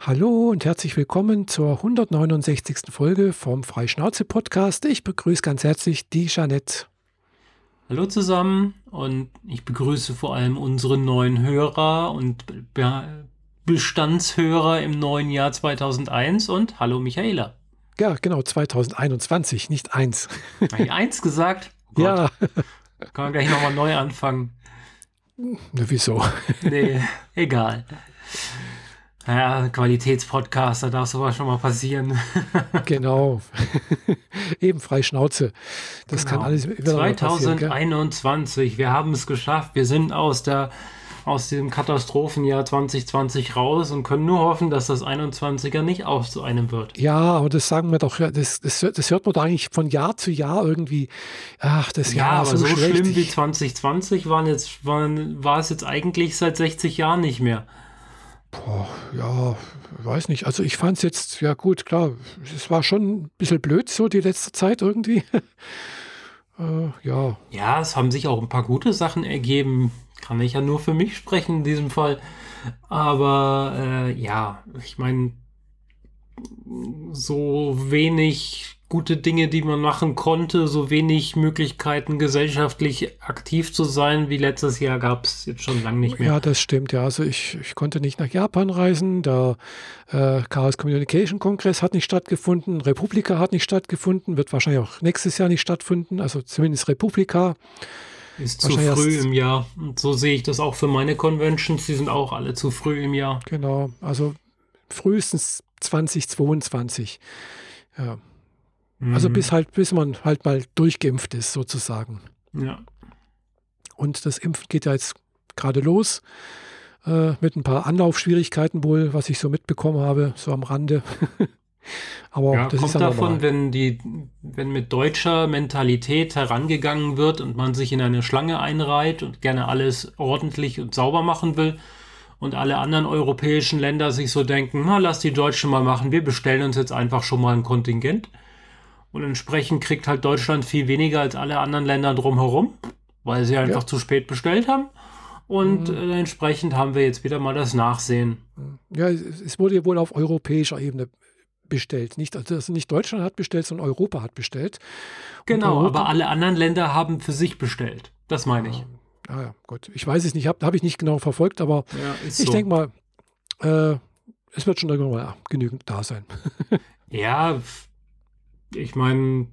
Hallo und herzlich willkommen zur 169. Folge vom Freischnauze-Podcast. Ich begrüße ganz herzlich die Jeanette. Hallo zusammen und ich begrüße vor allem unsere neuen Hörer und Be Bestandshörer im neuen Jahr 2001 und hallo Michaela. Ja, genau, 2021, nicht eins. Habe ich eins gesagt? Oh ja. Kann man gleich nochmal neu anfangen. Na, wieso? Nee, egal. Ja, Qualitätspodcast, da darf sowas schon mal passieren. genau. Eben frei Schnauze. Das genau. kann alles wieder 2021, wir haben es geschafft. Wir sind aus der aus diesem Katastrophenjahr 2020 raus und können nur hoffen, dass das 21er nicht auch zu einem wird. Ja, aber das sagen wir doch, das, das, das hört man doch eigentlich von Jahr zu Jahr irgendwie. Ach, das ja, Jahr aber so, so schlimm wie 2020 waren jetzt, waren, war es jetzt eigentlich seit 60 Jahren nicht mehr. Boah, ja, weiß nicht. Also ich fand es jetzt, ja gut, klar, es war schon ein bisschen blöd so die letzte Zeit irgendwie. äh, ja. Ja, es haben sich auch ein paar gute Sachen ergeben. Kann ich ja nur für mich sprechen in diesem Fall. Aber äh, ja, ich meine, so wenig gute Dinge, die man machen konnte, so wenig Möglichkeiten, gesellschaftlich aktiv zu sein wie letztes Jahr gab es jetzt schon lange nicht mehr. Ja, das stimmt. Ja, also ich, ich konnte nicht nach Japan reisen. Der äh, Chaos Communication Kongress hat nicht stattgefunden. Republika hat nicht stattgefunden. Wird wahrscheinlich auch nächstes Jahr nicht stattfinden. Also zumindest Republika. Ist zu früh im Jahr. Und so sehe ich das auch für meine Conventions. Die sind auch alle zu früh im Jahr. Genau. Also frühestens 2022. Ja. Also mhm. bis halt, bis man halt mal durchgeimpft ist, sozusagen. Ja. Und das Impfen geht ja jetzt gerade los. Äh, mit ein paar Anlaufschwierigkeiten wohl, was ich so mitbekommen habe, so am Rande. Aber ja, das kommt ist davon, wenn die, wenn mit deutscher Mentalität herangegangen wird und man sich in eine Schlange einreiht und gerne alles ordentlich und sauber machen will und alle anderen europäischen Länder sich so denken, na, lass die Deutschen mal machen, wir bestellen uns jetzt einfach schon mal ein Kontingent und entsprechend kriegt halt Deutschland viel weniger als alle anderen Länder drumherum, weil sie einfach ja. zu spät bestellt haben. Und mhm. äh, entsprechend haben wir jetzt wieder mal das Nachsehen. Ja, es wurde wohl auf europäischer Ebene bestellt. Nicht, also nicht Deutschland hat bestellt, sondern Europa hat bestellt. genau, Europa, aber alle anderen Länder haben für sich bestellt. Das meine ich. Ah ja, gut. Ich weiß es nicht, habe hab ich nicht genau verfolgt, aber ja, ich so. denke mal, äh, es wird schon irgendwann mal genügend da sein. ja, ich meine,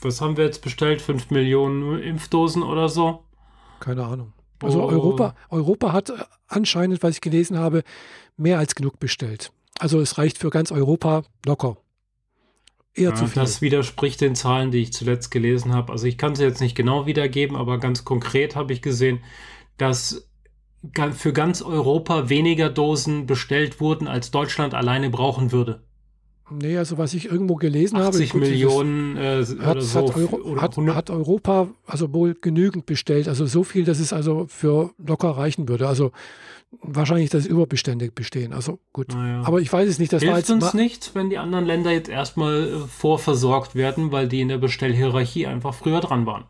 was haben wir jetzt bestellt? Fünf Millionen Impfdosen oder so? Keine Ahnung. Also oh. Europa, Europa hat anscheinend, was ich gelesen habe, mehr als genug bestellt. Also es reicht für ganz Europa locker. Eher ja, zu viel. Das widerspricht den Zahlen, die ich zuletzt gelesen habe. Also ich kann sie jetzt nicht genau wiedergeben, aber ganz konkret habe ich gesehen, dass für ganz Europa weniger Dosen bestellt wurden, als Deutschland alleine brauchen würde. Nee, also was ich irgendwo gelesen 80 habe. 80 Millionen äh, hat, so, hat, Euro, hat, hat, Europa also wohl genügend bestellt. Also so viel, dass es also für locker reichen würde. Also wahrscheinlich, dass Überbestände bestehen. Also gut. Naja. Aber ich weiß es nicht. Das Hilft uns nicht, wenn die anderen Länder jetzt erstmal äh, vorversorgt werden, weil die in der Bestellhierarchie einfach früher dran waren.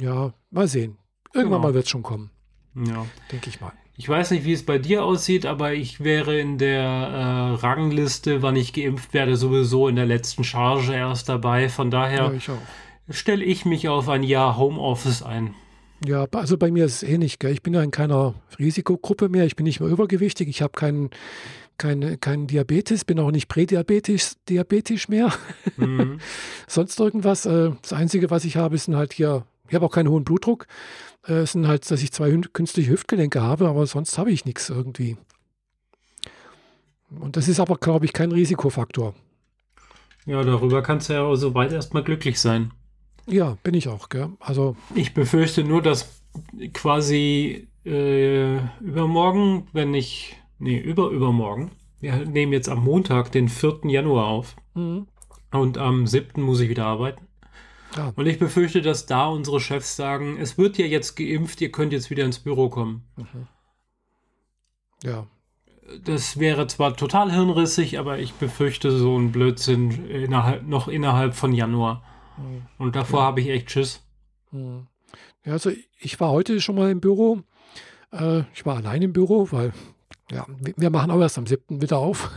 Ja, mal sehen. Irgendwann genau. mal wird es schon kommen. Ja. Denke ich mal. Ich weiß nicht, wie es bei dir aussieht, aber ich wäre in der äh, Rangliste, wann ich geimpft werde, sowieso in der letzten Charge erst dabei. Von daher ja, stelle ich mich auf ein Jahr Homeoffice ein. Ja, also bei mir ist es ähnlich. Gell? Ich bin ja in keiner Risikogruppe mehr. Ich bin nicht mehr übergewichtig. Ich habe keinen kein, kein Diabetes, bin auch nicht prädiabetisch diabetisch mehr. Mhm. Sonst irgendwas. Äh, das Einzige, was ich habe, sind halt hier, ich habe auch keinen hohen Blutdruck äh, sind halt, dass ich zwei künstliche Hüftgelenke habe, aber sonst habe ich nichts irgendwie. Und das ist aber, glaube ich, kein Risikofaktor. Ja, darüber kannst du ja soweit erstmal glücklich sein. Ja, bin ich auch, gell? Also. Ich befürchte nur, dass quasi äh, übermorgen, wenn ich. Nee, über übermorgen. Wir nehmen jetzt am Montag, den 4. Januar auf. Mhm. Und am 7. muss ich wieder arbeiten. Ja. Und ich befürchte, dass da unsere Chefs sagen, es wird ja jetzt geimpft, ihr könnt jetzt wieder ins Büro kommen. Mhm. Ja. Das wäre zwar total hirnrissig, aber ich befürchte so ein Blödsinn innerhalb, noch innerhalb von Januar. Mhm. Und davor ja. habe ich echt Schiss. Mhm. Ja, also ich war heute schon mal im Büro. Äh, ich war allein im Büro, weil ja, wir machen auch erst am 7. wieder auf.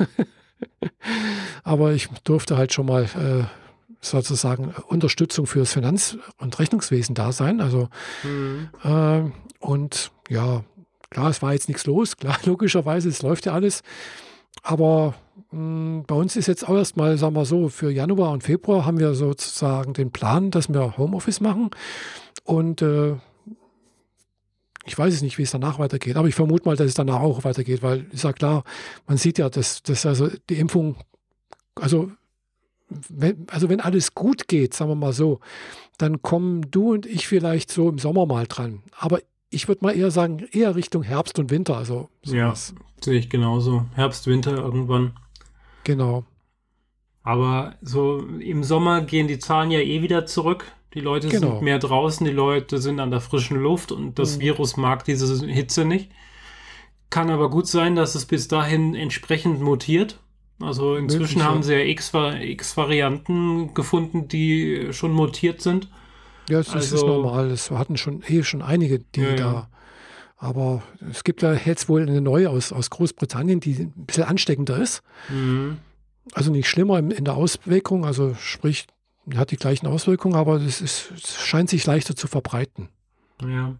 Aber ich durfte halt schon mal äh, sozusagen Unterstützung für das Finanz- und Rechnungswesen da sein. Also mhm. äh, und ja, klar, es war jetzt nichts los, klar, logischerweise, es läuft ja alles. Aber mh, hm, bei uns ist jetzt auch erstmal, sagen wir so, für Januar und Februar haben wir sozusagen den Plan, dass wir Homeoffice machen. Und äh, ich weiß es nicht, wie es danach weitergeht, aber ich vermute mal, dass es danach auch weitergeht, weil ist ja klar, man sieht ja, dass, dass also die Impfung, also wenn, also wenn alles gut geht, sagen wir mal so, dann kommen du und ich vielleicht so im Sommer mal dran. Aber ich würde mal eher sagen, eher Richtung Herbst und Winter. Also sowas. Ja, sehe ich genauso. Herbst, Winter irgendwann. Genau. Aber so im Sommer gehen die Zahlen ja eh wieder zurück. Die Leute genau. sind mehr draußen, die Leute sind an der frischen Luft und das mhm. Virus mag diese Hitze nicht. Kann aber gut sein, dass es bis dahin entsprechend mutiert. Also inzwischen haben sie ja X-Varianten gefunden, die schon mutiert sind. Ja, das also, ist normal. Es hatten schon eh schon einige, die ja, da. Aber es gibt ja jetzt wohl eine neue aus, aus Großbritannien, die ein bisschen ansteckender ist. Mhm. Also nicht schlimmer in, in der Auswirkung, also sprich, hat die gleichen Auswirkungen, aber es, ist, es scheint sich leichter zu verbreiten. Ja.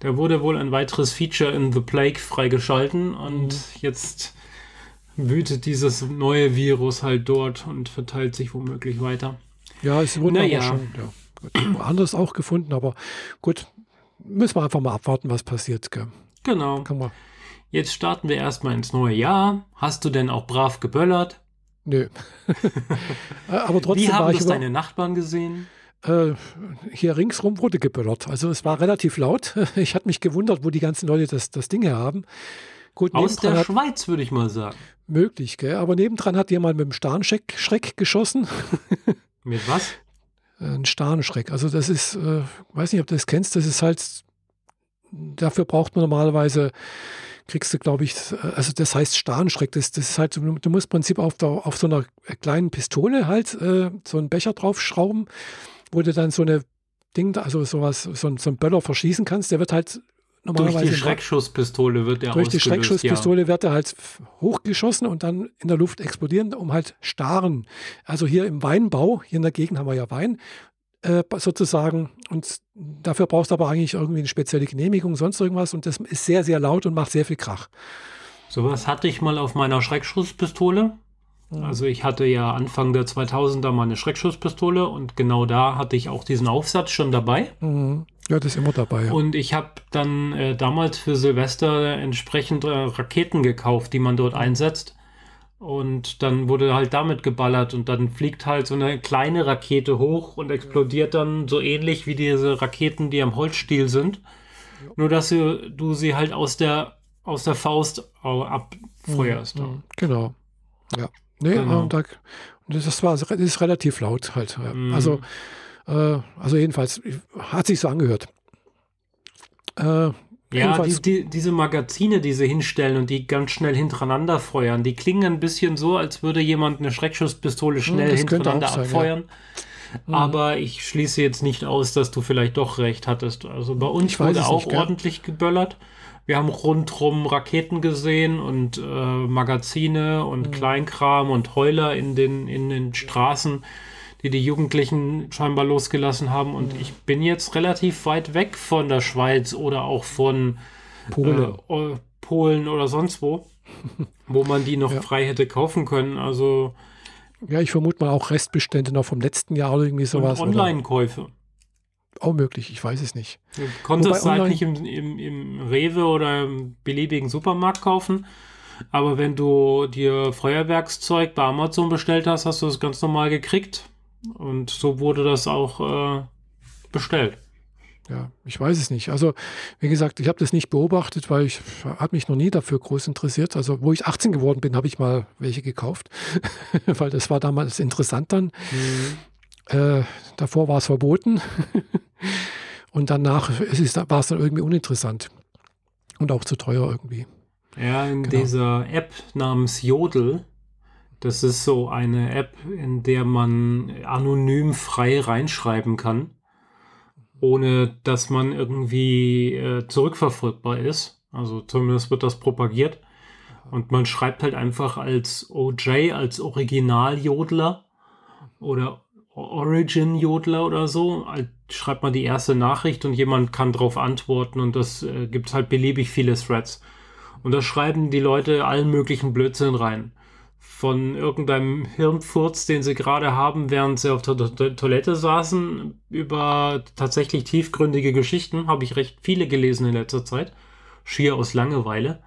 Da wurde wohl ein weiteres Feature in The Plague freigeschalten und mhm. jetzt wütet dieses neue Virus halt dort und verteilt sich womöglich weiter. Ja, es wurde naja. aber schon ja, woanders auch gefunden, aber gut, müssen wir einfach mal abwarten, was passiert. Gell? Genau. Jetzt starten wir erstmal ins neue Jahr. Hast du denn auch brav geböllert? Nö. Aber trotzdem Wie haben das deine Nachbarn gesehen? Äh, hier ringsrum wurde geböllert. Also es war relativ laut. Ich hatte mich gewundert, wo die ganzen Leute das, das Ding her haben. Gut, Aus der hat, Schweiz, würde ich mal sagen. Möglich, gell? Aber nebendran hat jemand mit dem Starnschreck geschossen. Mit was? Ein Starnschreck. Also das ist, äh, weiß nicht, ob du das kennst, das ist halt, dafür braucht man normalerweise kriegst du, glaube ich, also das heißt Starnschreck. Das, das ist halt, du musst im Prinzip auf, der, auf so einer kleinen Pistole halt äh, so einen Becher draufschrauben, wo du dann so eine Ding, also sowas, so, so einen Böller verschießen kannst. Der wird halt normalerweise. Durch die Schreckschusspistole wird der Durch die Schreckschusspistole ja. wird er halt hochgeschossen und dann in der Luft explodieren, um halt starren. Also hier im Weinbau, hier in der Gegend haben wir ja Wein, äh, sozusagen. Und dafür brauchst du aber eigentlich irgendwie eine spezielle Genehmigung, sonst irgendwas. Und das ist sehr, sehr laut und macht sehr viel Krach. Sowas hatte ich mal auf meiner Schreckschusspistole. Also ich hatte ja Anfang der 2000er mal eine Schreckschusspistole und genau da hatte ich auch diesen Aufsatz schon dabei. Mhm. Ja, das ist immer dabei. Ja. Und ich habe dann äh, damals für Silvester entsprechend äh, Raketen gekauft, die man dort mhm. einsetzt. Und dann wurde halt damit geballert und dann fliegt halt so eine kleine Rakete hoch und explodiert dann so ähnlich wie diese Raketen, die am Holzstiel sind. Ja. Nur dass du, du sie halt aus der, aus der Faust abfeuerst. Mhm, genau. Ja. Nee, genau. und, da, und das war das ist relativ laut halt. Mhm. Also, äh, also jedenfalls hat sich so angehört. Äh, ja, die, die, diese Magazine, die sie hinstellen und die ganz schnell hintereinander feuern, die klingen ein bisschen so, als würde jemand eine Schreckschusspistole hm, schnell das hintereinander sein, abfeuern. Ja. Hm. Aber ich schließe jetzt nicht aus, dass du vielleicht doch recht hattest. Also bei uns wurde auch nicht, ordentlich geböllert. Wir haben rundrum Raketen gesehen und äh, Magazine und mhm. Kleinkram und Heuler in den, in den Straßen die die Jugendlichen scheinbar losgelassen haben. Und ich bin jetzt relativ weit weg von der Schweiz oder auch von Polen, äh, Polen oder sonst wo, wo man die noch ja. frei hätte kaufen können. Also ja, ich vermute mal auch Restbestände noch vom letzten Jahr oder irgendwie sowas. Online-Käufe. Auch möglich, ich weiß es nicht. Du konntest es halt nicht im, im, im Rewe oder im beliebigen Supermarkt kaufen. Aber wenn du dir Feuerwerkszeug bei Amazon bestellt hast, hast du es ganz normal gekriegt. Und so wurde das auch äh, bestellt. Ja, ich weiß es nicht. Also, wie gesagt, ich habe das nicht beobachtet, weil ich habe mich noch nie dafür groß interessiert. Also, wo ich 18 geworden bin, habe ich mal welche gekauft, weil das war damals interessant dann. Mhm. Äh, davor war es verboten und danach war es dann irgendwie uninteressant und auch zu teuer irgendwie. Ja, in genau. dieser App namens Jodel das ist so eine App, in der man anonym frei reinschreiben kann, ohne dass man irgendwie äh, zurückverfolgbar ist. Also zumindest wird das propagiert. Und man schreibt halt einfach als OJ, als Original-Jodler oder Origin-Jodler oder so, schreibt man die erste Nachricht und jemand kann darauf antworten und das äh, gibt halt beliebig viele Threads. Und da schreiben die Leute allen möglichen Blödsinn rein. Von irgendeinem Hirnfurz, den sie gerade haben, während sie auf der to Toilette saßen, über tatsächlich tiefgründige Geschichten, habe ich recht viele gelesen in letzter Zeit. Schier aus Langeweile.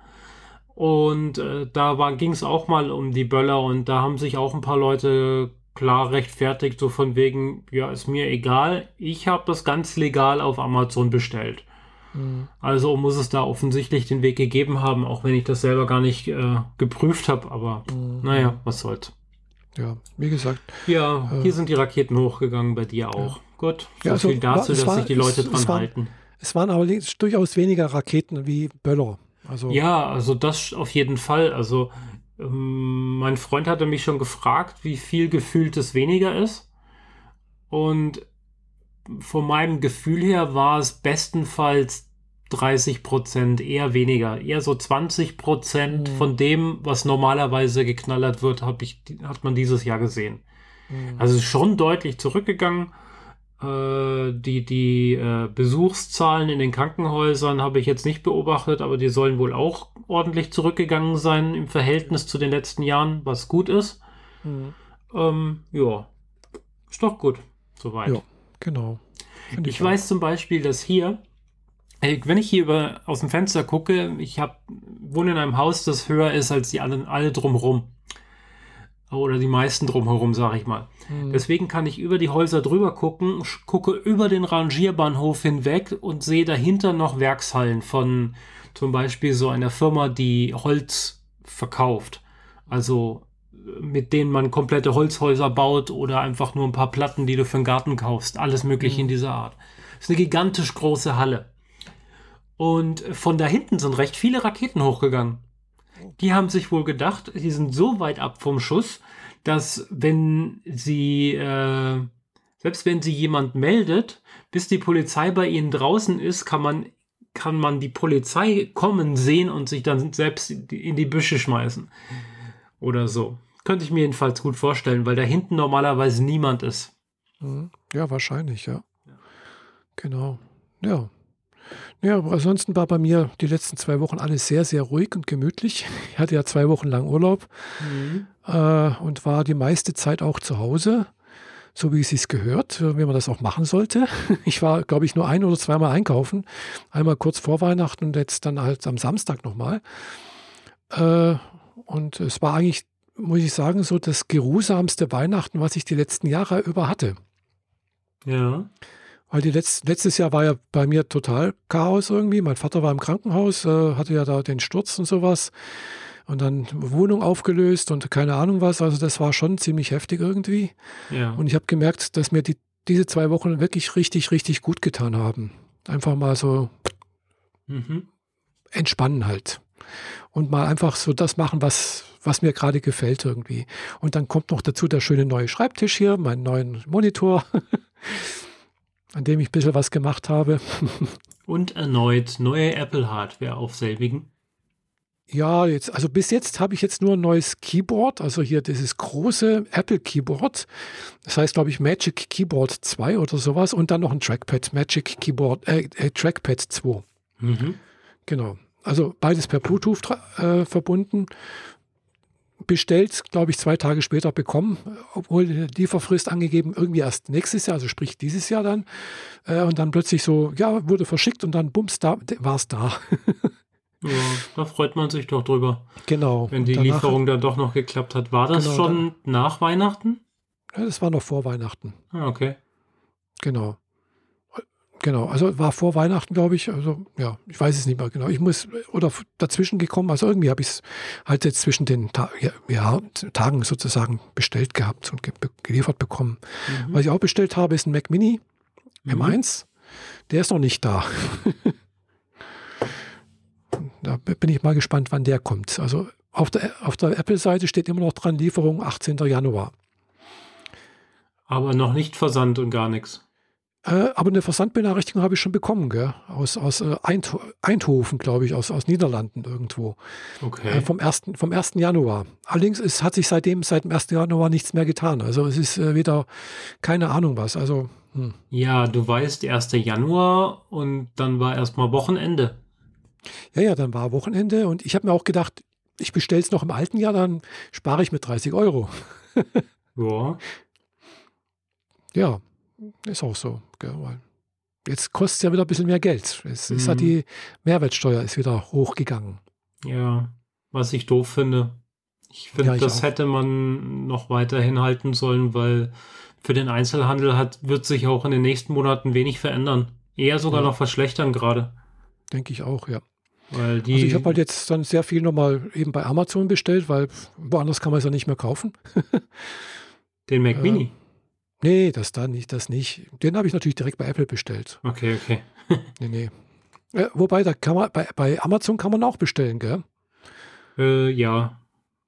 Und äh, da ging es auch mal um die Böller und da haben sich auch ein paar Leute klar rechtfertigt, so von wegen, ja, ist mir egal, ich habe das ganz legal auf Amazon bestellt. Mhm. Also muss es da offensichtlich den Weg gegeben haben, auch wenn ich das selber gar nicht äh, geprüft habe, aber mhm. naja, was soll's. Ja, wie gesagt. Ja, äh, hier sind die Raketen hochgegangen, bei dir auch. Ja. Gut, so ja, also viel dazu, dass war, sich die Leute es, dran es waren, halten. Es waren aber durchaus weniger Raketen wie Böller. Also ja, also das auf jeden Fall. Also ähm, mein Freund hatte mich schon gefragt, wie viel gefühltes weniger ist. Und von meinem Gefühl her war es bestenfalls 30 Prozent, eher weniger, eher so 20 Prozent mhm. von dem, was normalerweise geknallert wird, ich, hat man dieses Jahr gesehen. Mhm. Also schon deutlich zurückgegangen. Äh, die die äh, Besuchszahlen in den Krankenhäusern habe ich jetzt nicht beobachtet, aber die sollen wohl auch ordentlich zurückgegangen sein im Verhältnis zu den letzten Jahren, was gut ist. Mhm. Ähm, ja, ist doch gut, soweit. Ja, genau. Find ich, ich weiß zum Beispiel, dass hier, wenn ich hier über, aus dem Fenster gucke, ich hab, wohne in einem Haus, das höher ist als die alle, alle drumherum oder die meisten drumherum, sage ich mal. Mhm. Deswegen kann ich über die Häuser drüber gucken, gucke über den Rangierbahnhof hinweg und sehe dahinter noch Werkshallen von zum Beispiel so einer Firma, die Holz verkauft. Also mit denen man komplette Holzhäuser baut oder einfach nur ein paar Platten, die du für den Garten kaufst. Alles mögliche mhm. in dieser Art. Das ist eine gigantisch große Halle. Und von da hinten sind recht viele Raketen hochgegangen die haben sich wohl gedacht, sie sind so weit ab vom Schuss, dass wenn sie, äh, selbst wenn sie jemand meldet, bis die Polizei bei ihnen draußen ist, kann man, kann man die Polizei kommen sehen und sich dann selbst in die Büsche schmeißen. Oder so. Könnte ich mir jedenfalls gut vorstellen, weil da hinten normalerweise niemand ist. Mhm. Ja, wahrscheinlich, ja. ja. Genau. Ja. Ja, aber ansonsten war bei mir die letzten zwei Wochen alles sehr, sehr ruhig und gemütlich. Ich hatte ja zwei Wochen lang Urlaub mhm. äh, und war die meiste Zeit auch zu Hause, so wie es sich gehört, wie man das auch machen sollte. Ich war, glaube ich, nur ein oder zweimal einkaufen. Einmal kurz vor Weihnachten und jetzt dann halt am Samstag nochmal. Äh, und es war eigentlich, muss ich sagen, so das geruhsamste Weihnachten, was ich die letzten Jahre über hatte. Ja. Weil die Letz letztes Jahr war ja bei mir total Chaos irgendwie. Mein Vater war im Krankenhaus, äh, hatte ja da den Sturz und sowas. Und dann Wohnung aufgelöst und keine Ahnung was. Also das war schon ziemlich heftig irgendwie. Ja. Und ich habe gemerkt, dass mir die, diese zwei Wochen wirklich richtig, richtig gut getan haben. Einfach mal so mhm. entspannen halt. Und mal einfach so das machen, was, was mir gerade gefällt irgendwie. Und dann kommt noch dazu der schöne neue Schreibtisch hier, meinen neuen Monitor. an dem ich ein bisschen was gemacht habe. Und erneut neue Apple-Hardware auf selbigen. Ja, jetzt, also bis jetzt habe ich jetzt nur ein neues Keyboard, also hier dieses große Apple Keyboard. Das heißt, glaube ich, Magic Keyboard 2 oder sowas und dann noch ein Trackpad, Magic Keyboard, äh, äh Trackpad 2. Mhm. Genau. Also beides per Bluetooth äh, verbunden bestellt, glaube ich, zwei Tage später bekommen, obwohl die Lieferfrist angegeben irgendwie erst nächstes Jahr, also sprich dieses Jahr dann. Äh, und dann plötzlich so, ja, wurde verschickt und dann bums, da war es da. ja, da freut man sich doch drüber. Genau. Wenn die danach, Lieferung dann doch noch geklappt hat. War das genau, schon dann, nach Weihnachten? Ja, das war noch vor Weihnachten. Ah, okay. Genau. Genau, also war vor Weihnachten, glaube ich. Also ja, ich weiß es nicht mehr genau. Ich muss oder dazwischen gekommen. Also irgendwie habe ich es halt jetzt zwischen den Ta ja, Tagen sozusagen bestellt gehabt und ge geliefert bekommen. Mhm. Was ich auch bestellt habe, ist ein Mac Mini mhm. M1. Der ist noch nicht da. da bin ich mal gespannt, wann der kommt. Also auf der, auf der Apple-Seite steht immer noch dran Lieferung 18. Januar. Aber noch nicht Versand und gar nichts. Äh, aber eine Versandbenachrichtigung habe ich schon bekommen, gell? aus, aus äh, Eindhoven, glaube ich, aus, aus Niederlanden irgendwo. Okay. Äh, vom, 1., vom 1. Januar. Allerdings es hat sich seitdem, seit dem 1. Januar nichts mehr getan. Also es ist äh, wieder keine Ahnung was. Also, hm. Ja, du weißt, 1. Januar und dann war erstmal Wochenende. Ja, ja, dann war Wochenende und ich habe mir auch gedacht, ich bestelle es noch im alten Jahr, dann spare ich mit 30 Euro. ja. Ja, ist auch so. Gell? Weil jetzt kostet es ja wieder ein bisschen mehr Geld. Es mhm. ist halt die Mehrwertsteuer ist wieder hochgegangen. Ja, was ich doof finde. Ich finde, ja, das auch. hätte man noch weiterhin halten sollen, weil für den Einzelhandel hat, wird sich auch in den nächsten Monaten wenig verändern. Eher sogar ja. noch verschlechtern gerade. Denke ich auch, ja. Weil die, also ich habe halt jetzt dann sehr viel nochmal eben bei Amazon bestellt, weil woanders kann man es ja nicht mehr kaufen. den Mac äh, Mini? Nee, das da nicht, das nicht. Den habe ich natürlich direkt bei Apple bestellt. Okay, okay. nee, nee. Äh, wobei, da kann man, bei, bei Amazon kann man auch bestellen, gell? Äh, ja.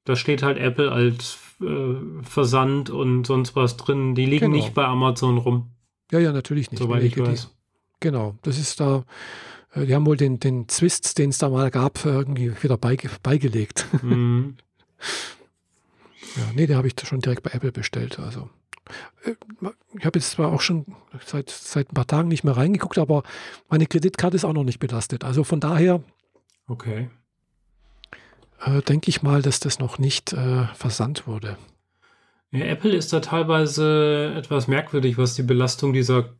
Da steht halt Apple als äh, Versand und sonst was drin. Die liegen genau. nicht bei Amazon rum. Ja, ja, natürlich nicht. Soweit ich weiß. Die, genau, das ist da. Äh, die haben wohl den, den Zwist, den es da mal gab, irgendwie wieder beige, beigelegt. Mhm. ja, nee, den habe ich schon direkt bei Apple bestellt. Also ich habe jetzt zwar auch schon seit, seit ein paar Tagen nicht mehr reingeguckt, aber meine Kreditkarte ist auch noch nicht belastet. Also von daher okay. äh, denke ich mal, dass das noch nicht äh, versandt wurde. Ja, Apple ist da teilweise etwas merkwürdig, was die Belastung dieser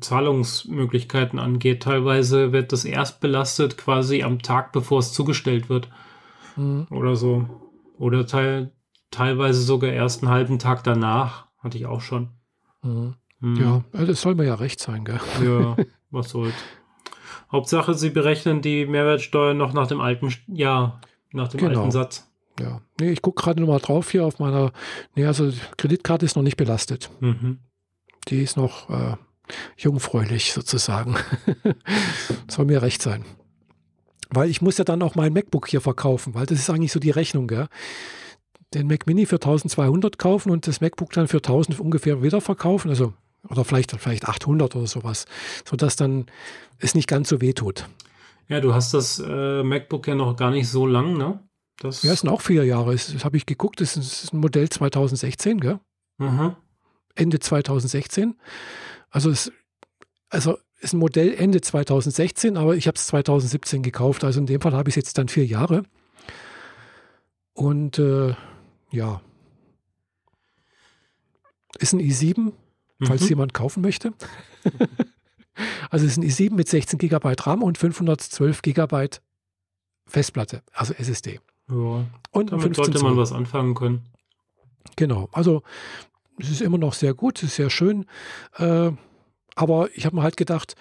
Zahlungsmöglichkeiten angeht. Teilweise wird das erst belastet quasi am Tag, bevor es zugestellt wird. Mhm. Oder so. Oder teil, teilweise sogar erst einen halben Tag danach. Hatte ich auch schon. Mhm. Mhm. Ja, das soll mir ja recht sein, gell? Ja, was soll's. Hauptsache, sie berechnen die Mehrwertsteuer noch nach dem alten Jahr, nach dem genau. alten Satz. Ja, nee, ich gucke gerade nochmal drauf hier auf meiner, nee, also Kreditkarte ist noch nicht belastet. Mhm. Die ist noch äh, jungfräulich sozusagen. soll mir recht sein. Weil ich muss ja dann auch mein MacBook hier verkaufen, weil das ist eigentlich so die Rechnung, gell? Den Mac Mini für 1200 kaufen und das MacBook dann für 1000 ungefähr wieder verkaufen, also oder vielleicht, vielleicht 800 oder sowas, sodass dann es nicht ganz so weh tut. Ja, du hast das äh, MacBook ja noch gar nicht so lang, ne? Das ja, es sind auch vier Jahre. Das, das habe ich geguckt. Das ist ein Modell 2016, gell? Mhm. Ende 2016. Also es also ist ein Modell Ende 2016, aber ich habe es 2017 gekauft. Also in dem Fall habe ich es jetzt dann vier Jahre. Und äh, ja. Ist ein i7, falls mhm. jemand kaufen möchte. also ist ein i7 mit 16 GB RAM und 512 GB Festplatte, also SSD. Ja, und damit sollte man was anfangen können. Genau, also es ist immer noch sehr gut, es ist sehr schön. Äh, aber ich habe mir halt gedacht,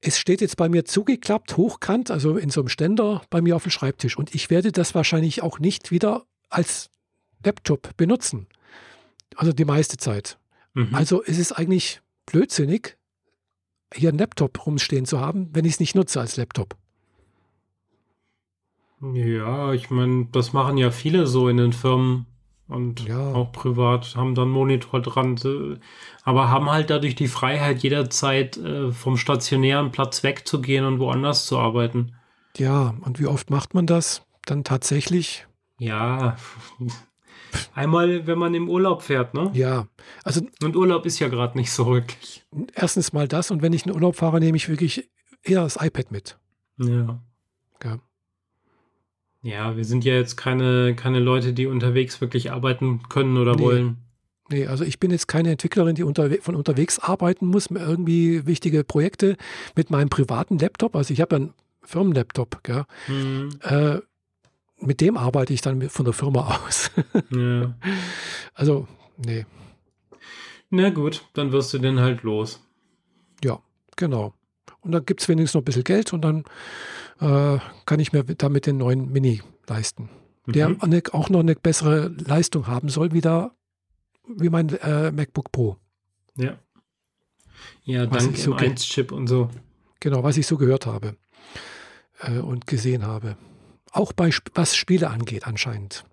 es steht jetzt bei mir zugeklappt, hochkant, also in so einem Ständer bei mir auf dem Schreibtisch. Und ich werde das wahrscheinlich auch nicht wieder als Laptop benutzen. Also die meiste Zeit. Mhm. Also es ist eigentlich blödsinnig, hier einen Laptop rumstehen zu haben, wenn ich es nicht nutze als Laptop. Ja, ich meine, das machen ja viele so in den Firmen und ja. auch privat, haben dann Monitor dran, aber haben halt dadurch die Freiheit, jederzeit äh, vom stationären Platz wegzugehen und woanders zu arbeiten. Ja, und wie oft macht man das dann tatsächlich? Ja, einmal, wenn man im Urlaub fährt, ne? Ja, also. Und Urlaub ist ja gerade nicht so wirklich. Erstens mal das und wenn ich in Urlaub fahre, nehme ich wirklich eher das iPad mit. Ja. Ja. Ja, wir sind ja jetzt keine, keine Leute, die unterwegs wirklich arbeiten können oder nee. wollen. Nee, also ich bin jetzt keine Entwicklerin, die unterwe von unterwegs arbeiten muss, irgendwie wichtige Projekte mit meinem privaten Laptop. Also ich habe ja einen Firmenlaptop, gell? Mhm. Äh, mit dem arbeite ich dann von der Firma aus. ja. Also, nee. Na gut, dann wirst du den halt los. Ja, genau. Und dann gibt es wenigstens noch ein bisschen Geld und dann äh, kann ich mir damit den neuen Mini leisten. Mhm. Der auch noch eine bessere Leistung haben soll, wie, da, wie mein äh, MacBook Pro. Ja. Ja, dank so M1-Chip und so. Genau, was ich so gehört habe äh, und gesehen habe. Auch bei, was Spiele angeht, anscheinend.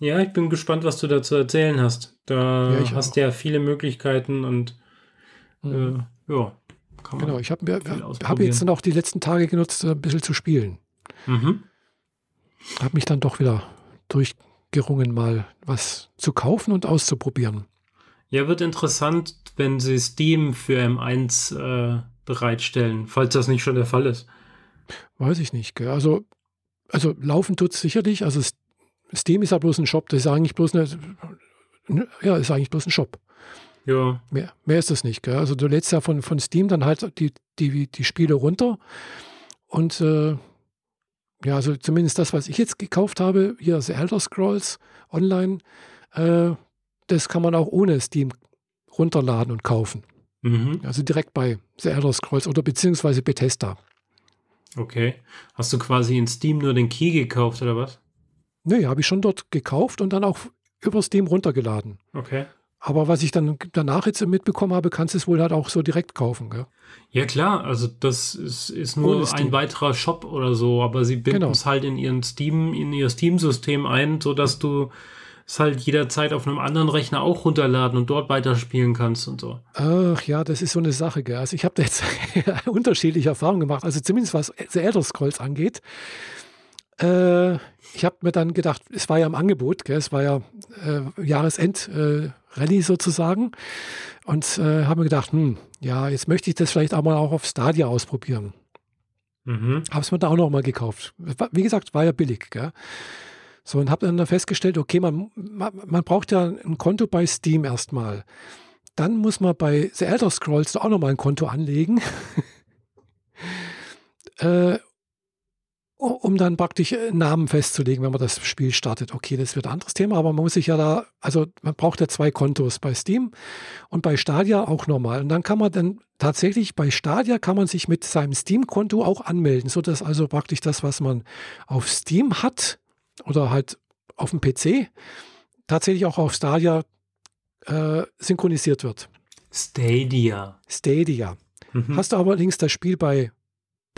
Ja, ich bin gespannt, was du dazu erzählen hast. Da ja, hast du ja viele Möglichkeiten und mhm. äh, ja, kann man. Genau, ich habe hab jetzt noch die letzten Tage genutzt, ein bisschen zu spielen. Mhm. Habe mich dann doch wieder durchgerungen, mal was zu kaufen und auszuprobieren. Ja, wird interessant, wenn sie Steam für M1 äh, bereitstellen, falls das nicht schon der Fall ist. Weiß ich nicht. Gell? Also, also laufen tut es sicherlich. Also Steam ist ja bloß ein Shop, das ist eigentlich bloß eine, ja, ist eigentlich bloß ein Shop. Ja. Mehr, mehr ist das nicht. Gell? Also du lädst ja von, von Steam dann halt die, die, die Spiele runter und äh, ja, also zumindest das, was ich jetzt gekauft habe, hier The Elder Scrolls online, äh, das kann man auch ohne Steam runterladen und kaufen. Mhm. Also direkt bei The Elder Scrolls oder beziehungsweise Bethesda. Okay. Hast du quasi in Steam nur den Key gekauft oder was? Nee, habe ich schon dort gekauft und dann auch über Steam runtergeladen. Okay. Aber was ich dann danach jetzt mitbekommen habe, kannst du es wohl halt auch so direkt kaufen. Gell? Ja klar, also das ist, ist nur ein weiterer Shop oder so, aber sie binden genau. es halt in ihren Steam, in ihr Steam-System ein, sodass du es halt jederzeit auf einem anderen Rechner auch runterladen und dort weiterspielen kannst und so. Ach ja, das ist so eine Sache, gell? Also ich habe da jetzt unterschiedliche Erfahrungen gemacht, also zumindest was The Elder Scrolls angeht. Äh, ich habe mir dann gedacht, es war ja im Angebot, gell? es war ja äh, Jahresend äh, Rallye sozusagen. Und äh, habe mir gedacht, hm, ja, jetzt möchte ich das vielleicht auch mal auch auf Stadia ausprobieren. Mhm. Habe es mir da auch noch mal gekauft. Wie gesagt, war ja billig. Gell? So, und habe dann festgestellt, okay, man, man, braucht ja ein Konto bei Steam erstmal. Dann muss man bei The Elder Scrolls auch noch mal ein Konto anlegen. äh, um dann praktisch äh, Namen festzulegen, wenn man das Spiel startet. Okay, das wird ein anderes Thema, aber man muss sich ja da, also man braucht ja zwei Kontos bei Steam und bei Stadia auch nochmal. Und dann kann man dann tatsächlich bei Stadia kann man sich mit seinem Steam-Konto auch anmelden, sodass also praktisch das, was man auf Steam hat oder halt auf dem PC, tatsächlich auch auf Stadia äh, synchronisiert wird. Stadia. Stadia. Mhm. Hast du allerdings das Spiel bei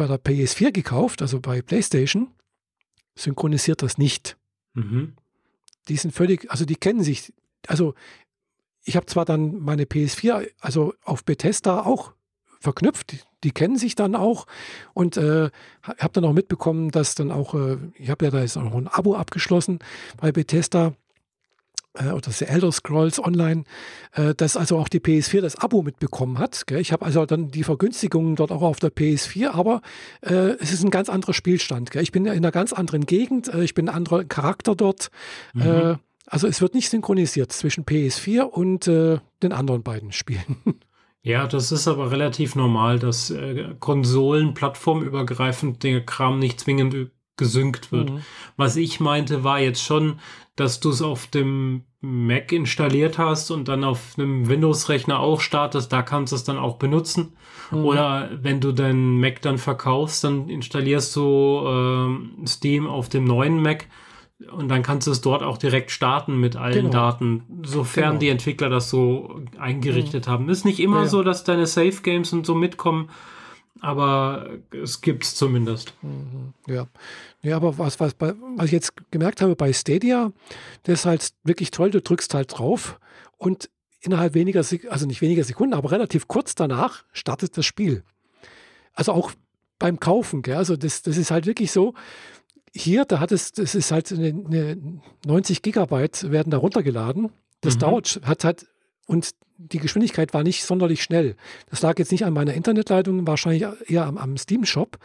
bei der PS4 gekauft, also bei PlayStation, synchronisiert das nicht. Mhm. Die sind völlig, also die kennen sich. Also ich habe zwar dann meine PS4, also auf Bethesda auch verknüpft, die, kennen sich dann auch und äh, habe dann auch mitbekommen, dass dann auch, äh, ich habe ja da jetzt auch noch ein Abo abgeschlossen bei Bethesda äh, oder The Elder Scrolls Online, äh, dass also auch die PS4 das Abo mitbekommen hat. Gell? Ich habe also dann die Vergünstigungen dort auch auf der PS4, aber äh, es ist ein ganz anderer Spielstand. Gell? Ich bin in einer ganz anderen Gegend, äh, ich bin ein anderer Charakter dort. Mhm. Also es wird nicht synchronisiert zwischen PS4 und den anderen beiden Spielen. Ja, das ist aber relativ normal, dass Konsolen plattformübergreifend der Kram nicht zwingend gesynkt wird. Mhm. Was ich meinte, war jetzt schon, dass du es auf dem Mac installiert hast und dann auf einem Windows-Rechner auch startest, da kannst du es dann auch benutzen. Mhm. Oder wenn du deinen Mac dann verkaufst, dann installierst du äh, Steam auf dem neuen Mac und dann kannst du es dort auch direkt starten mit allen genau. Daten, sofern genau. die Entwickler das so eingerichtet mhm. haben. Ist nicht immer ja, so, dass deine Safe Games und so mitkommen, aber es gibt es zumindest. Mhm. Ja. ja, aber was, was, was ich jetzt gemerkt habe bei Stadia, das ist halt wirklich toll, du drückst halt drauf und innerhalb weniger, also nicht weniger Sekunden, aber relativ kurz danach startet das Spiel. Also auch beim Kaufen, gell? also das, das ist halt wirklich so, hier, da hat es, das ist halt eine, eine 90 Gigabyte werden da runtergeladen. Das mhm. dauert, hat halt, und die Geschwindigkeit war nicht sonderlich schnell. Das lag jetzt nicht an meiner Internetleitung, wahrscheinlich eher am, am Steam-Shop.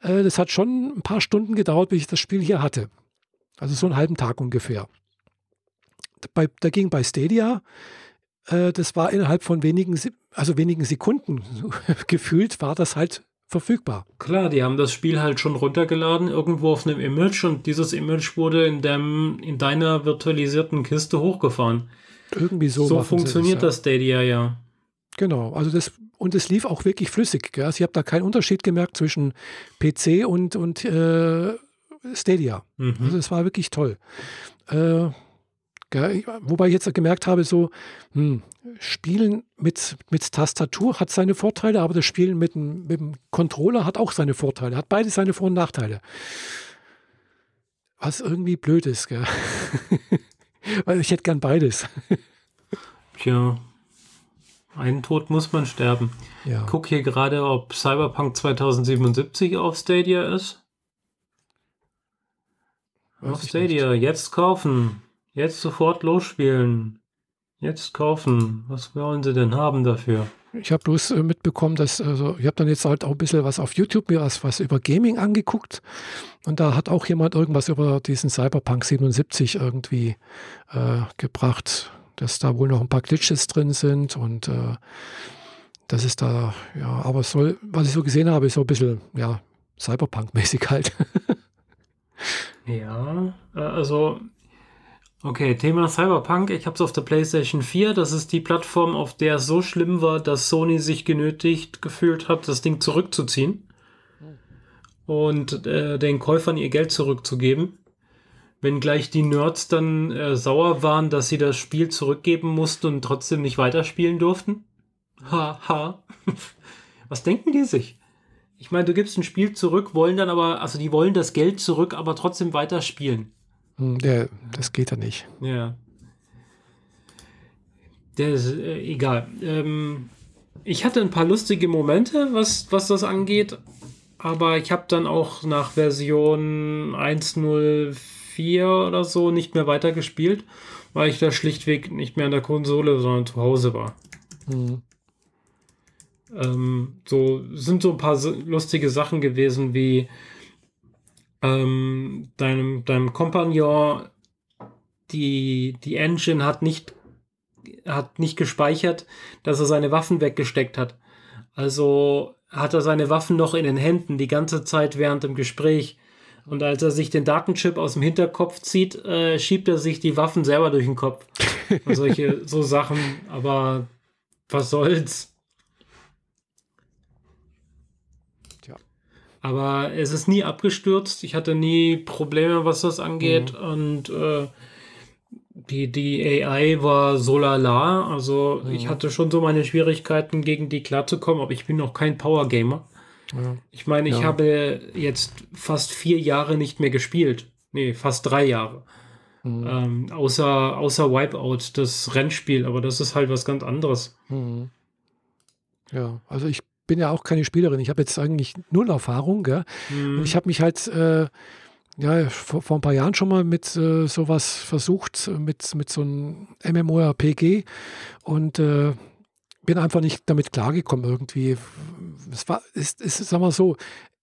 Äh, das hat schon ein paar Stunden gedauert, bis ich das Spiel hier hatte. Also so einen halben Tag ungefähr. Bei, dagegen bei Stadia, äh, das war innerhalb von wenigen, also wenigen Sekunden gefühlt, war das halt verfügbar. Klar, die haben das Spiel halt schon runtergeladen, irgendwo auf einem Image und dieses Image wurde in, dem, in deiner virtualisierten Kiste hochgefahren. Irgendwie so. So funktioniert das, ja. das Stadia, ja. Genau, also das und es lief auch wirklich flüssig. Gell? Also ich habe da keinen Unterschied gemerkt zwischen PC und, und äh, Stadia. Mhm. Also es war wirklich toll. Äh, gell? Wobei ich jetzt gemerkt habe, so hm, Spielen mit, mit Tastatur hat seine Vorteile, aber das Spielen mit, mit dem Controller hat auch seine Vorteile. Hat beide seine Vor- und Nachteile. Was irgendwie blöd ist. Gell? Weil ich hätte gern beides. Tja. Einen Tod muss man sterben. Ja. Guck hier gerade, ob Cyberpunk 2077 auf Stadia ist. Weiß auf Stadia, nicht. jetzt kaufen. Jetzt sofort losspielen. Jetzt kaufen. Was wollen sie denn haben dafür? Ich habe bloß äh, mitbekommen, dass, also ich habe dann jetzt halt auch ein bisschen was auf YouTube mir was, was über Gaming angeguckt und da hat auch jemand irgendwas über diesen Cyberpunk 77 irgendwie äh, gebracht, dass da wohl noch ein paar Glitches drin sind und äh, das ist da, ja, aber es soll, was ich so gesehen habe, ist so ein bisschen, ja, Cyberpunk-mäßig halt. ja, äh, also Okay, Thema Cyberpunk. Ich habe es auf der PlayStation 4. Das ist die Plattform, auf der es so schlimm war, dass Sony sich genötigt gefühlt hat, das Ding zurückzuziehen und äh, den Käufern ihr Geld zurückzugeben. Wenn gleich die Nerds dann äh, sauer waren, dass sie das Spiel zurückgeben mussten und trotzdem nicht weiterspielen durften. Haha. Ha. Was denken die sich? Ich meine, du gibst ein Spiel zurück, wollen dann aber, also die wollen das Geld zurück, aber trotzdem weiterspielen. Hm, ja, das geht ja nicht. Ja. Der ist äh, egal. Ähm, ich hatte ein paar lustige Momente, was, was das angeht, aber ich habe dann auch nach Version 1.04 oder so nicht mehr weitergespielt, weil ich da schlichtweg nicht mehr an der Konsole, sondern zu Hause war. Mhm. Ähm, so sind so ein paar lustige Sachen gewesen, wie ähm, deinem, deinem Kompagnon die, die Engine hat nicht, hat nicht gespeichert, dass er seine Waffen weggesteckt hat. Also hat er seine Waffen noch in den Händen die ganze Zeit während dem Gespräch. Und als er sich den Datenchip aus dem Hinterkopf zieht, äh, schiebt er sich die Waffen selber durch den Kopf. Und solche so Sachen. Aber was soll's? Aber es ist nie abgestürzt. Ich hatte nie Probleme, was das angeht. Mhm. Und äh, die, die AI war so lala. Also mhm. ich hatte schon so meine Schwierigkeiten, gegen die klarzukommen, aber ich bin noch kein Power Gamer. Ja. Ich meine, ich ja. habe jetzt fast vier Jahre nicht mehr gespielt. Nee, fast drei Jahre. Mhm. Ähm, außer, außer Wipeout, das Rennspiel, aber das ist halt was ganz anderes. Mhm. Ja, also ich bin ja auch keine Spielerin. Ich habe jetzt eigentlich null Erfahrung. Mhm. Und ich habe mich halt äh, ja, vor, vor, ein paar Jahren schon mal mit äh, sowas versucht, mit, mit so einem MMORPG und äh, bin einfach nicht damit klargekommen irgendwie. Es war, ist, ist, sagen wir so,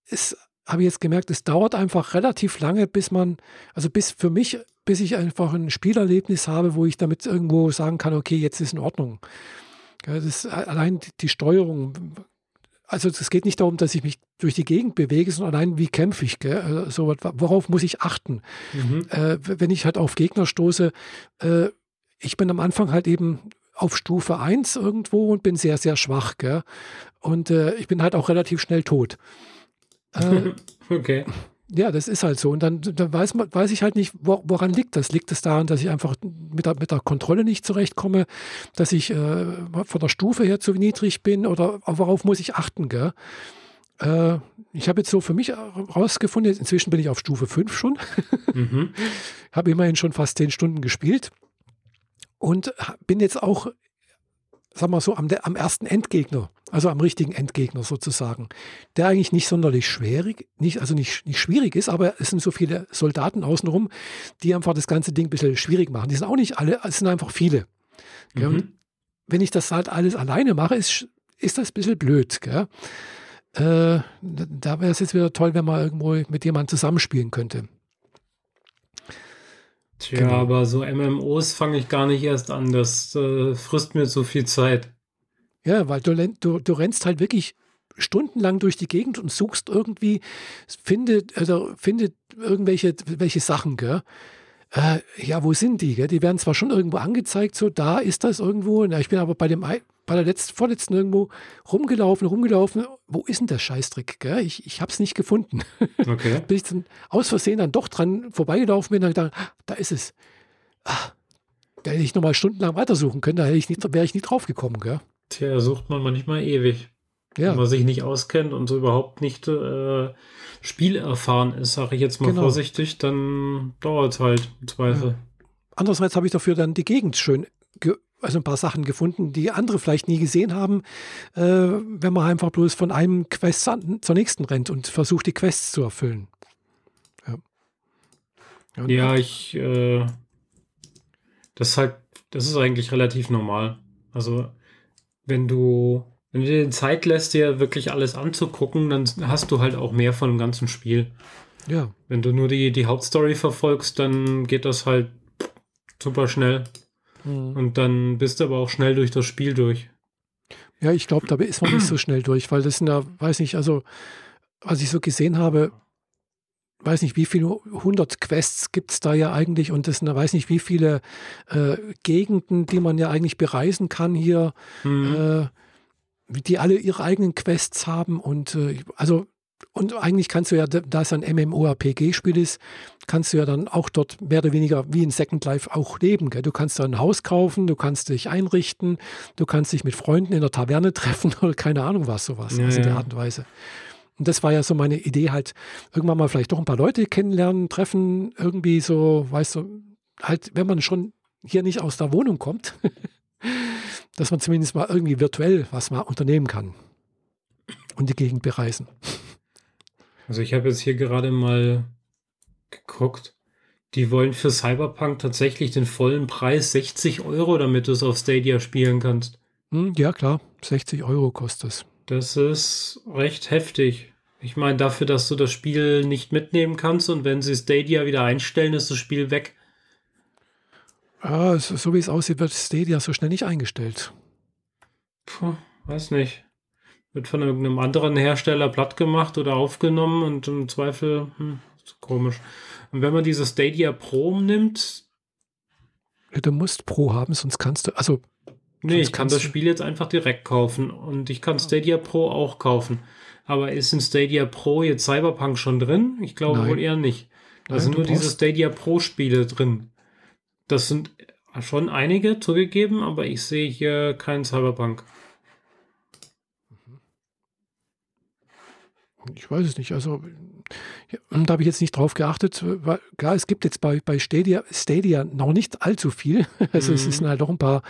es habe ich jetzt gemerkt, es dauert einfach relativ lange, bis man, also bis für mich, bis ich einfach ein Spielerlebnis habe, wo ich damit irgendwo sagen kann, okay, jetzt ist in Ordnung. Das ist allein die Steuerung also es geht nicht darum, dass ich mich durch die Gegend bewege, sondern allein, wie kämpfe ich. Gell? Äh, so, worauf muss ich achten? Mhm. Äh, wenn ich halt auf Gegner stoße, äh, ich bin am Anfang halt eben auf Stufe 1 irgendwo und bin sehr, sehr schwach. Gell? Und äh, ich bin halt auch relativ schnell tot. Äh, okay. Ja, das ist halt so. Und dann, dann weiß, man, weiß ich halt nicht, woran liegt das. Liegt es daran, dass ich einfach mit der, mit der Kontrolle nicht zurechtkomme, dass ich äh, von der Stufe her zu niedrig bin oder worauf muss ich achten? Gell? Äh, ich habe jetzt so für mich herausgefunden, inzwischen bin ich auf Stufe 5 schon, mhm. habe immerhin schon fast 10 Stunden gespielt und bin jetzt auch sagen wir so, am, am ersten Endgegner, also am richtigen Endgegner sozusagen, der eigentlich nicht sonderlich schwierig, nicht, also nicht, nicht schwierig ist, aber es sind so viele Soldaten außenrum, die einfach das ganze Ding ein bisschen schwierig machen. Die sind auch nicht alle, es sind einfach viele. Mhm. Wenn ich das halt alles alleine mache, ist, ist das ein bisschen blöd. Gell? Äh, da wäre es jetzt wieder toll, wenn man irgendwo mit jemandem zusammenspielen könnte. Tja, genau. aber so MMOs fange ich gar nicht erst an. Das äh, frisst mir so viel Zeit. Ja, weil du, du, du rennst halt wirklich stundenlang durch die Gegend und suchst irgendwie, findet, also findet irgendwelche welche Sachen, gell? Äh, ja, wo sind die? Gell? Die werden zwar schon irgendwo angezeigt, so da ist das irgendwo. Na, ich bin aber bei dem bei der letzten, vorletzten irgendwo rumgelaufen, rumgelaufen. Wo ist denn der Scheißtrick? Gell? Ich, ich habe es nicht gefunden. Okay. Bis ich dann aus Versehen dann doch dran vorbeigelaufen bin und gedacht, ah, da ist es. Ah, da hätte ich nochmal stundenlang weitersuchen können, da wäre ich nicht, ich nicht drauf gekommen. Gell? Tja, sucht man manchmal ewig. Ja. Wenn man sich nicht auskennt und so überhaupt nicht äh, spielerfahren ist, sage ich jetzt mal genau. vorsichtig, dann dauert es halt im Zweifel. Ja. Andererseits habe ich dafür dann die Gegend schön also ein paar Sachen gefunden, die andere vielleicht nie gesehen haben, äh, wenn man einfach bloß von einem Quest zur nächsten rennt und versucht, die Quests zu erfüllen. Ja, ja, ja ich, äh, das ist halt, das ist eigentlich relativ normal. Also, wenn du, wenn du dir Zeit lässt, dir wirklich alles anzugucken, dann hast du halt auch mehr von dem ganzen Spiel. Ja. Wenn du nur die, die Hauptstory verfolgst, dann geht das halt super schnell. Mhm. Und dann bist du aber auch schnell durch das Spiel durch. Ja, ich glaube, da ist man nicht so schnell durch, weil das sind ja, weiß nicht, also, was ich so gesehen habe, weiß nicht, wie viele hundert Quests gibt es da ja eigentlich und das sind, weiß nicht, wie viele äh, Gegenden, die man ja eigentlich bereisen kann hier, mhm. äh, die alle ihre eigenen Quests haben und äh, also und eigentlich kannst du ja, da es ein MMORPG-Spiel ist, kannst du ja dann auch dort mehr oder weniger wie in Second Life auch leben. Gell? Du kannst da ein Haus kaufen, du kannst dich einrichten, du kannst dich mit Freunden in der Taverne treffen oder keine Ahnung was, sowas. Ja, also in der Art und Weise. Und das war ja so meine Idee, halt irgendwann mal vielleicht doch ein paar Leute kennenlernen, treffen, irgendwie so, weißt du, halt, wenn man schon hier nicht aus der Wohnung kommt, dass man zumindest mal irgendwie virtuell was mal unternehmen kann und die Gegend bereisen. Also ich habe jetzt hier gerade mal geguckt. Die wollen für Cyberpunk tatsächlich den vollen Preis 60 Euro, damit du es auf Stadia spielen kannst. Hm, ja, klar. 60 Euro kostet es. Das ist recht heftig. Ich meine, dafür, dass du das Spiel nicht mitnehmen kannst und wenn sie Stadia wieder einstellen, ist das Spiel weg. Ja, so wie es aussieht, wird Stadia so schnell nicht eingestellt. Puh, weiß nicht wird von irgendeinem anderen Hersteller platt gemacht oder aufgenommen und im Zweifel, hm, komisch. Und wenn man diese Stadia Pro nimmt. Ja, du musst Pro haben, sonst kannst du, also. Nee, ich kann das Spiel jetzt einfach direkt kaufen und ich kann ah. Stadia Pro auch kaufen. Aber ist in Stadia Pro jetzt Cyberpunk schon drin? Ich glaube Nein. wohl eher nicht. Da Nein, sind nur diese Stadia Pro Spiele drin. Das sind schon einige zugegeben, aber ich sehe hier keinen Cyberpunk. ich weiß es nicht. Also ja, da habe ich jetzt nicht drauf geachtet. Weil, klar, es gibt jetzt bei, bei Stadia, Stadia noch nicht allzu viel. Also mhm. es sind halt doch ein paar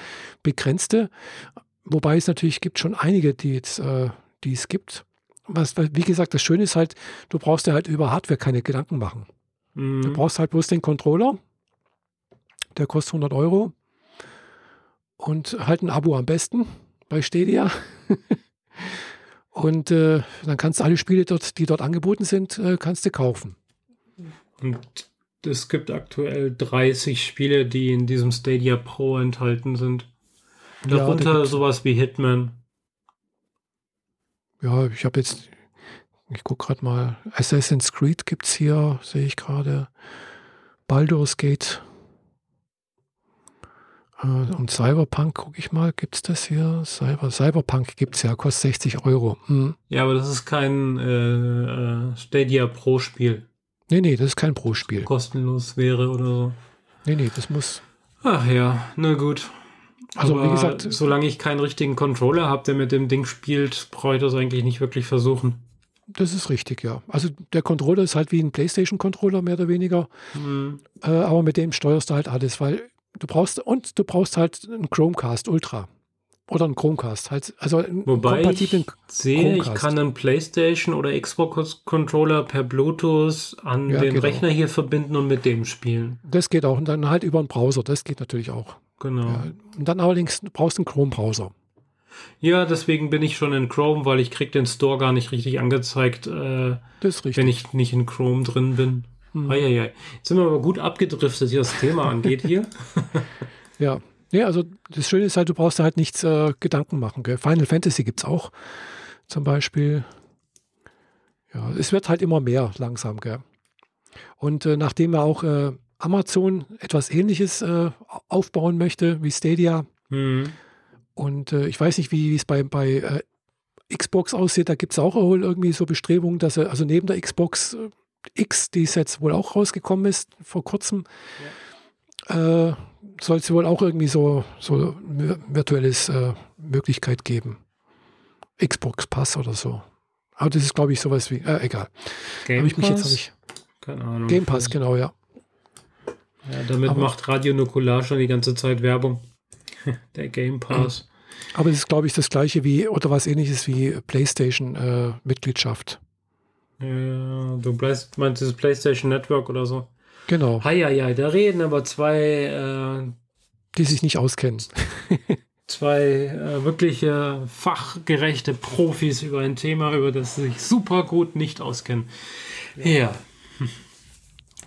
begrenzte. Wobei es natürlich gibt schon einige, die jetzt, äh, die es gibt. Was, wie gesagt, das Schöne ist halt, du brauchst ja halt über Hardware keine Gedanken machen. Mhm. Du brauchst halt bloß den Controller. Der kostet 100 Euro. Und halt ein Abo am besten bei Stadia. Und äh, dann kannst du alle Spiele, dort, die dort angeboten sind, äh, kannst du kaufen. Und es gibt aktuell 30 Spiele, die in diesem Stadia Pro enthalten sind. Darunter ja, sowas wie Hitman. Ja, ich habe jetzt, ich gucke gerade mal, Assassin's Creed gibt es hier, sehe ich gerade. Baldur's Gate äh, und Cyberpunk, gucke ich mal, gibt es das hier? Cyber, Cyberpunk gibt es ja, kostet 60 Euro. Hm. Ja, aber das ist kein äh, äh, Stadia Pro-Spiel. Nee, nee, das ist kein Pro-Spiel. Kostenlos wäre oder so. Nee, nee, das muss. Ach ja, na gut. Also, aber wie gesagt. Solange ich keinen richtigen Controller habe, der mit dem Ding spielt, brauche ich das eigentlich nicht wirklich versuchen. Das ist richtig, ja. Also der Controller ist halt wie ein PlayStation-Controller, mehr oder weniger. Mhm. Äh, aber mit dem steuerst du halt alles, weil Du brauchst und du brauchst halt einen Chromecast Ultra oder einen Chromecast, halt, also einen Wobei kompatiblen ich sehe, Chromecast. ich kann einen PlayStation oder Xbox Controller per Bluetooth an ja, den genau. Rechner hier verbinden und mit dem spielen. Das geht auch und dann halt über einen Browser, das geht natürlich auch. Genau. Ja, und dann allerdings brauchst du einen Chrome Browser. Ja, deswegen bin ich schon in Chrome, weil ich krieg den Store gar nicht richtig angezeigt, äh, wenn ich nicht in Chrome drin bin. Hm. Jetzt sind wir aber gut abgedriftet, was das Thema angeht hier. ja. Ja, also das Schöne ist halt, du brauchst da halt nichts äh, Gedanken machen. Gell? Final Fantasy gibt es auch zum Beispiel. Ja, es wird halt immer mehr langsam. Gell? Und äh, nachdem er auch äh, Amazon etwas ähnliches äh, aufbauen möchte wie Stadia, mhm. und äh, ich weiß nicht, wie es bei, bei äh, Xbox aussieht, da gibt es auch irgendwie so Bestrebungen, dass er, also neben der Xbox X, die jetzt wohl auch rausgekommen ist vor kurzem, ja. äh, soll es wohl auch irgendwie so, so virtuelles äh, Möglichkeit geben. Xbox Pass oder so. Aber das ist, glaube ich, sowas wie, äh, egal. Game ich mich jetzt noch nicht. Keine Ahnung. Game Pass, genau, ja. Ja, damit Aber, macht Radio Nukular schon die ganze Zeit Werbung. Der Game Pass. Aber es ist, glaube ich, das gleiche wie, oder was ähnliches wie PlayStation-Mitgliedschaft. Äh, ja, du meinst das PlayStation Network oder so? Genau. Ja, da reden aber zwei, äh, die sich nicht auskennen. zwei äh, wirkliche fachgerechte Profis über ein Thema, über das sie sich super gut nicht auskennen. Ja. ja.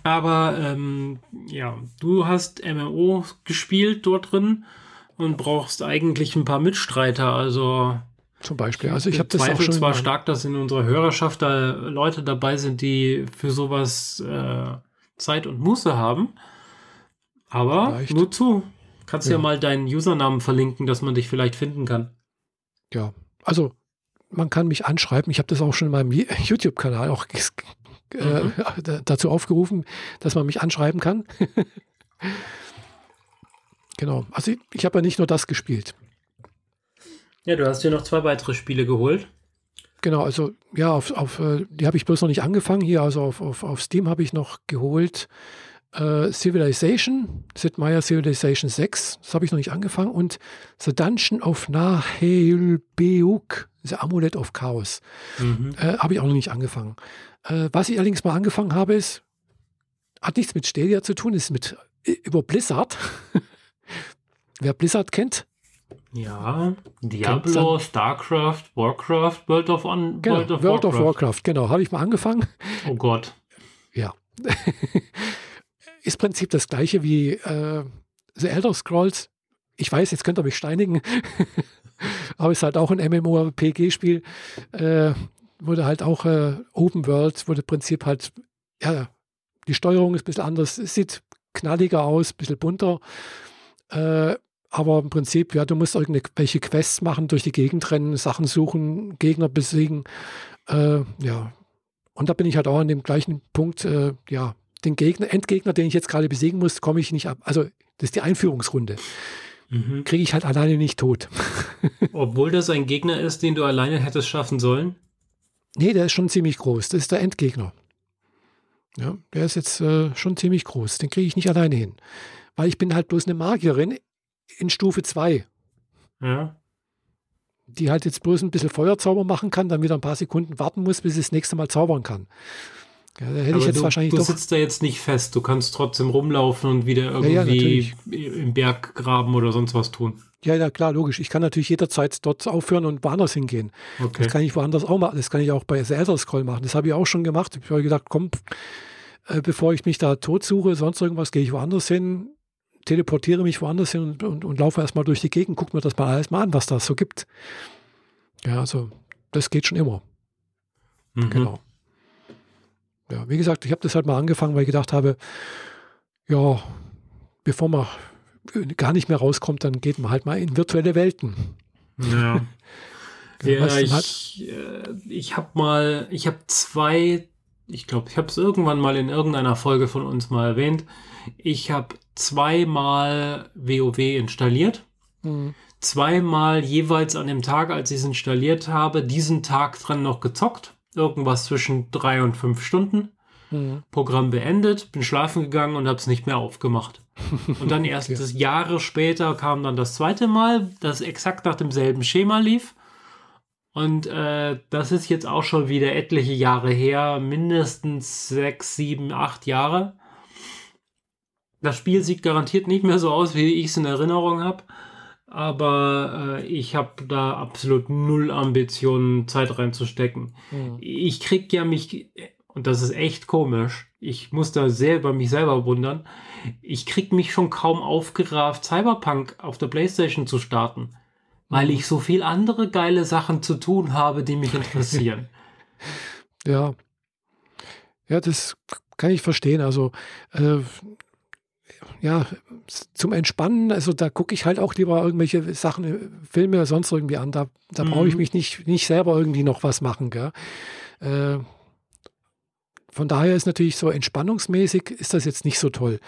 Aber ähm, ja, du hast MMO gespielt dort drin und brauchst eigentlich ein paar Mitstreiter. Also zum Beispiel. Also ich habe das auch schon zwar stark, dass in unserer Hörerschaft da Leute dabei sind, die für sowas äh, Zeit und Muße haben. Aber vielleicht. nur zu. Kannst ja. ja mal deinen Usernamen verlinken, dass man dich vielleicht finden kann. Ja, also man kann mich anschreiben. Ich habe das auch schon in meinem YouTube-Kanal auch äh, mhm. dazu aufgerufen, dass man mich anschreiben kann. genau. Also ich, ich habe ja nicht nur das gespielt. Ja, du hast dir noch zwei weitere Spiele geholt. Genau, also ja, auf, auf äh, die habe ich bloß noch nicht angefangen. Hier, also auf, auf, auf Steam habe ich noch geholt äh, Civilization, Sid Meier Civilization 6, das habe ich noch nicht angefangen. Und The Dungeon of Naheulbeuk, The Amulet of Chaos, mhm. äh, habe ich auch noch nicht angefangen. Äh, was ich allerdings mal angefangen habe, ist, hat nichts mit Stadia zu tun, ist mit äh, über Blizzard. Wer Blizzard kennt, ja, Diablo, StarCraft, Warcraft, World of, On genau, World of World Warcraft. Of Warcraft, genau, habe ich mal angefangen. Oh Gott. Ja. Ist Prinzip das gleiche wie äh, The Elder Scrolls. Ich weiß, jetzt könnt ihr mich steinigen, aber es ist halt auch ein MMORPG-Spiel. Äh, wurde halt auch äh, Open World, wurde im Prinzip halt, ja, die Steuerung ist ein bisschen anders, es sieht knalliger aus, ein bisschen bunter. Äh, aber im Prinzip, ja, du musst irgendwelche Quests machen, durch die Gegend rennen, Sachen suchen, Gegner besiegen. Äh, ja. Und da bin ich halt auch an dem gleichen Punkt, äh, ja, den Gegner, Endgegner, den ich jetzt gerade besiegen muss, komme ich nicht ab. Also, das ist die Einführungsrunde. Mhm. Kriege ich halt alleine nicht tot. Obwohl das ein Gegner ist, den du alleine hättest schaffen sollen? Nee, der ist schon ziemlich groß. Das ist der Endgegner. Ja, der ist jetzt äh, schon ziemlich groß. Den kriege ich nicht alleine hin. Weil ich bin halt bloß eine Magierin in Stufe 2. Ja. Die halt jetzt bloß ein bisschen Feuerzauber machen kann, dann wieder ein paar Sekunden warten muss, bis sie das nächste Mal zaubern kann. Ja, da hätte Aber ich jetzt du, wahrscheinlich du sitzt da jetzt nicht fest. Du kannst trotzdem rumlaufen und wieder irgendwie ja, ja, im Berg graben oder sonst was tun. Ja, ja, klar, logisch. Ich kann natürlich jederzeit dort aufhören und woanders hingehen. Okay. Das kann ich woanders auch machen. Das kann ich auch bei Elder Scroll machen. Das habe ich auch schon gemacht. Ich habe gedacht, komm, äh, bevor ich mich da tot suche, sonst irgendwas, gehe ich woanders hin teleportiere mich woanders hin und, und, und laufe erstmal durch die Gegend, gucke mir das mal alles mal an, was das so gibt. Ja, also das geht schon immer. Mhm. Genau. Ja, wie gesagt, ich habe das halt mal angefangen, weil ich gedacht habe, ja, bevor man gar nicht mehr rauskommt, dann geht man halt mal in virtuelle Welten. Ja. ja, ich, äh, ich habe mal, ich habe zwei, ich glaube, ich habe es irgendwann mal in irgendeiner Folge von uns mal erwähnt. Ich habe zweimal WoW installiert. Mhm. Zweimal jeweils an dem Tag, als ich es installiert habe, diesen Tag dran noch gezockt. Irgendwas zwischen drei und fünf Stunden. Mhm. Programm beendet, bin schlafen gegangen und habe es nicht mehr aufgemacht. Und dann erst ja. Jahre später kam dann das zweite Mal, das exakt nach demselben Schema lief. Und äh, das ist jetzt auch schon wieder etliche Jahre her, mindestens sechs, sieben, acht Jahre. Das Spiel sieht garantiert nicht mehr so aus, wie ich es in Erinnerung habe. Aber äh, ich habe da absolut null Ambitionen, Zeit reinzustecken. Mhm. Ich krieg ja mich, und das ist echt komisch, ich muss da sehr über mich selber wundern, ich krieg mich schon kaum aufgerafft, Cyberpunk auf der Playstation zu starten. Weil mhm. ich so viel andere geile Sachen zu tun habe, die mich interessieren. ja. Ja, das kann ich verstehen. Also äh, ja, zum Entspannen, also da gucke ich halt auch lieber irgendwelche Sachen, Filme oder sonst irgendwie an. Da, da mhm. brauche ich mhm. mich nicht, nicht selber irgendwie noch was machen. Gell? Äh, von daher ist natürlich so entspannungsmäßig ist das jetzt nicht so toll.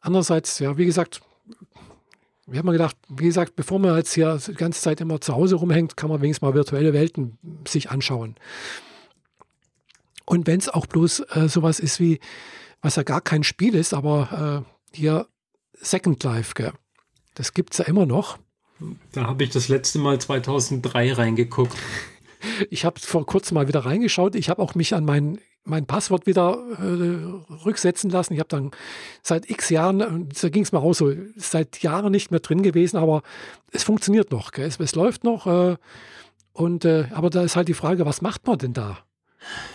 Andererseits, ja, wie gesagt, wir haben gedacht, wie gesagt, bevor man jetzt hier die ganze Zeit immer zu Hause rumhängt, kann man wenigstens mal virtuelle Welten sich anschauen. Und wenn es auch bloß äh, sowas ist wie, was ja gar kein Spiel ist, aber äh, hier Second Life, gell? Das gibt es ja immer noch. Da habe ich das letzte Mal 2003 reingeguckt. Ich habe vor kurzem mal wieder reingeschaut. Ich habe auch mich an mein, mein Passwort wieder äh, rücksetzen lassen. Ich habe dann seit x Jahren, da ging es mal raus, so seit Jahren nicht mehr drin gewesen, aber es funktioniert noch. Es, es, läuft noch. Äh, und, äh, aber da ist halt die Frage, was macht man denn da?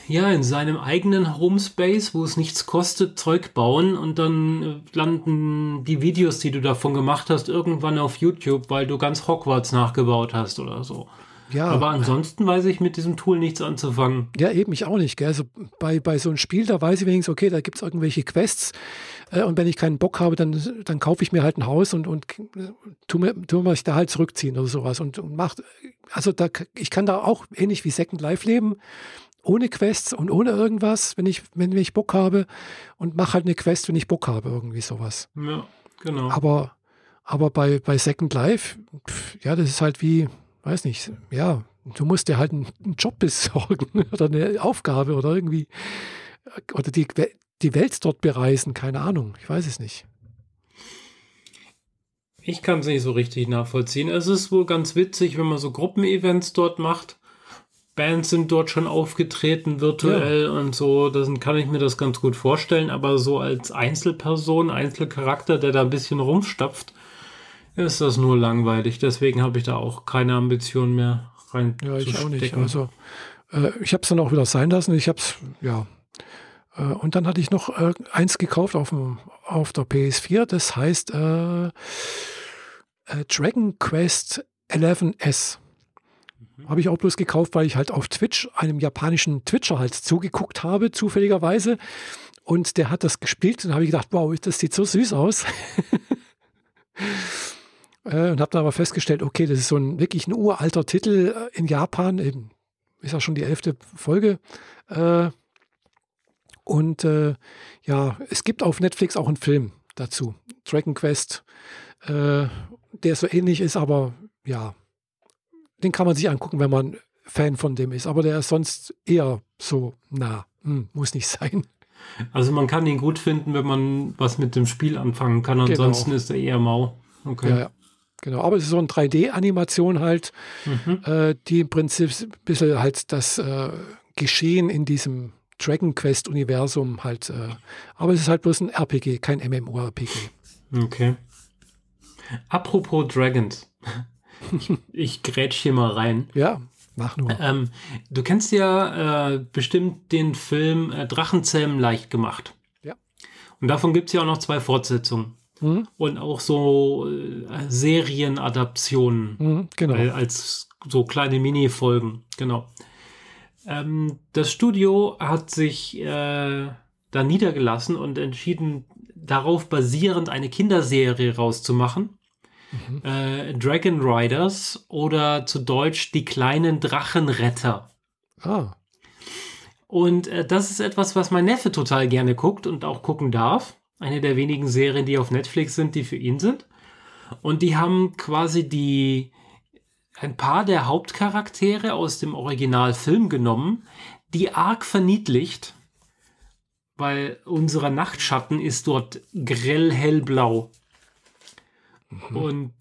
Ja, in seinem eigenen Homespace, wo es nichts kostet, Zeug bauen und dann äh, landen die Videos, die du davon gemacht hast, irgendwann auf YouTube, weil du ganz Hogwarts nachgebaut hast oder so. Ja. Aber ansonsten weiß ich mit diesem Tool nichts anzufangen. Ja, eben ich auch nicht. Gell? Also bei, bei so einem Spiel, da weiß ich wenigstens, okay, da gibt es irgendwelche Quests äh, und wenn ich keinen Bock habe, dann, dann kaufe ich mir halt ein Haus und, und äh, tu, mir, tu mich da halt zurückziehen oder sowas. Und, und macht, also da, ich kann da auch ähnlich wie Second Life leben ohne Quests und ohne irgendwas, wenn ich, wenn ich Bock habe und mache halt eine Quest, wenn ich Bock habe, irgendwie sowas. Ja, genau. Aber, aber bei, bei Second Life, ja, das ist halt wie, weiß nicht, ja, du musst dir halt einen, einen Job besorgen oder eine Aufgabe oder irgendwie, oder die, die Welt dort bereisen, keine Ahnung, ich weiß es nicht. Ich kann es nicht so richtig nachvollziehen. Es ist wohl ganz witzig, wenn man so Gruppenevents dort macht Bands sind dort schon aufgetreten, virtuell ja. und so. Dann kann ich mir das ganz gut vorstellen. Aber so als Einzelperson, Einzelcharakter, der da ein bisschen rumstapft, ist das nur langweilig. Deswegen habe ich da auch keine Ambition mehr rein. Ja, ich auch nicht. Also, äh, ich habe es dann auch wieder sein lassen. Ich habe es, ja. Äh, und dann hatte ich noch äh, eins gekauft auf, dem, auf der PS4. Das heißt äh, äh, Dragon Quest 11S. Habe ich auch bloß gekauft, weil ich halt auf Twitch einem japanischen Twitcher halt zugeguckt habe, zufälligerweise. Und der hat das gespielt und habe ich gedacht, wow, das sieht so süß aus. Äh, und habe dann aber festgestellt, okay, das ist so ein wirklich ein uralter Titel äh, in Japan, eben ist ja schon die elfte Folge. Äh, und ja, es gibt auf Netflix auch einen Film dazu, Dragon Quest, der so ähnlich ist, aber ja, den kann man sich angucken, wenn man Fan von dem ist. Aber der ist sonst eher so, na, hm, muss nicht sein. Also man kann ihn gut finden, wenn man was mit dem Spiel anfangen kann. Genau. Ansonsten genau. ist er eher mau. Okay. Ja, ja. Genau, aber es ist so eine 3D-Animation halt, mhm. äh, die im Prinzip ein bisschen halt das äh, Geschehen in diesem Dragon Quest-Universum halt, äh, aber es ist halt bloß ein RPG, kein MMORPG. Okay. Apropos Dragons. ich, ich grätsch hier mal rein. Ja, mach nur. Ähm, du kennst ja äh, bestimmt den Film äh, Drachenzähmen leicht gemacht. Ja. Und davon gibt es ja auch noch zwei Fortsetzungen. Mhm. Und auch so äh, Serienadaptionen. Mhm, genau. als so kleine Mini-Folgen. Genau. Ähm, das Studio hat sich äh, da niedergelassen und entschieden, darauf basierend eine Kinderserie rauszumachen. Mhm. Äh, Dragon Riders oder zu Deutsch die kleinen Drachenretter. Ah. Und äh, das ist etwas, was mein Neffe total gerne guckt und auch gucken darf. Eine der wenigen Serien, die auf Netflix sind, die für ihn sind. Und die haben quasi die ein paar der Hauptcharaktere aus dem Originalfilm genommen, die arg verniedlicht, weil unser Nachtschatten ist dort grell hellblau. Mhm. Und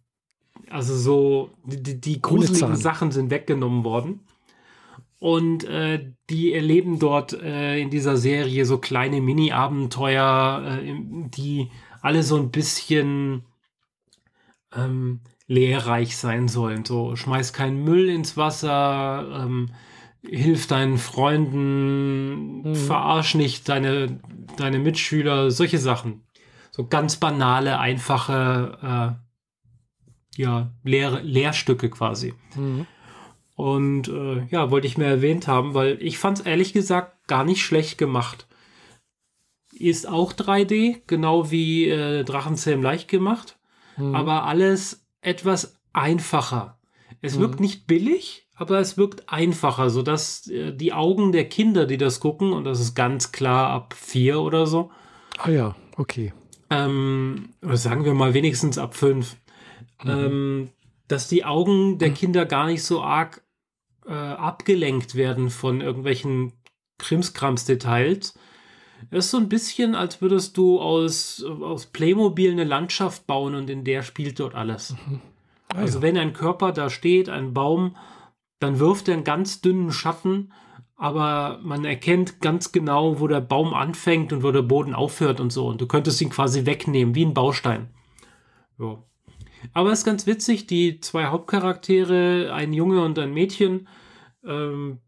also so, die, die gruseligen Sachen sind weggenommen worden. Und äh, die erleben dort äh, in dieser Serie so kleine Mini-Abenteuer, äh, die alle so ein bisschen ähm, lehrreich sein sollen. So, schmeiß keinen Müll ins Wasser, ähm, hilf deinen Freunden, mhm. verarsch nicht deine, deine Mitschüler, solche Sachen so ganz banale, einfache äh, ja, Lehr Lehrstücke quasi. Mhm. Und äh, ja, wollte ich mir erwähnt haben, weil ich fand es ehrlich gesagt gar nicht schlecht gemacht. Ist auch 3D, genau wie äh, Drachenzähm leicht gemacht, mhm. aber alles etwas einfacher. Es mhm. wirkt nicht billig, aber es wirkt einfacher, sodass äh, die Augen der Kinder, die das gucken, und das ist ganz klar ab vier oder so. Ah ja, okay ähm, oder sagen wir mal wenigstens ab fünf, mhm. ähm, dass die Augen der Kinder gar nicht so arg äh, abgelenkt werden von irgendwelchen Krimskrams-Details, Es ist so ein bisschen, als würdest du aus, aus Playmobil eine Landschaft bauen und in der spielt dort alles. Mhm. Ah, also ja. wenn ein Körper da steht, ein Baum, dann wirft er einen ganz dünnen Schatten, aber man erkennt ganz genau, wo der Baum anfängt und wo der Boden aufhört und so. Und du könntest ihn quasi wegnehmen, wie ein Baustein. Ja. Aber es ist ganz witzig, die zwei Hauptcharaktere, ein Junge und ein Mädchen, ähm,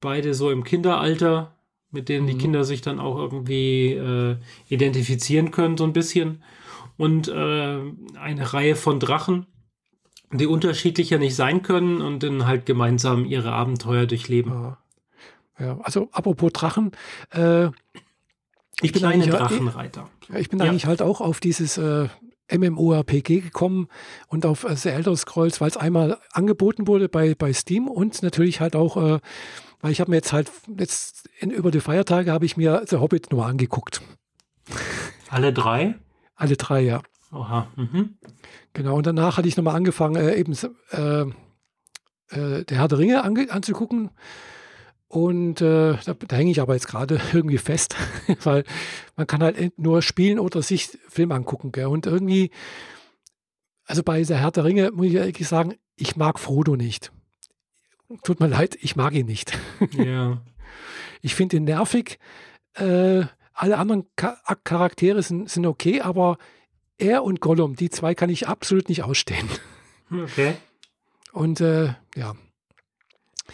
beide so im Kinderalter, mit denen mhm. die Kinder sich dann auch irgendwie äh, identifizieren können, so ein bisschen. Und äh, eine Reihe von Drachen, die unterschiedlicher nicht sein können und dann halt gemeinsam ihre Abenteuer durchleben. Ja, ja also apropos Drachen, äh, ich bin kleine Drachenreiter. Ich bin ja. eigentlich halt auch auf dieses äh, MMORPG gekommen und auf The Elder Scrolls, weil es einmal angeboten wurde bei, bei Steam und natürlich halt auch, äh, weil ich habe mir jetzt halt jetzt in, über die Feiertage habe ich mir The Hobbit nur angeguckt. Alle drei? Alle drei, ja. Oha. Mhm. Genau, und danach hatte ich nochmal angefangen, äh, eben äh, äh, der Herr der Ringe ange anzugucken. Und äh, da, da hänge ich aber jetzt gerade irgendwie fest, weil man kann halt nur spielen oder sich Film angucken. Gell? Und irgendwie, also bei der Herr der Ringe muss ich ehrlich sagen, ich mag Frodo nicht. Tut mir leid, ich mag ihn nicht. Ja. Ich finde ihn nervig. Äh, alle anderen Charaktere sind, sind okay, aber er und Gollum, die zwei kann ich absolut nicht ausstehen. Okay. Und äh, ja.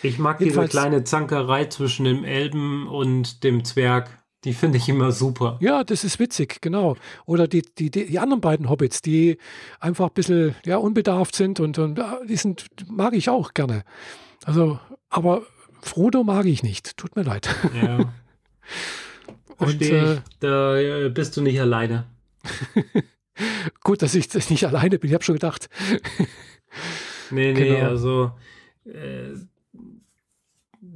Ich mag Jedenfalls, diese kleine Zankerei zwischen dem Elben und dem Zwerg. Die finde ich immer super. Ja, das ist witzig, genau. Oder die, die, die anderen beiden Hobbits, die einfach ein bisschen ja, unbedarft sind und, und die sind, mag ich auch gerne. Also, aber Frodo mag ich nicht. Tut mir leid. Ja. Verstehe und, äh, Da äh, bist du nicht alleine. Gut, dass ich das nicht alleine bin. Ich habe schon gedacht. nee, nee, genau. also äh,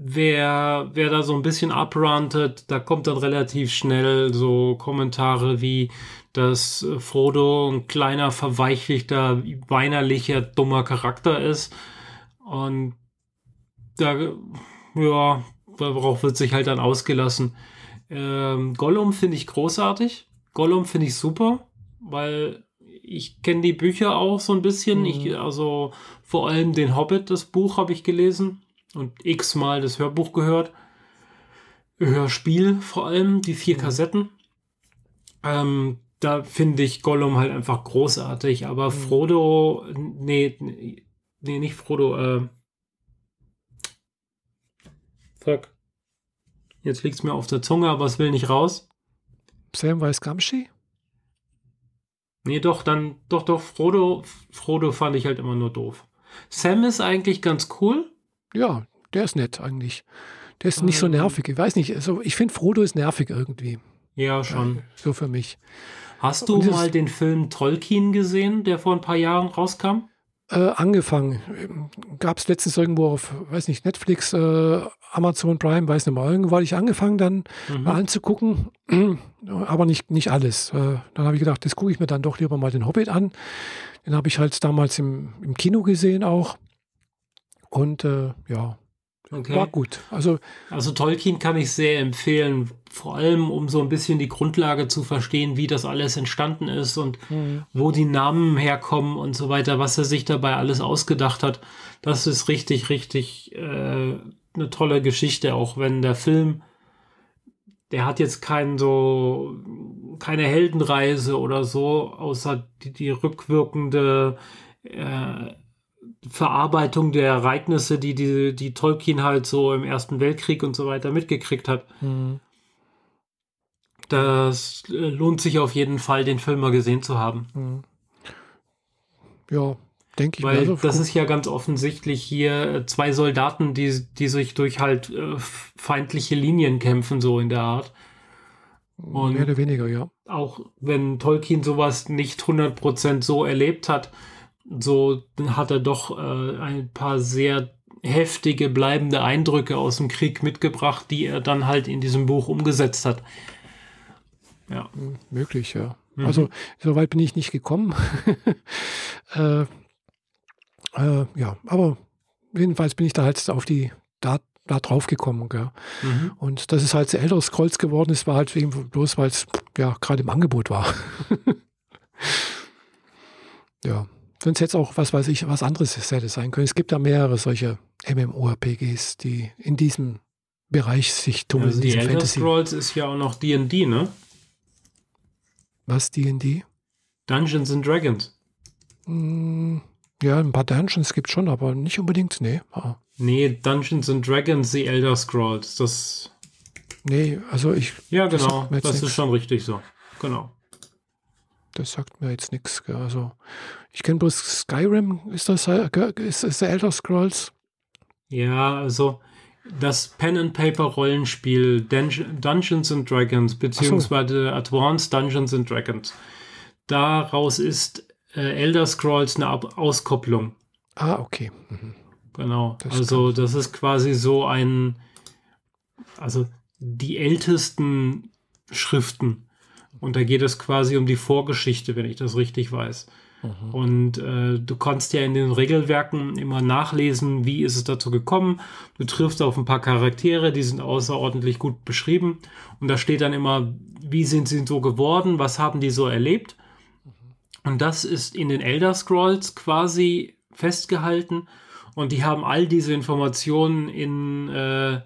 wer, wer da so ein bisschen abrantet, da kommt dann relativ schnell so Kommentare wie, dass Frodo ein kleiner, verweichlichter, weinerlicher, dummer Charakter ist. Und da, ja, darauf wird sich halt dann ausgelassen. Ähm, Gollum finde ich großartig. Gollum finde ich super weil ich kenne die Bücher auch so ein bisschen. Mhm. Ich, also vor allem den Hobbit, das Buch habe ich gelesen und x-mal das Hörbuch gehört. Hörspiel vor allem, die vier mhm. Kassetten. Ähm, da finde ich Gollum halt einfach großartig, aber mhm. Frodo, nee, nee, nicht Frodo, äh, fuck. Jetzt liegt es mir auf der Zunge, aber es will nicht raus. Sam Weiß Gamschi? Nee, doch, dann, doch, doch, Frodo, Frodo fand ich halt immer nur doof. Sam ist eigentlich ganz cool. Ja, der ist nett eigentlich. Der ist nicht so ähm. nervig. Ich weiß nicht, also ich finde Frodo ist nervig irgendwie. Ja, schon. Ja, so für mich. Hast du mal den Film Tolkien gesehen, der vor ein paar Jahren rauskam? Äh, angefangen. Gab es letztens irgendwo auf, weiß nicht, Netflix, äh, Amazon Prime, weiß nicht mal, irgendwo hatte ich angefangen, dann mhm. mal anzugucken, aber nicht, nicht alles. Äh, dann habe ich gedacht, das gucke ich mir dann doch lieber mal den Hobbit an. Den habe ich halt damals im, im Kino gesehen auch. Und äh, ja, Okay. War gut. Also, also Tolkien kann ich sehr empfehlen, vor allem um so ein bisschen die Grundlage zu verstehen, wie das alles entstanden ist und mhm. wo die Namen herkommen und so weiter, was er sich dabei alles ausgedacht hat. Das ist richtig, richtig äh, eine tolle Geschichte, auch wenn der Film, der hat jetzt keinen so, keine Heldenreise oder so, außer die, die rückwirkende äh, Verarbeitung der Ereignisse, die, die, die Tolkien halt so im Ersten Weltkrieg und so weiter mitgekriegt hat. Mhm. Das äh, lohnt sich auf jeden Fall, den Film mal gesehen zu haben. Mhm. Ja, denke ich. Weil das ist ja ganz offensichtlich hier äh, zwei Soldaten, die, die sich durch halt äh, feindliche Linien kämpfen, so in der Art. Und Mehr oder weniger, ja. Auch wenn Tolkien sowas nicht 100% so erlebt hat, so hat er doch äh, ein paar sehr heftige, bleibende Eindrücke aus dem Krieg mitgebracht, die er dann halt in diesem Buch umgesetzt hat. Ja. Möglich, ja. Mhm. Also, so weit bin ich nicht gekommen. äh, äh, ja, aber jedenfalls bin ich da halt auf die Dat da drauf gekommen. Mhm. Und dass es halt The Elder Scrolls geworden ist, war halt eben bloß, weil es ja gerade im Angebot war. ja. Hätte es auch, was weiß ich, was anderes hätte sein können. Es gibt ja mehrere solche MMORPGs, die in diesem Bereich sich tummeln. Also die Elder Fantasy. Scrolls ist ja auch noch D&D, ne? Was D&D? Dungeons and Dragons. Mm, ja, ein paar Dungeons gibt es schon, aber nicht unbedingt, nee. Ah. Nee, Dungeons and Dragons, The Elder Scrolls, das... Nee, also ich... Ja, genau, das, das ist schon richtig so, genau. Das sagt mir jetzt nichts, also ich kenne bloß Skyrim, ist das, ist, ist The Elder Scrolls? Ja, also das Pen and Paper Rollenspiel Dungeons and Dragons beziehungsweise so. Advanced Dungeons and Dragons. Daraus ist äh, Elder Scrolls eine Ab Auskopplung. Ah, okay. Mhm. Genau. Das also das ist quasi so ein, also die ältesten Schriften. Und da geht es quasi um die Vorgeschichte, wenn ich das richtig weiß. Mhm. Und äh, du kannst ja in den Regelwerken immer nachlesen, wie ist es dazu gekommen. Du triffst auf ein paar Charaktere, die sind außerordentlich gut beschrieben. Und da steht dann immer, wie sind sie so geworden, was haben die so erlebt. Mhm. Und das ist in den Elder Scrolls quasi festgehalten. Und die haben all diese Informationen in äh,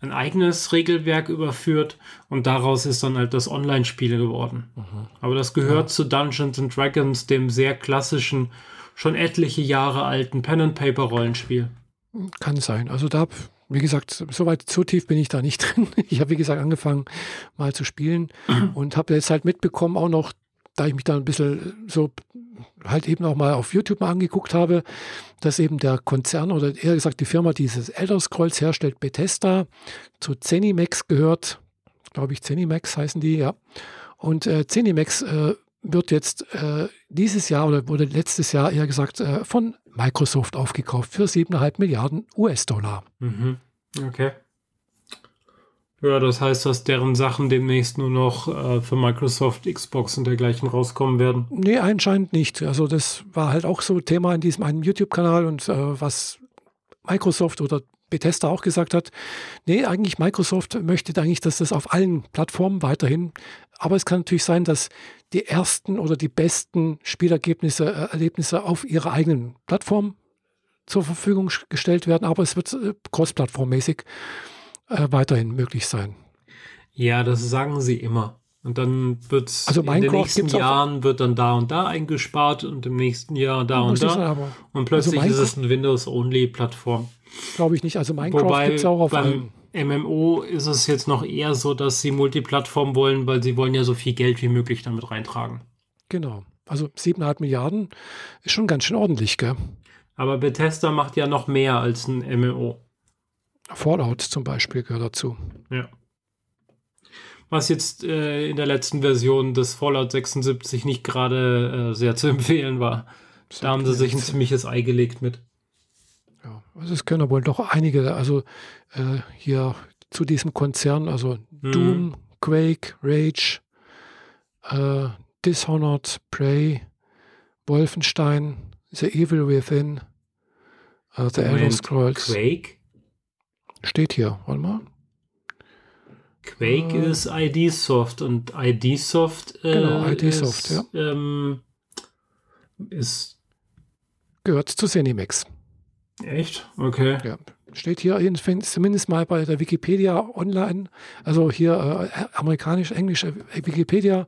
ein eigenes Regelwerk überführt und daraus ist dann halt das Online-Spiel geworden. Mhm. Aber das gehört ja. zu Dungeons and Dragons, dem sehr klassischen, schon etliche Jahre alten Pen-and-Paper-Rollenspiel. Kann sein. Also da, wie gesagt, soweit so tief bin ich da nicht drin. Ich habe, wie gesagt, angefangen mal zu spielen und habe jetzt halt mitbekommen, auch noch, da ich mich da ein bisschen so halt eben auch mal auf YouTube mal angeguckt habe, dass eben der Konzern oder eher gesagt die Firma, die dieses Elder Scrolls herstellt, Bethesda, zu Zenimax gehört. Glaube ich, Zenimax heißen die, ja. Und äh, Zenimax äh, wird jetzt äh, dieses Jahr oder wurde letztes Jahr eher gesagt äh, von Microsoft aufgekauft für 7,5 Milliarden US-Dollar. Mhm. Okay. Ja, das heißt, dass deren Sachen demnächst nur noch äh, für Microsoft, Xbox und dergleichen rauskommen werden? Nee, anscheinend nicht. Also das war halt auch so Thema in diesem einen YouTube-Kanal und äh, was Microsoft oder Bethesda auch gesagt hat, nee, eigentlich Microsoft möchte eigentlich, dass das auf allen Plattformen weiterhin, aber es kann natürlich sein, dass die ersten oder die besten Spielergebnisse, äh, Erlebnisse auf ihrer eigenen Plattform zur Verfügung gestellt werden, aber es wird äh, cross-plattformmäßig äh, weiterhin möglich sein. Ja, das sagen sie immer. Und dann wird also in den nächsten Jahren wird dann da und da eingespart und im nächsten Jahr da und da. Und plötzlich also ist es eine Windows-Only-Plattform. Glaube ich nicht. Also Minecraft gibt es auch auf beim allen. MMO ist es jetzt noch eher so, dass sie Multiplattform wollen, weil sie wollen ja so viel Geld wie möglich damit reintragen. Genau. Also 7,5 Milliarden ist schon ganz schön ordentlich, gell? Aber Bethesda macht ja noch mehr als ein MMO. Fallout zum Beispiel gehört dazu. Ja. Was jetzt äh, in der letzten Version des Fallout 76 nicht gerade äh, sehr zu empfehlen war. Das da haben sie sich ein ziemliches Ei gelegt mit. Ja, also es können wohl doch einige, also äh, hier zu diesem Konzern, also mhm. Doom, Quake, Rage, äh, Dishonored, Prey, Wolfenstein, The Evil Within, uh, The Elder Scrolls. Quake? Steht hier, warte mal. Quake äh, ist ID-Soft und ID-Soft äh, genau, ID-Soft, ja. Ähm, ist gehört zu Zenimax. Echt? Okay. Ja. Steht hier zumindest mal bei der Wikipedia online, also hier äh, amerikanisch-englische Wikipedia,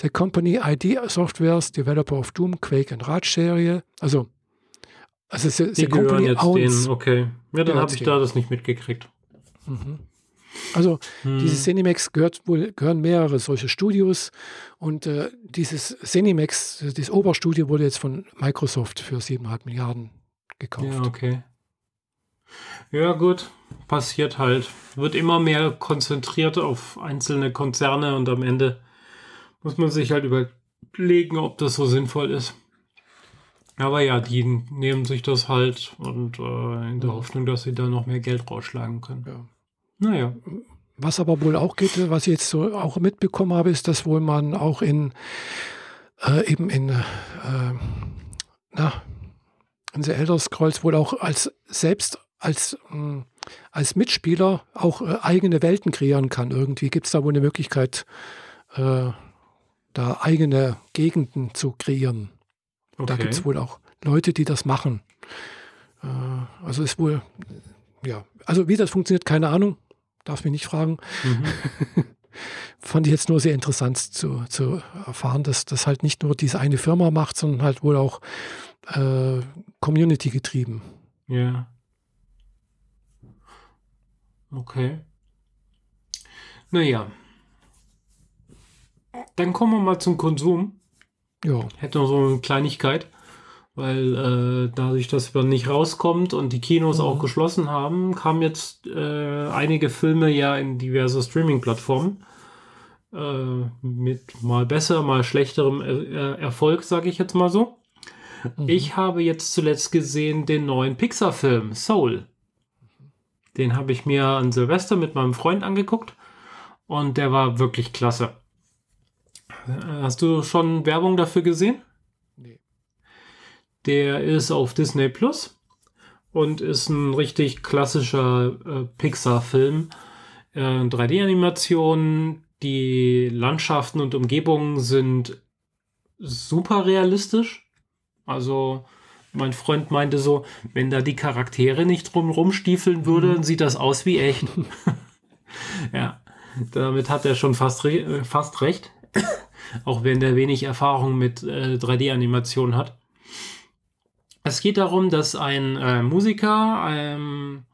the company ID Softwares, developer of Doom, Quake und Raj-Serie. Also also sie, sie gehören jetzt denen, okay. Ja, dann habe ich da das nicht mitgekriegt. Mhm. Also hm. dieses Cinemax gehört wohl, gehören mehrere solche Studios und äh, dieses Cinemax, das Oberstudio wurde jetzt von Microsoft für 7,5 Milliarden gekauft. Ja, okay. Ja, gut, passiert halt. Wird immer mehr konzentriert auf einzelne Konzerne und am Ende muss man sich halt überlegen, ob das so sinnvoll ist. Aber ja, die nehmen sich das halt und äh, in der Hoffnung, dass sie da noch mehr Geld rausschlagen können. Ja. Naja. Was aber wohl auch geht, was ich jetzt so auch mitbekommen habe, ist, dass wohl man auch in äh, eben in, äh, na, in The Elder Scrolls wohl auch als selbst als mh, hm, als Mitspieler auch äh, eigene Welten kreieren kann. Irgendwie gibt es da wohl eine Möglichkeit, äh, da eigene Gegenden zu kreieren. Okay. Da gibt es wohl auch Leute, die das machen. Äh, also ist wohl, ja, also wie das funktioniert, keine Ahnung. Darf mich nicht fragen. Mhm. Fand ich jetzt nur sehr interessant zu, zu erfahren, dass das halt nicht nur diese eine Firma macht, sondern halt wohl auch äh, Community getrieben. Ja. Okay. Naja. Dann kommen wir mal zum Konsum. Ja. Hätte noch so eine Kleinigkeit, weil äh, dadurch, dass man nicht rauskommt und die Kinos mhm. auch geschlossen haben, kamen jetzt äh, einige Filme ja in diverse Streaming-Plattformen. Äh, mit mal besser, mal schlechterem er Erfolg, sage ich jetzt mal so. Mhm. Ich habe jetzt zuletzt gesehen den neuen Pixar-Film Soul. Den habe ich mir an Silvester mit meinem Freund angeguckt und der war wirklich klasse. Hast du schon Werbung dafür gesehen? Nee. Der ist auf Disney Plus und ist ein richtig klassischer äh, Pixar-Film. Äh, 3D-Animation, die Landschaften und Umgebungen sind super realistisch. Also mein Freund meinte so, wenn da die Charaktere nicht drum rumstiefeln würden, mhm. sieht das aus wie echt. ja, damit hat er schon fast, re fast recht. Auch wenn der wenig Erfahrung mit äh, 3D-Animation hat. Es geht darum, dass ein äh, Musiker, ähm,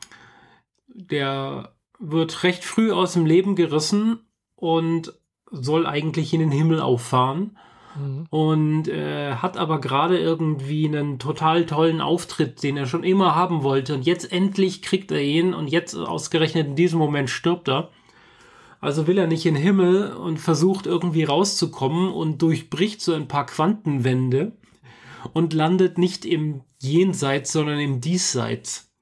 der wird recht früh aus dem Leben gerissen und soll eigentlich in den Himmel auffahren Mhm. Und äh, hat aber gerade irgendwie einen total tollen Auftritt, den er schon immer haben wollte. Und jetzt endlich kriegt er ihn und jetzt ausgerechnet in diesem Moment stirbt er. Also will er nicht in den Himmel und versucht irgendwie rauszukommen und durchbricht so ein paar Quantenwände und landet nicht im Jenseits, sondern im Diesseits.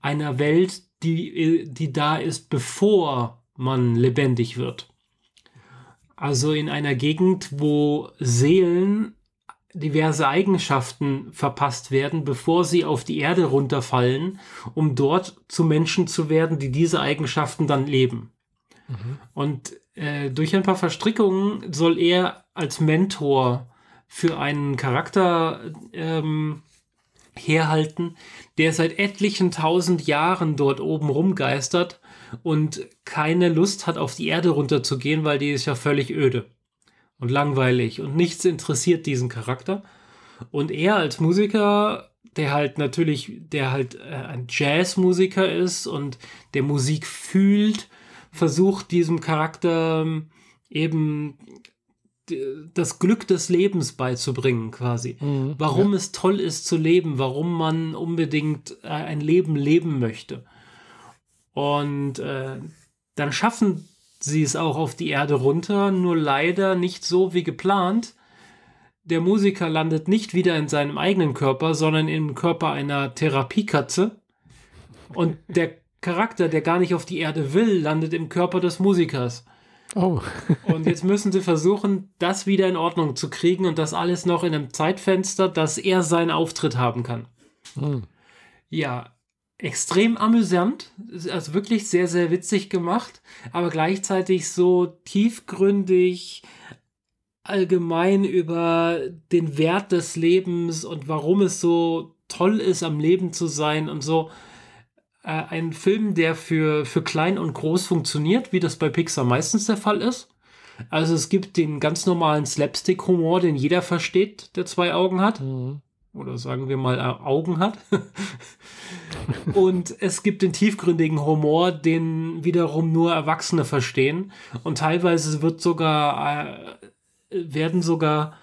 Einer Welt, die, die da ist, bevor man lebendig wird. Also in einer Gegend, wo Seelen diverse Eigenschaften verpasst werden, bevor sie auf die Erde runterfallen, um dort zu Menschen zu werden, die diese Eigenschaften dann leben. Mhm. Und äh, durch ein paar Verstrickungen soll er als Mentor für einen Charakter ähm, herhalten, der seit etlichen tausend Jahren dort oben rumgeistert und keine Lust hat, auf die Erde runterzugehen, weil die ist ja völlig öde und langweilig und nichts interessiert diesen Charakter. Und er als Musiker, der halt natürlich, der halt äh, ein Jazzmusiker ist und der Musik fühlt, versucht diesem Charakter ähm, eben das Glück des Lebens beizubringen, quasi. Mhm, warum ja. es toll ist zu leben, warum man unbedingt äh, ein Leben leben möchte. Und äh, dann schaffen sie es auch auf die Erde runter, nur leider nicht so wie geplant. Der Musiker landet nicht wieder in seinem eigenen Körper, sondern im Körper einer Therapiekatze. Und der Charakter, der gar nicht auf die Erde will, landet im Körper des Musikers. Oh. und jetzt müssen sie versuchen, das wieder in Ordnung zu kriegen und das alles noch in einem Zeitfenster, dass er seinen Auftritt haben kann. Hm. Ja, extrem amüsant, also wirklich sehr, sehr witzig gemacht, aber gleichzeitig so tiefgründig allgemein über den Wert des Lebens und warum es so toll ist, am Leben zu sein und so. Äh, ein Film, der für, für klein und groß funktioniert, wie das bei Pixar meistens der Fall ist. Also es gibt den ganz normalen Slapstick-Humor, den jeder versteht, der zwei Augen hat. Mhm oder sagen wir mal äh, Augen hat. und es gibt den tiefgründigen Humor, den wiederum nur Erwachsene verstehen. Und teilweise wird sogar, äh, werden sogar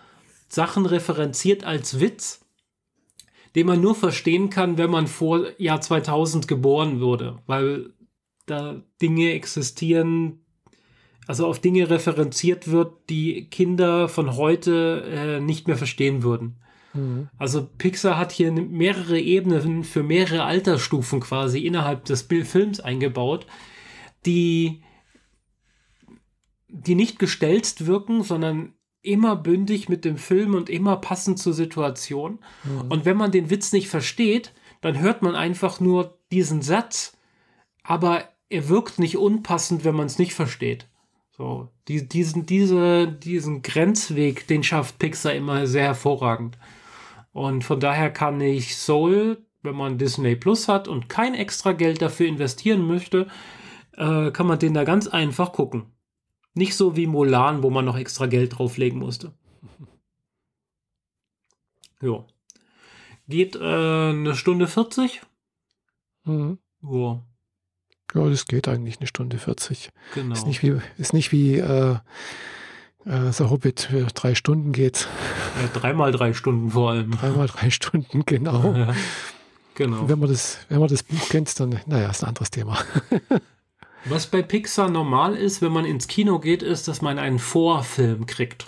Sachen referenziert als Witz, den man nur verstehen kann, wenn man vor Jahr 2000 geboren wurde, weil da Dinge existieren, also auf Dinge referenziert wird, die Kinder von heute äh, nicht mehr verstehen würden. Mhm. Also Pixar hat hier mehrere Ebenen für mehrere Altersstufen quasi innerhalb des Films eingebaut, die, die nicht gestelzt wirken, sondern immer bündig mit dem Film und immer passend zur Situation. Mhm. Und wenn man den Witz nicht versteht, dann hört man einfach nur diesen Satz aber er wirkt nicht unpassend, wenn man es nicht versteht. So, die, diesen, diese, diesen Grenzweg, den schafft Pixar immer sehr hervorragend. Und von daher kann ich Soul, wenn man Disney Plus hat und kein extra Geld dafür investieren möchte, äh, kann man den da ganz einfach gucken. Nicht so wie Mulan, wo man noch extra Geld drauflegen musste. Ja. Geht äh, eine Stunde 40. Mhm. Ja. Ja, das geht eigentlich eine Stunde 40. Genau. Ist nicht wie, ist nicht wie äh, äh, The Hobbit für drei Stunden geht. Ja, dreimal drei Stunden vor allem. Dreimal drei Stunden, genau. Ja, genau. wenn man, das, wenn man das Buch kennt, dann, naja, ist ein anderes Thema. Was bei Pixar normal ist, wenn man ins Kino geht, ist, dass man einen Vorfilm kriegt.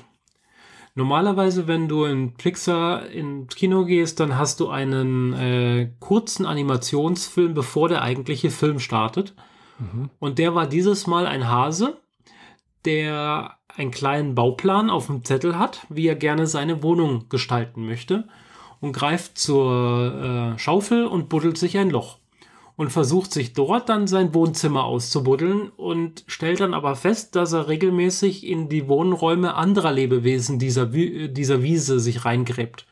Normalerweise, wenn du in Pixar ins Kino gehst, dann hast du einen äh, kurzen Animationsfilm, bevor der eigentliche Film startet. Mhm. Und der war dieses Mal ein Hase, der einen kleinen Bauplan auf dem Zettel hat, wie er gerne seine Wohnung gestalten möchte und greift zur äh, Schaufel und buddelt sich ein Loch und versucht sich dort dann sein Wohnzimmer auszubuddeln und stellt dann aber fest, dass er regelmäßig in die Wohnräume anderer Lebewesen dieser, dieser Wiese sich reingräbt.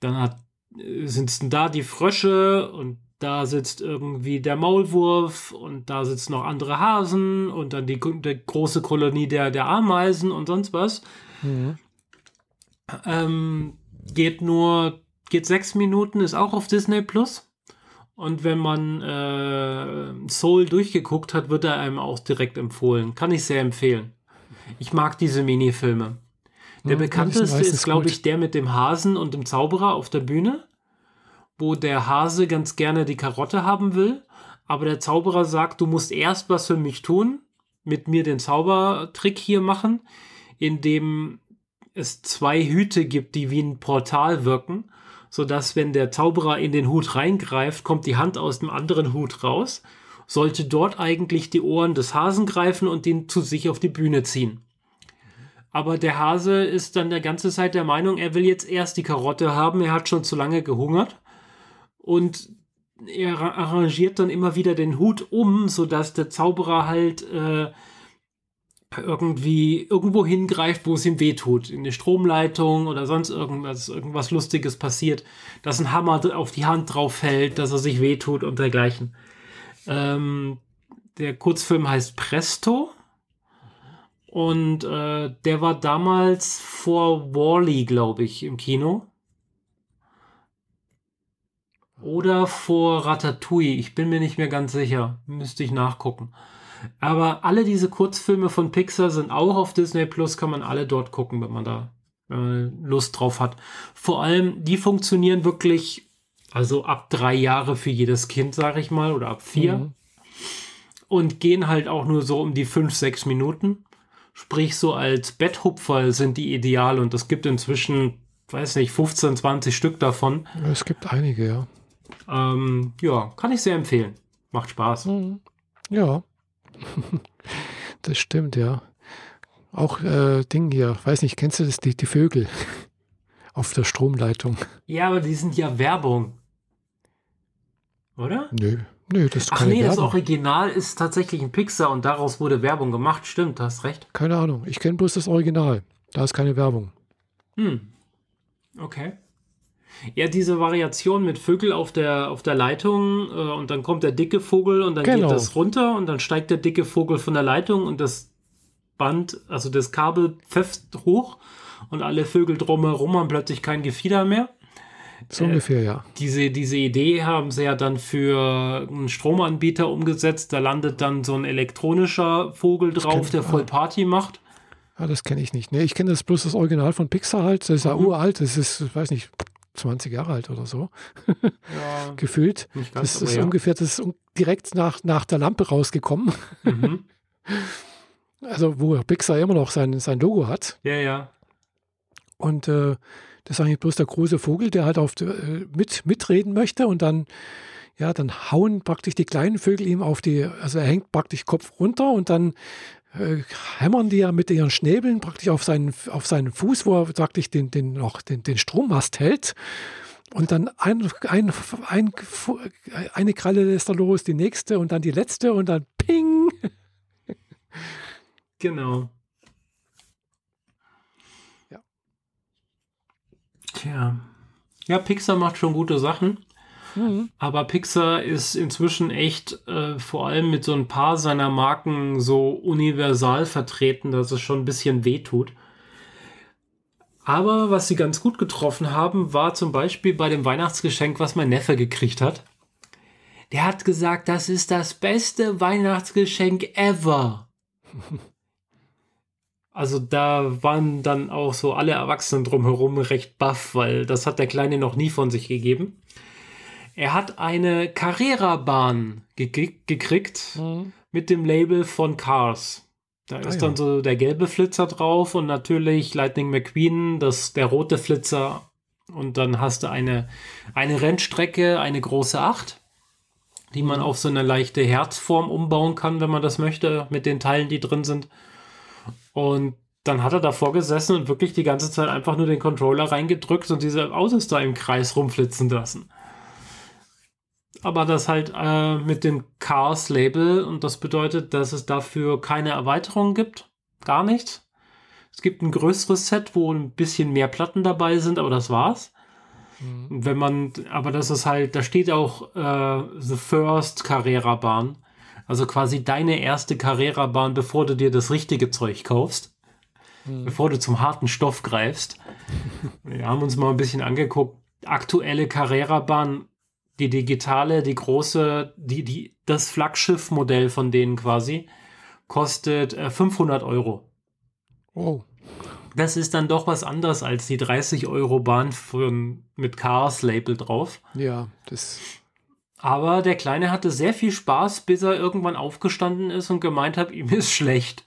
Dann äh, sind da die Frösche und da sitzt irgendwie der Maulwurf und da sitzen noch andere Hasen und dann die, die große Kolonie der, der Ameisen und sonst was. Mhm. Ähm, geht nur, geht sechs Minuten, ist auch auf Disney Plus. Und wenn man äh, Soul durchgeguckt hat, wird er einem auch direkt empfohlen. Kann ich sehr empfehlen. Ich mag diese Minifilme. Der ja, bekannteste ist, glaube ich, der mit dem Hasen und dem Zauberer auf der Bühne, wo der Hase ganz gerne die Karotte haben will, aber der Zauberer sagt, du musst erst was für mich tun, mit mir den Zaubertrick hier machen, indem es zwei Hüte gibt, die wie ein Portal wirken sodass wenn der Zauberer in den Hut reingreift, kommt die Hand aus dem anderen Hut raus, sollte dort eigentlich die Ohren des Hasen greifen und ihn zu sich auf die Bühne ziehen. Aber der Hase ist dann der ganze Zeit der Meinung, er will jetzt erst die Karotte haben, er hat schon zu lange gehungert und er arrangiert dann immer wieder den Hut um, sodass der Zauberer halt äh, irgendwie irgendwo hingreift, wo es ihm wehtut. In eine Stromleitung oder sonst irgendwas, irgendwas Lustiges passiert, dass ein Hammer auf die Hand drauf fällt, dass er sich wehtut und dergleichen. Ähm, der Kurzfilm heißt Presto. Und äh, der war damals vor Wally, glaube ich, im Kino. Oder vor Ratatouille. Ich bin mir nicht mehr ganz sicher. Müsste ich nachgucken. Aber alle diese Kurzfilme von Pixar sind auch auf Disney Plus, kann man alle dort gucken, wenn man da äh, Lust drauf hat. Vor allem, die funktionieren wirklich, also ab drei Jahre für jedes Kind, sage ich mal, oder ab vier. Mhm. Und gehen halt auch nur so um die fünf, sechs Minuten. Sprich, so als Betthupfer sind die ideal und es gibt inzwischen, weiß nicht, 15, 20 Stück davon. Es gibt einige, ja. Ähm, ja, kann ich sehr empfehlen. Macht Spaß. Mhm. Ja. das stimmt, ja. Auch äh, Ding hier, weiß nicht, kennst du das, die, die Vögel auf der Stromleitung? Ja, aber die sind ja Werbung. Oder? Nö, nö, das ist Ach nee, Werbung. das Original ist tatsächlich ein Pixar und daraus wurde Werbung gemacht. Stimmt, hast recht. Keine Ahnung, ich kenne bloß das Original. Da ist keine Werbung. Hm. Okay. Ja, diese Variation mit Vögel auf der, auf der Leitung äh, und dann kommt der dicke Vogel und dann genau. geht das runter und dann steigt der dicke Vogel von der Leitung und das Band, also das Kabel pfefft hoch und alle Vögel drumherum haben plötzlich kein Gefieder mehr. So äh, ungefähr, ja. Diese, diese Idee haben sie ja dann für einen Stromanbieter umgesetzt. Da landet dann so ein elektronischer Vogel drauf, der voll Party macht. Ja, das kenne ich nicht. Nee, ich kenne das bloß das Original von Pixar halt. Das ist ja mhm. uralt. Das ist, weiß nicht, 20 Jahre alt oder so. Ja, Gefühlt. Ganz, das ist ja. ungefähr das ist direkt nach, nach der Lampe rausgekommen. Mhm. Also, wo Pixar immer noch sein, sein Logo hat. Ja, ja. Und äh, das ist eigentlich bloß der große Vogel, der halt auf, äh, mit, mitreden möchte und dann, ja, dann hauen praktisch die kleinen Vögel ihm auf die, also er hängt praktisch Kopf runter und dann äh, hämmern die ja mit ihren Schnäbeln praktisch auf seinen, auf seinen Fuß, wo er praktisch den, den, noch den, den Strommast hält. Und dann ein, ein, ein, eine Kralle lässt er los, die nächste und dann die letzte und dann ping. Genau. Ja. Tja. Ja, Pixar macht schon gute Sachen. Mhm. Aber Pixar ist inzwischen echt äh, vor allem mit so ein paar seiner Marken so universal vertreten, dass es schon ein bisschen wehtut. Aber was sie ganz gut getroffen haben, war zum Beispiel bei dem Weihnachtsgeschenk, was mein Neffe gekriegt hat. Der hat gesagt, das ist das beste Weihnachtsgeschenk ever. Also da waren dann auch so alle Erwachsenen drumherum recht baff, weil das hat der Kleine noch nie von sich gegeben. Er hat eine Carrera-Bahn gekriegt mhm. mit dem Label von Cars. Da ist ah, dann so der gelbe Flitzer drauf und natürlich Lightning McQueen, das, der rote Flitzer. Und dann hast du eine, eine Rennstrecke, eine große Acht, die man mhm. auf so eine leichte Herzform umbauen kann, wenn man das möchte, mit den Teilen, die drin sind. Und dann hat er davor gesessen und wirklich die ganze Zeit einfach nur den Controller reingedrückt und diese Autos da im Kreis rumflitzen lassen aber das halt äh, mit dem Chaos-Label und das bedeutet, dass es dafür keine Erweiterung gibt. Gar nichts. Es gibt ein größeres Set, wo ein bisschen mehr Platten dabei sind, aber das war's. Mhm. Wenn man, aber das ist halt, da steht auch äh, The First Carrera-Bahn. Also quasi deine erste Carrera-Bahn, bevor du dir das richtige Zeug kaufst. Mhm. Bevor du zum harten Stoff greifst. Wir haben uns mal ein bisschen angeguckt. Aktuelle Carrera-Bahn die digitale, die große, die, die, das Flaggschiff-Modell von denen quasi, kostet äh, 500 Euro. Oh. Das ist dann doch was anderes als die 30 Euro Bahn mit Cars-Label drauf. Ja, das. Aber der Kleine hatte sehr viel Spaß, bis er irgendwann aufgestanden ist und gemeint hat, ihm ist schlecht.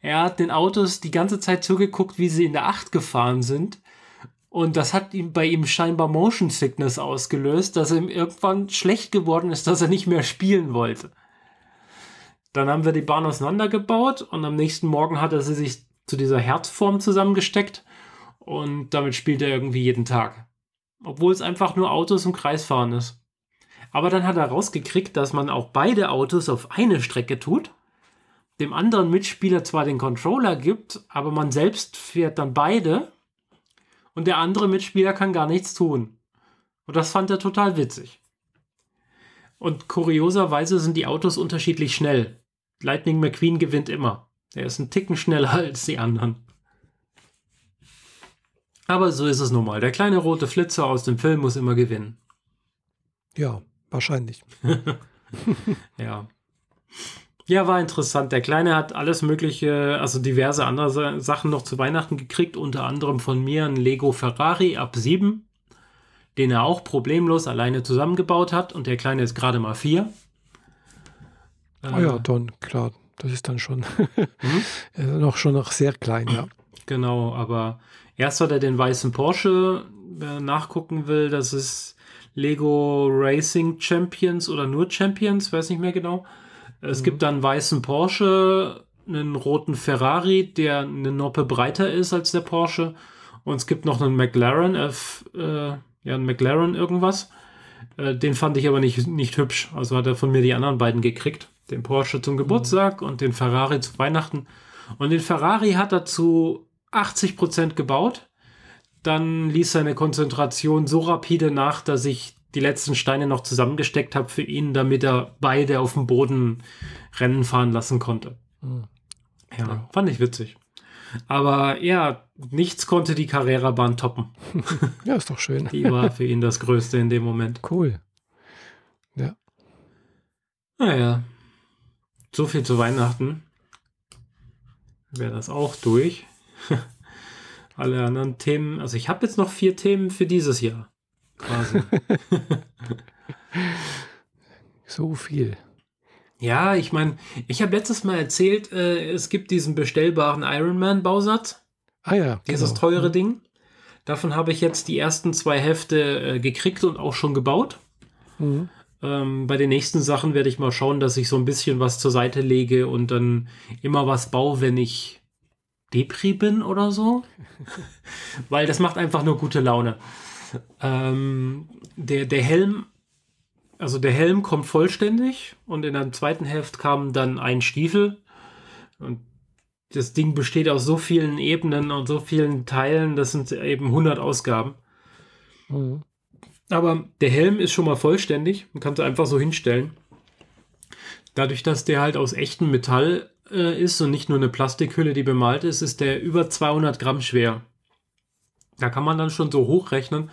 Er hat den Autos die ganze Zeit zugeguckt, wie sie in der Acht gefahren sind und das hat ihm bei ihm scheinbar Motion Sickness ausgelöst, dass ihm irgendwann schlecht geworden ist, dass er nicht mehr spielen wollte. Dann haben wir die Bahn auseinandergebaut und am nächsten Morgen hat er sie sich zu dieser Herzform zusammengesteckt und damit spielt er irgendwie jeden Tag. Obwohl es einfach nur Autos im Kreis fahren ist. Aber dann hat er rausgekriegt, dass man auch beide Autos auf eine Strecke tut, dem anderen Mitspieler zwar den Controller gibt, aber man selbst fährt dann beide und der andere Mitspieler kann gar nichts tun. Und das fand er total witzig. Und kurioserweise sind die Autos unterschiedlich schnell. Lightning McQueen gewinnt immer. Er ist ein Ticken schneller als die anderen. Aber so ist es nun mal. Der kleine rote Flitzer aus dem Film muss immer gewinnen. Ja, wahrscheinlich. ja. Ja, war interessant. Der Kleine hat alles Mögliche, also diverse andere Sachen noch zu Weihnachten gekriegt, unter anderem von mir ein Lego Ferrari ab 7, den er auch problemlos alleine zusammengebaut hat und der Kleine ist gerade mal 4. Ah oh ja, dann, klar, das ist dann schon mhm. noch schon noch sehr klein, ja. Genau, aber erst hat er den weißen Porsche äh, nachgucken will, das ist Lego Racing Champions oder nur Champions, weiß nicht mehr genau. Es mhm. gibt dann einen weißen Porsche, einen roten Ferrari, der eine Noppe breiter ist als der Porsche. Und es gibt noch einen McLaren, F, äh, ja, einen McLaren irgendwas. Äh, den fand ich aber nicht, nicht hübsch. Also hat er von mir die anderen beiden gekriegt. Den Porsche zum Geburtstag mhm. und den Ferrari zu Weihnachten. Und den Ferrari hat er zu 80 Prozent gebaut. Dann ließ seine Konzentration so rapide nach, dass ich die letzten Steine noch zusammengesteckt habe für ihn, damit er beide auf dem Boden Rennen fahren lassen konnte. Mhm. Ja, ja, fand ich witzig. Aber ja, nichts konnte die Carrera-Bahn toppen. ja, ist doch schön. die war für ihn das Größte in dem Moment. Cool. Ja. Naja, so viel zu Weihnachten. Wäre das auch durch. Alle anderen Themen, also ich habe jetzt noch vier Themen für dieses Jahr quasi. so viel. Ja, ich meine, ich habe letztes Mal erzählt, äh, es gibt diesen bestellbaren Ironman-Bausatz. Ah ja. Dieses genau. teure mhm. Ding. Davon habe ich jetzt die ersten zwei Hefte äh, gekriegt und auch schon gebaut. Mhm. Ähm, bei den nächsten Sachen werde ich mal schauen, dass ich so ein bisschen was zur Seite lege und dann immer was baue, wenn ich Depri bin oder so. Weil das macht einfach nur gute Laune. Ähm, der, der Helm, also der Helm kommt vollständig und in der zweiten Hälfte kam dann ein Stiefel. Und das Ding besteht aus so vielen Ebenen und so vielen Teilen, das sind eben 100 Ausgaben. Mhm. Aber der Helm ist schon mal vollständig, man kann es einfach so hinstellen. Dadurch, dass der halt aus echtem Metall äh, ist und nicht nur eine Plastikhülle, die bemalt ist, ist der über 200 Gramm schwer. Da kann man dann schon so hochrechnen,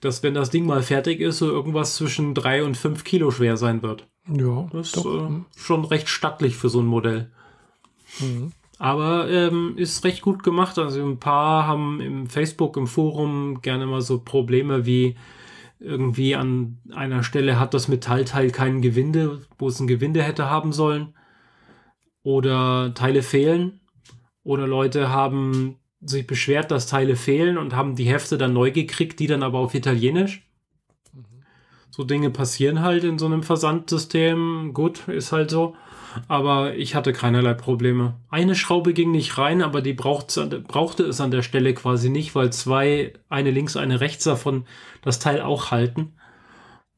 dass wenn das Ding mal fertig ist, so irgendwas zwischen 3 und 5 Kilo schwer sein wird. Ja. Das ist äh, schon recht stattlich für so ein Modell. Mhm. Aber ähm, ist recht gut gemacht. Also ein paar haben im Facebook, im Forum gerne mal so Probleme wie irgendwie an einer Stelle hat das Metallteil kein Gewinde, wo es ein Gewinde hätte haben sollen. Oder Teile fehlen. Oder Leute haben sich beschwert, dass Teile fehlen und haben die Hefte dann neu gekriegt, die dann aber auf Italienisch. So Dinge passieren halt in so einem Versandsystem. Gut, ist halt so. Aber ich hatte keinerlei Probleme. Eine Schraube ging nicht rein, aber die brauchte es an der Stelle quasi nicht, weil zwei, eine links, eine rechts davon, das Teil auch halten.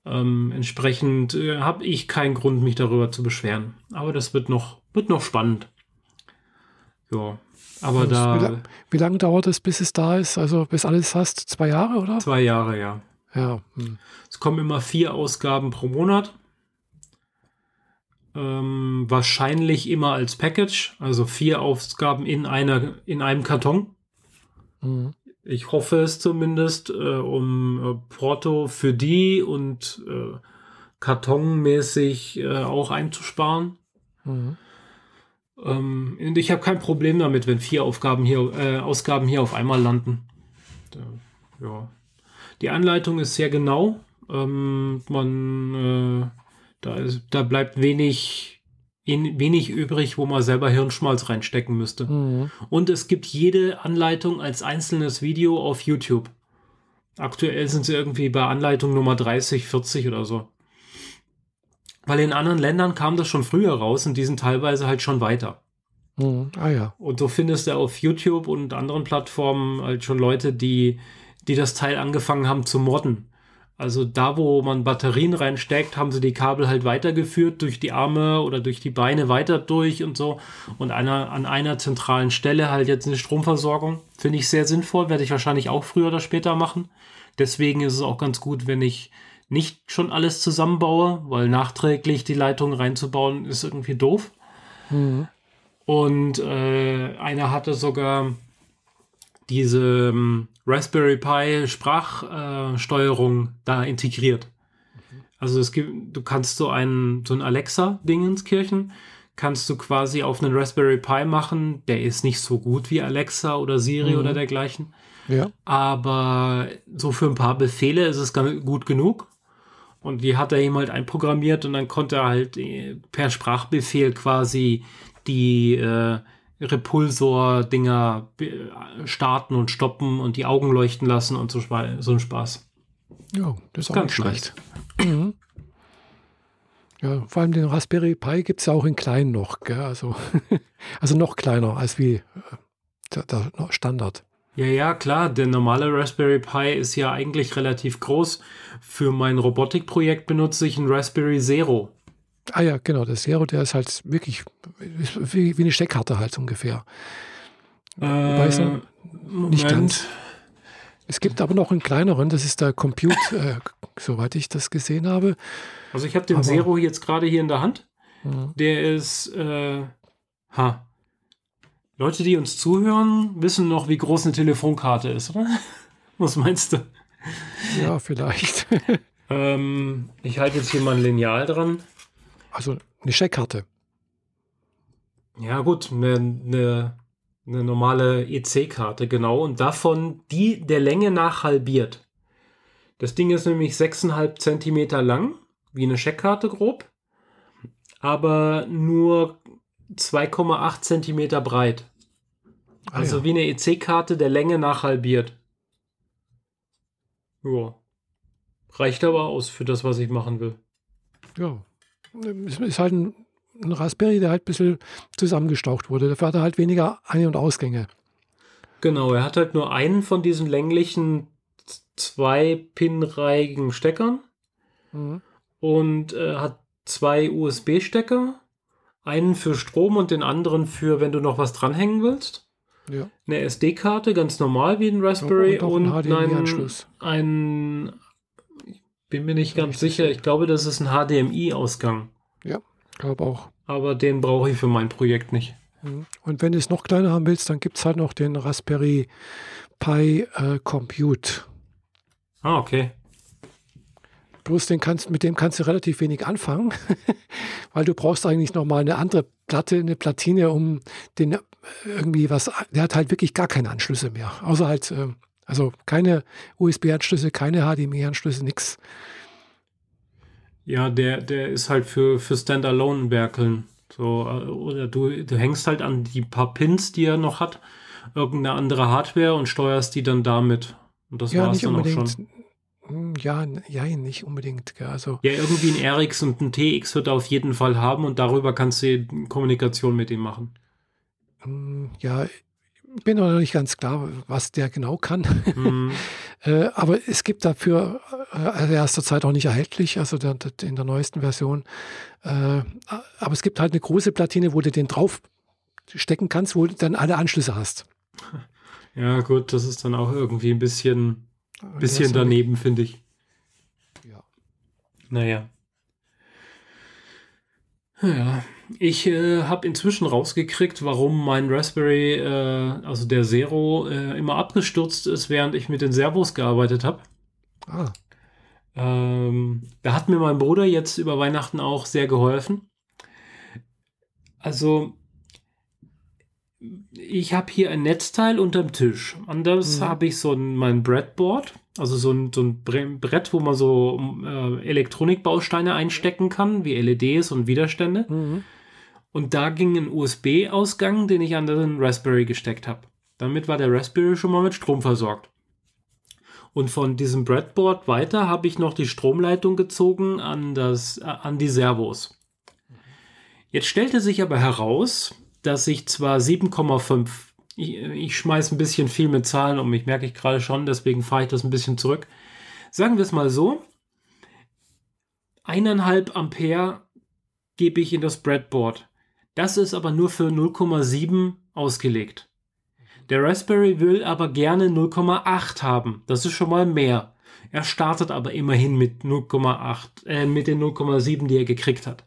Ähm, entsprechend äh, habe ich keinen Grund, mich darüber zu beschweren. Aber das wird noch, wird noch spannend. Ja. Aber Und da. Wie, lang, wie lange dauert es, bis es da ist? Also bis alles hast? Zwei Jahre, oder? Zwei Jahre, ja. Ja. Hm. Es kommen immer vier Ausgaben pro Monat. Ähm, wahrscheinlich immer als Package, also vier Ausgaben in einer, in einem Karton. Mhm. Ich hoffe es zumindest, äh, um äh, Porto für die und äh, kartonmäßig äh, auch einzusparen. Mhm. Ähm, und ich habe kein Problem damit, wenn vier Aufgaben hier, äh, Ausgaben hier auf einmal landen. ja. Die Anleitung ist sehr genau. Ähm, man, äh, da, ist, da bleibt wenig, in, wenig übrig, wo man selber Hirnschmalz reinstecken müsste. Mhm. Und es gibt jede Anleitung als einzelnes Video auf YouTube. Aktuell sind sie irgendwie bei Anleitung Nummer 30, 40 oder so. Weil in anderen Ländern kam das schon früher raus und die sind teilweise halt schon weiter. Mhm. Ah ja. Und so findest du auf YouTube und anderen Plattformen halt schon Leute, die, die das Teil angefangen haben zu modden. Also da, wo man Batterien reinsteckt, haben sie die Kabel halt weitergeführt durch die Arme oder durch die Beine weiter durch und so. Und einer, an einer zentralen Stelle halt jetzt eine Stromversorgung. Finde ich sehr sinnvoll, werde ich wahrscheinlich auch früher oder später machen. Deswegen ist es auch ganz gut, wenn ich nicht schon alles zusammenbaue, weil nachträglich die Leitung reinzubauen ist irgendwie doof. Mhm. Und äh, einer hatte sogar diese ähm, Raspberry Pi Sprachsteuerung äh, da integriert. Mhm. Also es gibt, du kannst so ein, so ein Alexa-Dingenskirchen, kannst du quasi auf einen Raspberry Pi machen. Der ist nicht so gut wie Alexa oder Siri mhm. oder dergleichen. Ja. Aber so für ein paar Befehle ist es ganz gut genug. Und die hat er ihm halt einprogrammiert und dann konnte er halt äh, per Sprachbefehl quasi die äh, Repulsor-Dinger äh, starten und stoppen und die Augen leuchten lassen und so, so ein Spaß. Ja, das ist auch Ganz nicht schlecht. Mhm. Ja, vor allem den Raspberry Pi gibt es ja auch in klein noch, gell? Also, also noch kleiner als wie äh, der, der Standard. Ja, ja, klar. Der normale Raspberry Pi ist ja eigentlich relativ groß. Für mein Robotikprojekt benutze ich einen Raspberry Zero. Ah ja, genau. Der Zero, der ist halt wirklich wie, wie eine Steckkarte halt ungefähr. Äh, weißt du, nicht ganz. Es gibt aber noch einen kleineren, das ist der Compute, äh, soweit ich das gesehen habe. Also ich habe den aber, Zero jetzt gerade hier in der Hand. Mhm. Der ist, äh, ha, Leute, die uns zuhören, wissen noch, wie groß eine Telefonkarte ist, oder? Was meinst du? Ja, vielleicht. ähm, ich halte jetzt hier mal ein Lineal dran. Also eine Scheckkarte. Ja, gut, eine, eine, eine normale EC-Karte, genau. Und davon die der Länge nach halbiert. Das Ding ist nämlich 6,5 Zentimeter lang, wie eine Scheckkarte grob, aber nur 2,8 Zentimeter breit. Ah, also ja. wie eine EC-Karte der Länge nach halbiert. Ja. Reicht aber aus für das, was ich machen will. Ja. Es ist halt ein, ein Raspberry, der halt ein bisschen zusammengestaucht wurde. Dafür hat er halt weniger Ein- und Ausgänge. Genau, er hat halt nur einen von diesen länglichen zwei pinreihigen Steckern mhm. und äh, hat zwei USB-Stecker. Einen für Strom und den anderen für, wenn du noch was dranhängen willst. Ja. Eine SD-Karte, ganz normal wie ein Raspberry und, und ein, ein, ich bin mir nicht ganz sicher, ich glaube, das ist ein HDMI-Ausgang. Ja, glaube auch. Aber den brauche ich für mein Projekt nicht. Mhm. Und wenn du es noch kleiner haben willst, dann gibt es halt noch den Raspberry Pi äh, Compute. Ah, okay. Bloß den kannst, mit dem kannst du relativ wenig anfangen, weil du brauchst eigentlich nochmal eine andere Platte, eine Platine, um den äh, irgendwie was, der hat halt wirklich gar keine Anschlüsse mehr. Außer halt, äh, also keine USB-Anschlüsse, keine HDMI-Anschlüsse, nichts. Ja, der, der ist halt für, für Standalone-Werkeln. So, äh, oder du, du hängst halt an die paar Pins, die er noch hat, irgendeine andere Hardware und steuerst die dann damit. Und das ja, war's dann auch schon. Hm, ja, ja, nicht unbedingt. Also, ja, irgendwie ein RX und ein TX wird er auf jeden Fall haben und darüber kannst du Kommunikation mit ihm machen. Hm, ja, bin noch nicht ganz klar, was der genau kann. Mhm. äh, aber es gibt dafür, äh, also er ist zurzeit auch nicht erhältlich, also der, der, in der neuesten Version. Äh, aber es gibt halt eine große Platine, wo du den drauf stecken kannst, wo du dann alle Anschlüsse hast. Ja, gut, das ist dann auch irgendwie ein bisschen Bisschen daneben, finde ich. Ja. Naja. Ja, ich äh, habe inzwischen rausgekriegt, warum mein Raspberry, äh, also der Zero, äh, immer abgestürzt ist, während ich mit den Servos gearbeitet habe. Ah. Ähm, da hat mir mein Bruder jetzt über Weihnachten auch sehr geholfen. Also, ich habe hier ein Netzteil unterm Tisch. Anders mhm. habe ich so ein, mein Breadboard, also so ein, so ein Brett, wo man so äh, Elektronikbausteine einstecken kann, wie LEDs und Widerstände. Mhm. Und da ging ein USB-Ausgang, den ich an den Raspberry gesteckt habe. Damit war der Raspberry schon mal mit Strom versorgt. Und von diesem Breadboard weiter habe ich noch die Stromleitung gezogen an, das, äh, an die Servos. Jetzt stellte sich aber heraus, dass ich zwar 7,5, ich, ich schmeiße ein bisschen viel mit Zahlen um mich, merke ich gerade schon, deswegen fahre ich das ein bisschen zurück. Sagen wir es mal so, eineinhalb Ampere gebe ich in das Breadboard. Das ist aber nur für 0,7 ausgelegt. Der Raspberry will aber gerne 0,8 haben. Das ist schon mal mehr. Er startet aber immerhin mit 0,8, äh, mit den 0,7, die er gekriegt hat.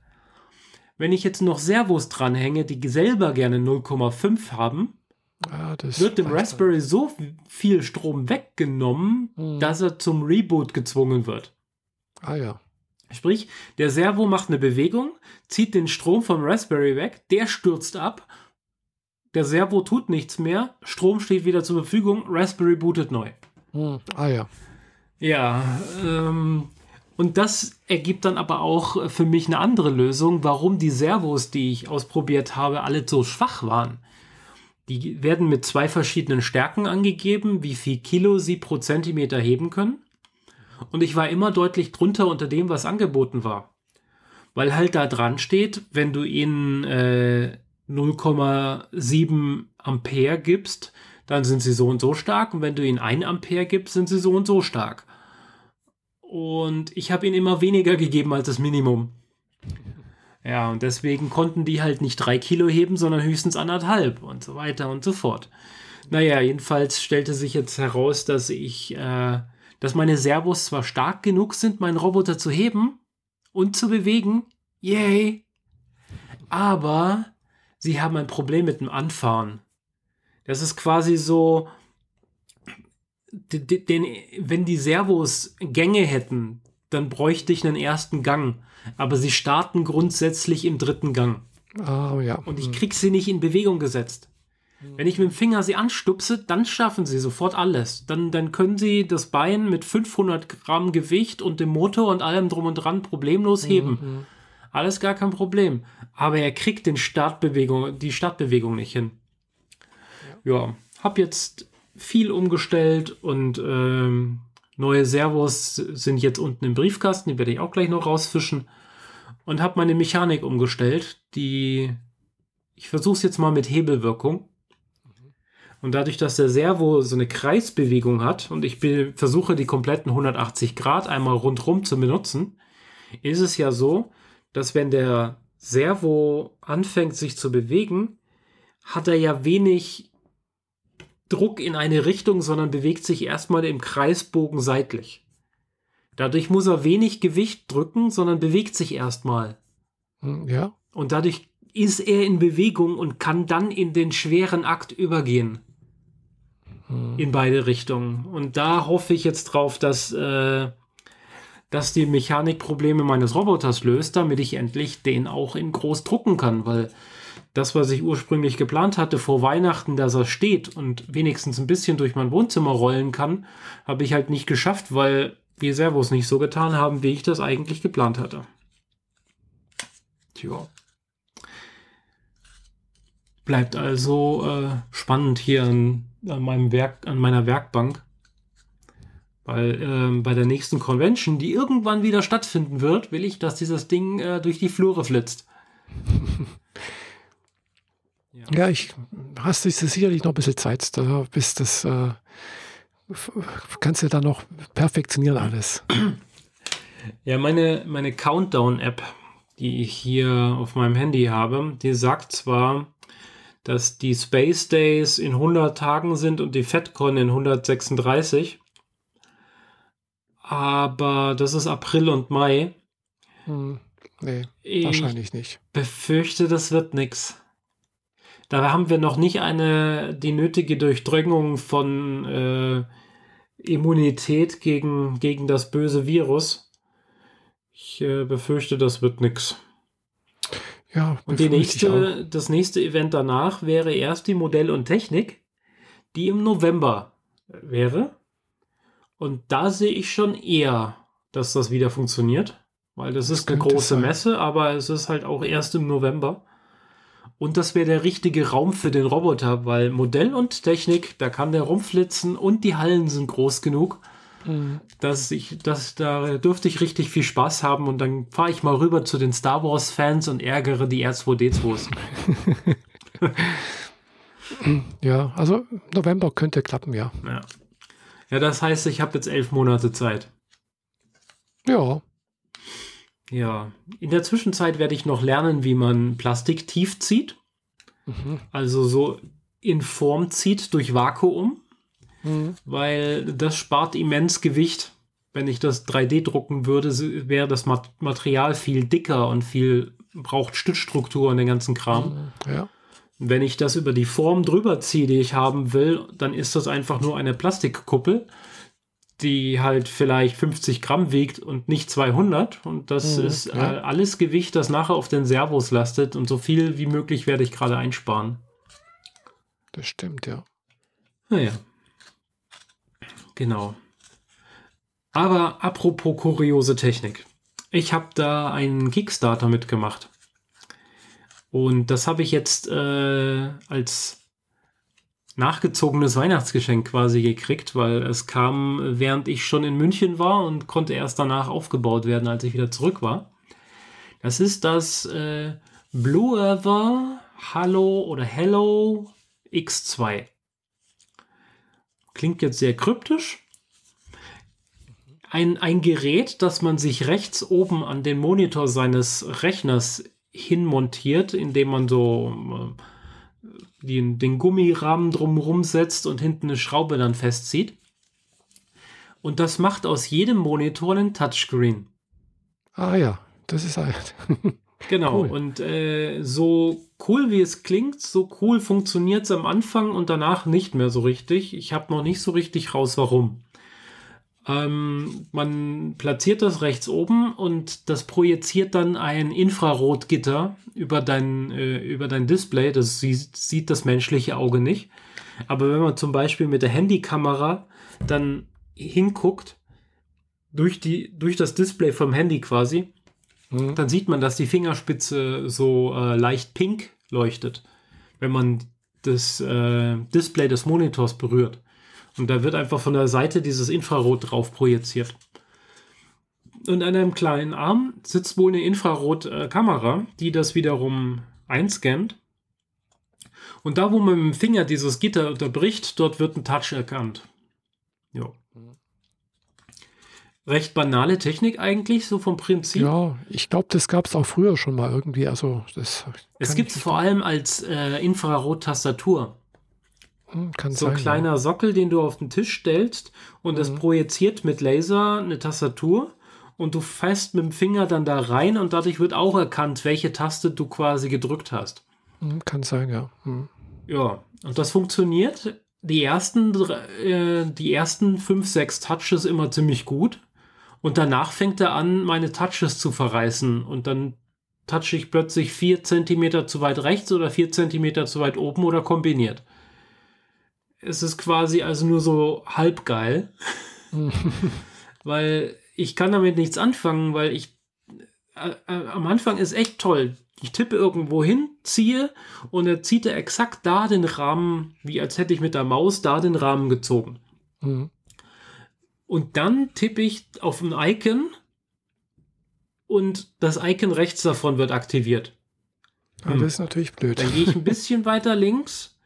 Wenn ich jetzt noch Servos dranhänge, die selber gerne 0,5 haben, ah, wird dem Raspberry dann. so viel Strom weggenommen, hm. dass er zum Reboot gezwungen wird. Ah ja. Sprich, der Servo macht eine Bewegung, zieht den Strom vom Raspberry weg, der stürzt ab, der Servo tut nichts mehr, Strom steht wieder zur Verfügung, Raspberry bootet neu. Hm. Ah ja. Ja, ähm, und das ergibt dann aber auch für mich eine andere Lösung, warum die Servos, die ich ausprobiert habe, alle so schwach waren. Die werden mit zwei verschiedenen Stärken angegeben, wie viel Kilo sie pro Zentimeter heben können. Und ich war immer deutlich drunter unter dem, was angeboten war. Weil halt da dran steht, wenn du ihnen äh, 0,7 Ampere gibst, dann sind sie so und so stark. Und wenn du ihnen 1 Ampere gibst, sind sie so und so stark. Und ich habe ihnen immer weniger gegeben als das Minimum. Ja, und deswegen konnten die halt nicht drei Kilo heben, sondern höchstens anderthalb und so weiter und so fort. Naja, jedenfalls stellte sich jetzt heraus, dass ich, äh, dass meine Servos zwar stark genug sind, meinen Roboter zu heben und zu bewegen. Yay! Aber sie haben ein Problem mit dem Anfahren. Das ist quasi so, den, wenn die Servos Gänge hätten, dann bräuchte ich einen ersten Gang. Aber sie starten grundsätzlich im dritten Gang. Oh, ja. Und ich hm. krieg sie nicht in Bewegung gesetzt. Wenn ich mit dem Finger sie anstupse, dann schaffen sie sofort alles. Dann, dann können sie das Bein mit 500 Gramm Gewicht und dem Motor und allem drum und dran problemlos heben. Mhm. Alles gar kein Problem. Aber er kriegt den Startbewegung, die Startbewegung nicht hin. Ja, ja hab jetzt viel umgestellt und ähm, neue Servos sind jetzt unten im Briefkasten, die werde ich auch gleich noch rausfischen. Und habe meine Mechanik umgestellt, die ich versuche es jetzt mal mit Hebelwirkung. Und dadurch, dass der Servo so eine Kreisbewegung hat und ich versuche die kompletten 180 Grad einmal rundherum zu benutzen, ist es ja so, dass wenn der Servo anfängt sich zu bewegen, hat er ja wenig Druck in eine Richtung, sondern bewegt sich erstmal im Kreisbogen seitlich. Dadurch muss er wenig Gewicht drücken, sondern bewegt sich erstmal. Hm, ja. Und dadurch ist er in Bewegung und kann dann in den schweren Akt übergehen. Hm. In beide Richtungen. Und da hoffe ich jetzt drauf, dass, äh, dass die Mechanikprobleme meines Roboters löst, damit ich endlich den auch in groß drucken kann, weil das, was ich ursprünglich geplant hatte vor Weihnachten, dass er steht und wenigstens ein bisschen durch mein Wohnzimmer rollen kann, habe ich halt nicht geschafft, weil die Servos nicht so getan haben, wie ich das eigentlich geplant hatte. Tja. Bleibt also äh, spannend hier an, an, meinem Werk, an meiner Werkbank. Weil äh, bei der nächsten Convention, die irgendwann wieder stattfinden wird, will ich, dass dieses Ding äh, durch die Flure flitzt. ja. ich hast du sicherlich noch ein bisschen Zeit, da, bis das äh, kannst du dann noch perfektionieren alles. Ja, meine, meine Countdown-App, die ich hier auf meinem Handy habe, die sagt zwar, dass die Space Days in 100 Tagen sind und die FedCon in 136. Aber das ist April und Mai. Hm, nee, ich wahrscheinlich nicht. Befürchte, das wird nichts. Da haben wir noch nicht eine die nötige Durchdringung von äh, Immunität gegen, gegen das böse Virus. Ich äh, befürchte, das wird nichts. Ja, und die nächste, das nächste Event danach wäre erst die Modell und Technik, die im November wäre. Und da sehe ich schon eher, dass das wieder funktioniert, weil das, das ist eine große sein. Messe, aber es ist halt auch erst im November. Und das wäre der richtige Raum für den Roboter, weil Modell und Technik, da kann der rumflitzen und die Hallen sind groß genug. Mhm. Dass ich, dass, da dürfte ich richtig viel Spaß haben und dann fahre ich mal rüber zu den Star Wars-Fans und ärgere die R2D2s. ja, also November könnte klappen, ja. Ja, ja das heißt, ich habe jetzt elf Monate Zeit. Ja. Ja, in der Zwischenzeit werde ich noch lernen, wie man Plastik tief zieht. Mhm. Also so in Form zieht durch Vakuum. Mhm. Weil das spart immens Gewicht. Wenn ich das 3D drucken würde, wäre das Material viel dicker und viel braucht Stützstruktur und den ganzen Kram. Mhm. Ja. Wenn ich das über die Form drüber ziehe, die ich haben will, dann ist das einfach nur eine Plastikkuppel, die halt vielleicht 50 Gramm wiegt und nicht 200. Und das mhm, ist ja. äh, alles Gewicht, das nachher auf den Servos lastet. Und so viel wie möglich werde ich gerade einsparen. Das stimmt, ja. Naja. Genau. Aber apropos kuriose Technik. Ich habe da einen Kickstarter mitgemacht. Und das habe ich jetzt äh, als nachgezogenes Weihnachtsgeschenk quasi gekriegt, weil es kam, während ich schon in München war und konnte erst danach aufgebaut werden, als ich wieder zurück war. Das ist das äh, Blue Ever Hallo oder Hello X2. Klingt jetzt sehr kryptisch. Ein, ein Gerät, das man sich rechts oben an den Monitor seines Rechners hinmontiert, indem man so äh, den, den Gummirahmen drumherum setzt und hinten eine Schraube dann festzieht. Und das macht aus jedem Monitor einen Touchscreen. Ah ja, das ist halt. Genau, cool. und äh, so cool wie es klingt, so cool funktioniert es am Anfang und danach nicht mehr so richtig. Ich habe noch nicht so richtig raus, warum. Ähm, man platziert das rechts oben und das projiziert dann ein Infrarotgitter über dein, äh, über dein Display. Das sieht, sieht das menschliche Auge nicht. Aber wenn man zum Beispiel mit der Handykamera dann hinguckt, durch, die, durch das Display vom Handy quasi, Mhm. Dann sieht man, dass die Fingerspitze so äh, leicht pink leuchtet, wenn man das äh, Display des Monitors berührt. Und da wird einfach von der Seite dieses Infrarot drauf projiziert. Und an einem kleinen Arm sitzt wohl eine Infrarotkamera, die das wiederum einscannt. Und da, wo man mit dem Finger dieses Gitter unterbricht, dort wird ein Touch erkannt. Ja. Recht banale Technik eigentlich, so vom Prinzip. Ja, ich glaube, das gab es auch früher schon mal irgendwie. Also das es gibt es vor allem als äh, Infrarot-Tastatur. Hm, kann so ein kleiner ja. Sockel, den du auf den Tisch stellst und mhm. das projiziert mit Laser eine Tastatur und du fährst mit dem Finger dann da rein und dadurch wird auch erkannt, welche Taste du quasi gedrückt hast. Hm, kann sein, ja. Hm. Ja, und das funktioniert. Die ersten, äh, die ersten fünf, sechs Touches immer ziemlich gut. Und danach fängt er an, meine Touches zu verreißen. Und dann touche ich plötzlich vier Zentimeter zu weit rechts oder vier Zentimeter zu weit oben oder kombiniert. Es ist quasi also nur so halb geil. weil ich kann damit nichts anfangen, weil ich äh, äh, am Anfang ist echt toll. Ich tippe irgendwo hin, ziehe und er zieht er exakt da den Rahmen, wie als hätte ich mit der Maus da den Rahmen gezogen. Mhm. Und dann tippe ich auf ein Icon und das Icon rechts davon wird aktiviert. Ja, hm. Das ist natürlich blöd. Dann gehe ich ein bisschen weiter links,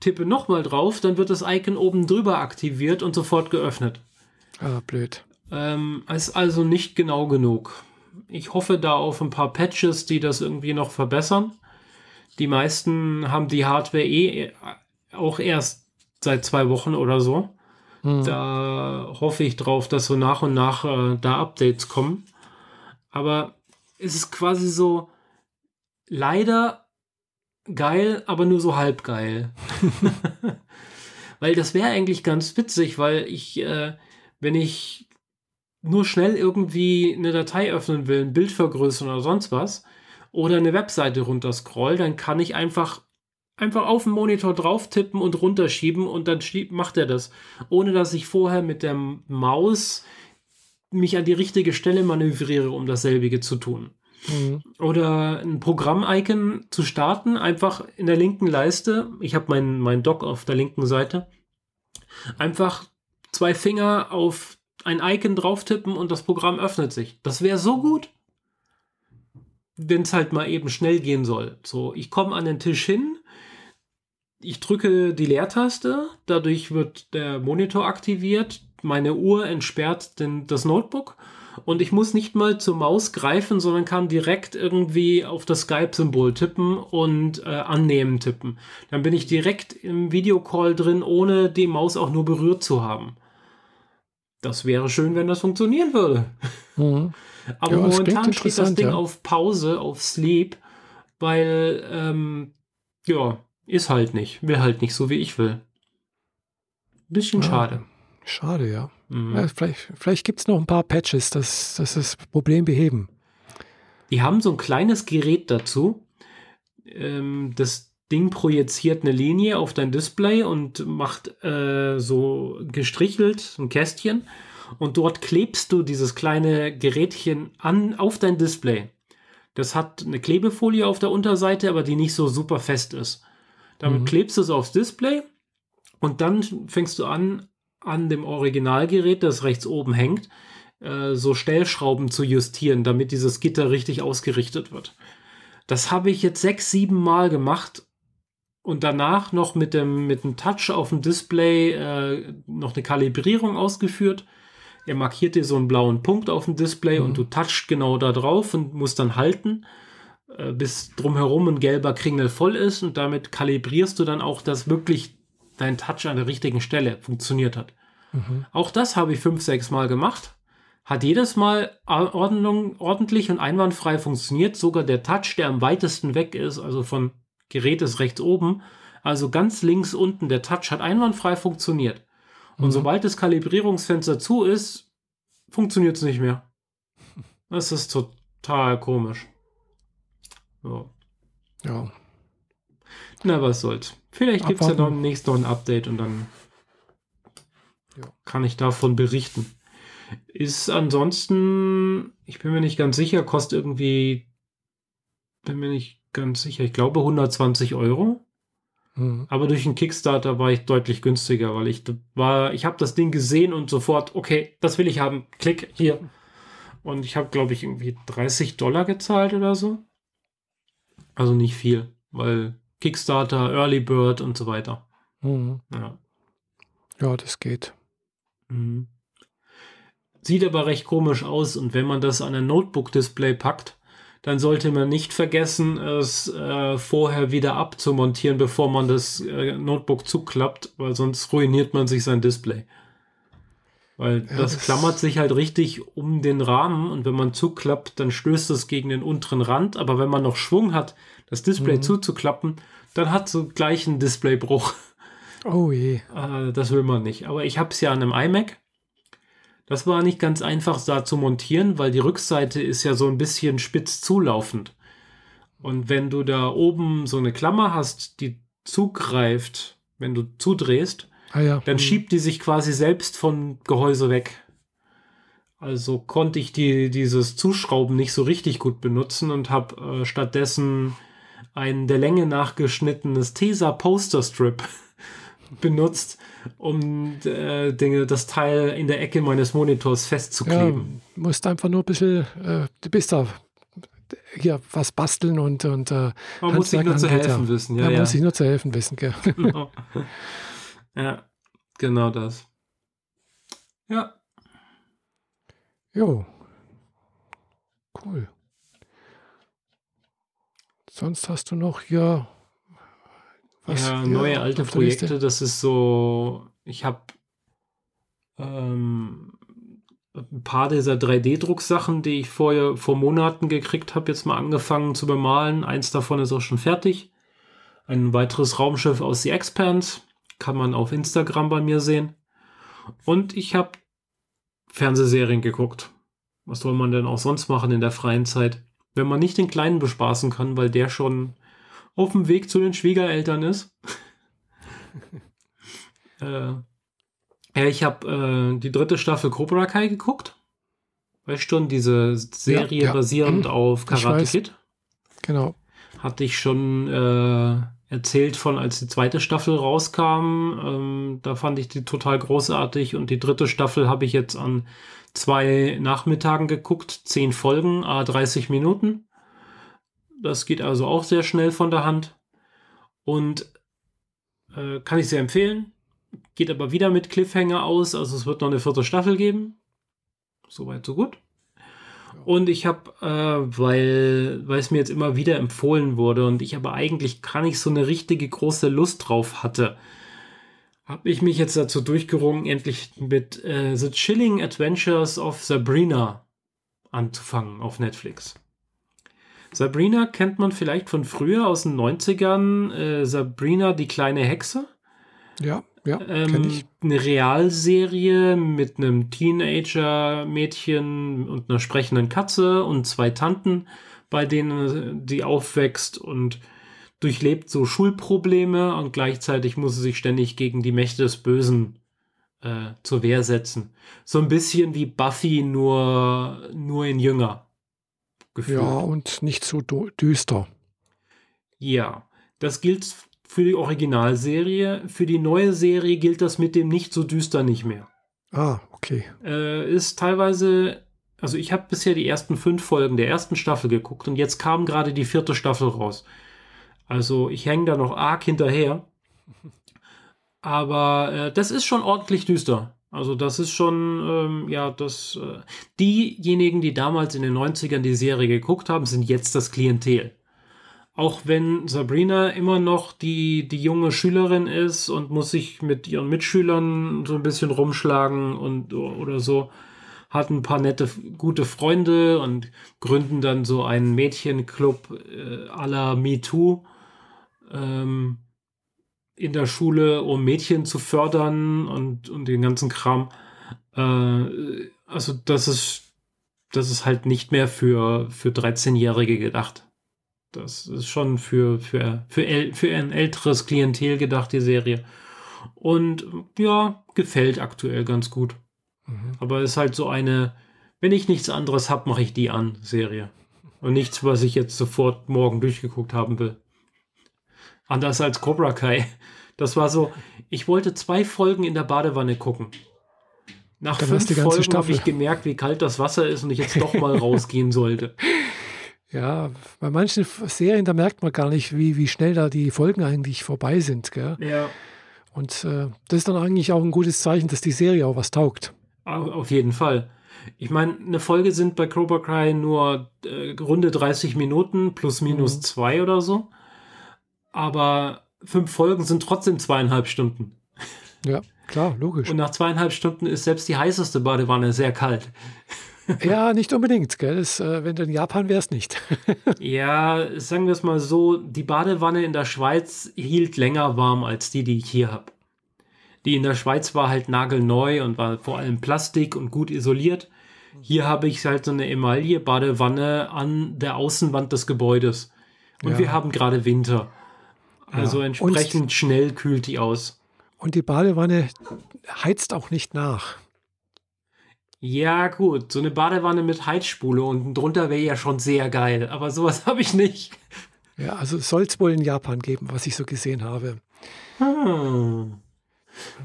tippe nochmal drauf, dann wird das Icon oben drüber aktiviert und sofort geöffnet. Ah, blöd. Ähm, ist also nicht genau genug. Ich hoffe da auf ein paar Patches, die das irgendwie noch verbessern. Die meisten haben die Hardware eh auch erst seit zwei Wochen oder so. Mhm. Da hoffe ich drauf, dass so nach und nach äh, da Updates kommen. Aber es ist quasi so leider geil, aber nur so halb geil. weil das wäre eigentlich ganz witzig, weil ich, äh, wenn ich nur schnell irgendwie eine Datei öffnen will, ein Bild vergrößern oder sonst was, oder eine Webseite runterscroll, dann kann ich einfach einfach auf den Monitor drauf tippen und runterschieben und dann macht er das, ohne dass ich vorher mit der Maus mich an die richtige Stelle manövriere, um dasselbige zu tun. Mhm. Oder ein Programm-Icon zu starten, einfach in der linken Leiste. Ich habe meinen mein Dock auf der linken Seite. Einfach zwei Finger auf ein Icon drauf tippen und das Programm öffnet sich. Das wäre so gut, wenn es halt mal eben schnell gehen soll. So, ich komme an den Tisch hin, ich drücke die Leertaste, dadurch wird der Monitor aktiviert, meine Uhr entsperrt den, das Notebook und ich muss nicht mal zur Maus greifen, sondern kann direkt irgendwie auf das Skype-Symbol tippen und äh, annehmen tippen. Dann bin ich direkt im Videocall drin, ohne die Maus auch nur berührt zu haben. Das wäre schön, wenn das funktionieren würde. Mhm. Aber ja, momentan steht das Ding ja. auf Pause, auf Sleep, weil ähm, ja, ist halt nicht. Will halt nicht so, wie ich will. Bisschen ja, schade. Schade, ja. Mhm. ja vielleicht vielleicht gibt es noch ein paar Patches, dass, dass das Problem beheben. Die haben so ein kleines Gerät dazu. Ähm, das Ding projiziert eine Linie auf dein Display und macht äh, so gestrichelt ein Kästchen. Und dort klebst du dieses kleine Gerätchen an auf dein Display. Das hat eine Klebefolie auf der Unterseite, aber die nicht so super fest ist. Damit mhm. klebst du es aufs Display und dann fängst du an, an dem Originalgerät, das rechts oben hängt, äh, so Stellschrauben zu justieren, damit dieses Gitter richtig ausgerichtet wird. Das habe ich jetzt sechs, sieben Mal gemacht und danach noch mit dem, mit dem Touch auf dem Display äh, noch eine Kalibrierung ausgeführt. Er markiert dir so einen blauen Punkt auf dem Display mhm. und du touchst genau da drauf und musst dann halten. Äh, bis drumherum ein gelber Kringel voll ist und damit kalibrierst du dann auch, dass wirklich dein Touch an der richtigen Stelle funktioniert hat. Mhm. Auch das habe ich fünf, sechs Mal gemacht. Hat jedes Mal ordentlich und einwandfrei funktioniert. Sogar der Touch, der am weitesten weg ist, also von Gerät ist rechts oben, also ganz links unten, der Touch hat einwandfrei funktioniert. Und mhm. sobald das Kalibrierungsfenster zu ist, funktioniert es nicht mehr. Das ist total komisch. Ja. ja. Na, was soll's. Vielleicht gibt es ja noch demnächst noch ein Update und dann ja. kann ich davon berichten. Ist ansonsten, ich bin mir nicht ganz sicher, kostet irgendwie, bin mir nicht ganz sicher, ich glaube 120 Euro. Mhm. Aber durch den Kickstarter war ich deutlich günstiger, weil ich war, ich habe das Ding gesehen und sofort, okay, das will ich haben. Klick hier. Und ich habe, glaube ich, irgendwie 30 Dollar gezahlt oder so. Also nicht viel, weil Kickstarter, Early Bird und so weiter. Mhm. Ja. ja, das geht. Mhm. Sieht aber recht komisch aus und wenn man das an ein Notebook-Display packt, dann sollte man nicht vergessen, es äh, vorher wieder abzumontieren, bevor man das äh, Notebook zuklappt, weil sonst ruiniert man sich sein Display. Weil ja, das, das, klammert sich halt richtig um den Rahmen und wenn man zuklappt, dann stößt es gegen den unteren Rand. Aber wenn man noch Schwung hat, das Display mhm. zuzuklappen, dann hat so gleich einen Displaybruch. Oh je. Äh, das will man nicht. Aber ich habe es ja an einem iMac das war nicht ganz einfach da zu montieren, weil die Rückseite ist ja so ein bisschen spitz zulaufend. Und wenn du da oben so eine Klammer hast, die zugreift, wenn du zudrehst, ah ja. dann hm. schiebt die sich quasi selbst vom Gehäuse weg. Also konnte ich die, dieses Zuschrauben nicht so richtig gut benutzen und habe äh, stattdessen ein der Länge nachgeschnittenes Tesa Poster Strip benutzt, um äh, Dinge, das Teil in der Ecke meines Monitors festzukleben. Ja, musst einfach nur ein bisschen, äh, du bist da hier was basteln und, und äh, Man muss sich nur zu helfen ja. wissen, ja. Man ja. muss sich nur zu helfen wissen, gell. Genau. Ja, genau das. Ja. Jo. Cool. Sonst hast du noch hier was ja, neue, alte Projekte, das ist so, ich habe ähm, ein paar dieser 3D-Drucksachen, die ich vorher vor Monaten gekriegt habe, jetzt mal angefangen zu bemalen. Eins davon ist auch schon fertig. Ein weiteres Raumschiff aus The Expanse kann man auf Instagram bei mir sehen. Und ich habe Fernsehserien geguckt. Was soll man denn auch sonst machen in der freien Zeit? Wenn man nicht den Kleinen bespaßen kann, weil der schon auf dem Weg zu den Schwiegereltern ist. äh, ja, ich habe äh, die dritte Staffel Cobra Kai geguckt. Weißt du diese Serie ja, ja. basierend auf Karate Kid. Genau. Hatte ich schon äh, erzählt von, als die zweite Staffel rauskam. Ähm, da fand ich die total großartig und die dritte Staffel habe ich jetzt an zwei Nachmittagen geguckt. Zehn Folgen, a 30 Minuten. Das geht also auch sehr schnell von der Hand. Und äh, kann ich sehr empfehlen. Geht aber wieder mit Cliffhanger aus. Also es wird noch eine vierte Staffel geben. Soweit, so gut. Und ich habe, äh, weil, weil es mir jetzt immer wieder empfohlen wurde und ich aber eigentlich gar nicht so eine richtige große Lust drauf hatte, habe ich mich jetzt dazu durchgerungen, endlich mit äh, The Chilling Adventures of Sabrina anzufangen auf Netflix. Sabrina kennt man vielleicht von früher aus den 90ern. Äh, Sabrina, die kleine Hexe. Ja, ja, ähm. Eine Realserie mit einem Teenager-Mädchen und einer sprechenden Katze und zwei Tanten, bei denen die aufwächst und durchlebt so Schulprobleme und gleichzeitig muss sie sich ständig gegen die Mächte des Bösen äh, zur Wehr setzen. So ein bisschen wie Buffy, nur, nur in jünger gefühlt. Ja, und nicht so düster. Ja, das gilt für die Originalserie. Für die neue Serie gilt das mit dem nicht so düster nicht mehr. Ah, okay. Äh, ist teilweise, also ich habe bisher die ersten fünf Folgen der ersten Staffel geguckt und jetzt kam gerade die vierte Staffel raus. Also ich hänge da noch arg hinterher. Aber äh, das ist schon ordentlich düster. Also das ist schon, ähm, ja, das, äh, diejenigen, die damals in den 90ern die Serie geguckt haben, sind jetzt das Klientel. Auch wenn Sabrina immer noch die, die junge Schülerin ist und muss sich mit ihren Mitschülern so ein bisschen rumschlagen und oder so, hat ein paar nette, gute Freunde und gründen dann so einen Mädchenclub äh, à la MeToo. Ähm, in der Schule, um Mädchen zu fördern und, und den ganzen Kram. Äh, also das ist, das ist halt nicht mehr für, für 13-Jährige gedacht. Das ist schon für, für, für, el, für ein älteres Klientel gedacht, die Serie. Und ja, gefällt aktuell ganz gut. Mhm. Aber ist halt so eine, wenn ich nichts anderes habe, mache ich die an, Serie. Und nichts, was ich jetzt sofort morgen durchgeguckt haben will. Anders als Cobra Kai. Das war so, ich wollte zwei Folgen in der Badewanne gucken. Nach Dann fünf Folgen habe ich gemerkt, wie kalt das Wasser ist und ich jetzt doch mal rausgehen sollte. Ja, bei manchen Serien, da merkt man gar nicht, wie, wie schnell da die Folgen eigentlich vorbei sind. Gell? Ja. Und äh, das ist dann eigentlich auch ein gutes Zeichen, dass die Serie auch was taugt. Auf jeden Fall. Ich meine, eine Folge sind bei Cobra Cry nur äh, runde 30 Minuten plus minus mhm. zwei oder so. Aber fünf Folgen sind trotzdem zweieinhalb Stunden. Ja, klar, logisch. Und nach zweieinhalb Stunden ist selbst die heißeste Badewanne sehr kalt. Ja, nicht unbedingt. Gell? Das, äh, wenn du in Japan wärst, nicht. ja, sagen wir es mal so: Die Badewanne in der Schweiz hielt länger warm als die, die ich hier habe. Die in der Schweiz war halt nagelneu und war vor allem Plastik und gut isoliert. Hier habe ich halt so eine Emaille-Badewanne an der Außenwand des Gebäudes. Und ja. wir haben gerade Winter. Also ja. entsprechend und, schnell kühlt die aus. Und die Badewanne heizt auch nicht nach. Ja, gut, so eine Badewanne mit Heizspule unten drunter wäre ja schon sehr geil, aber sowas habe ich nicht. Ja, also soll es wohl in Japan geben, was ich so gesehen habe. Hm.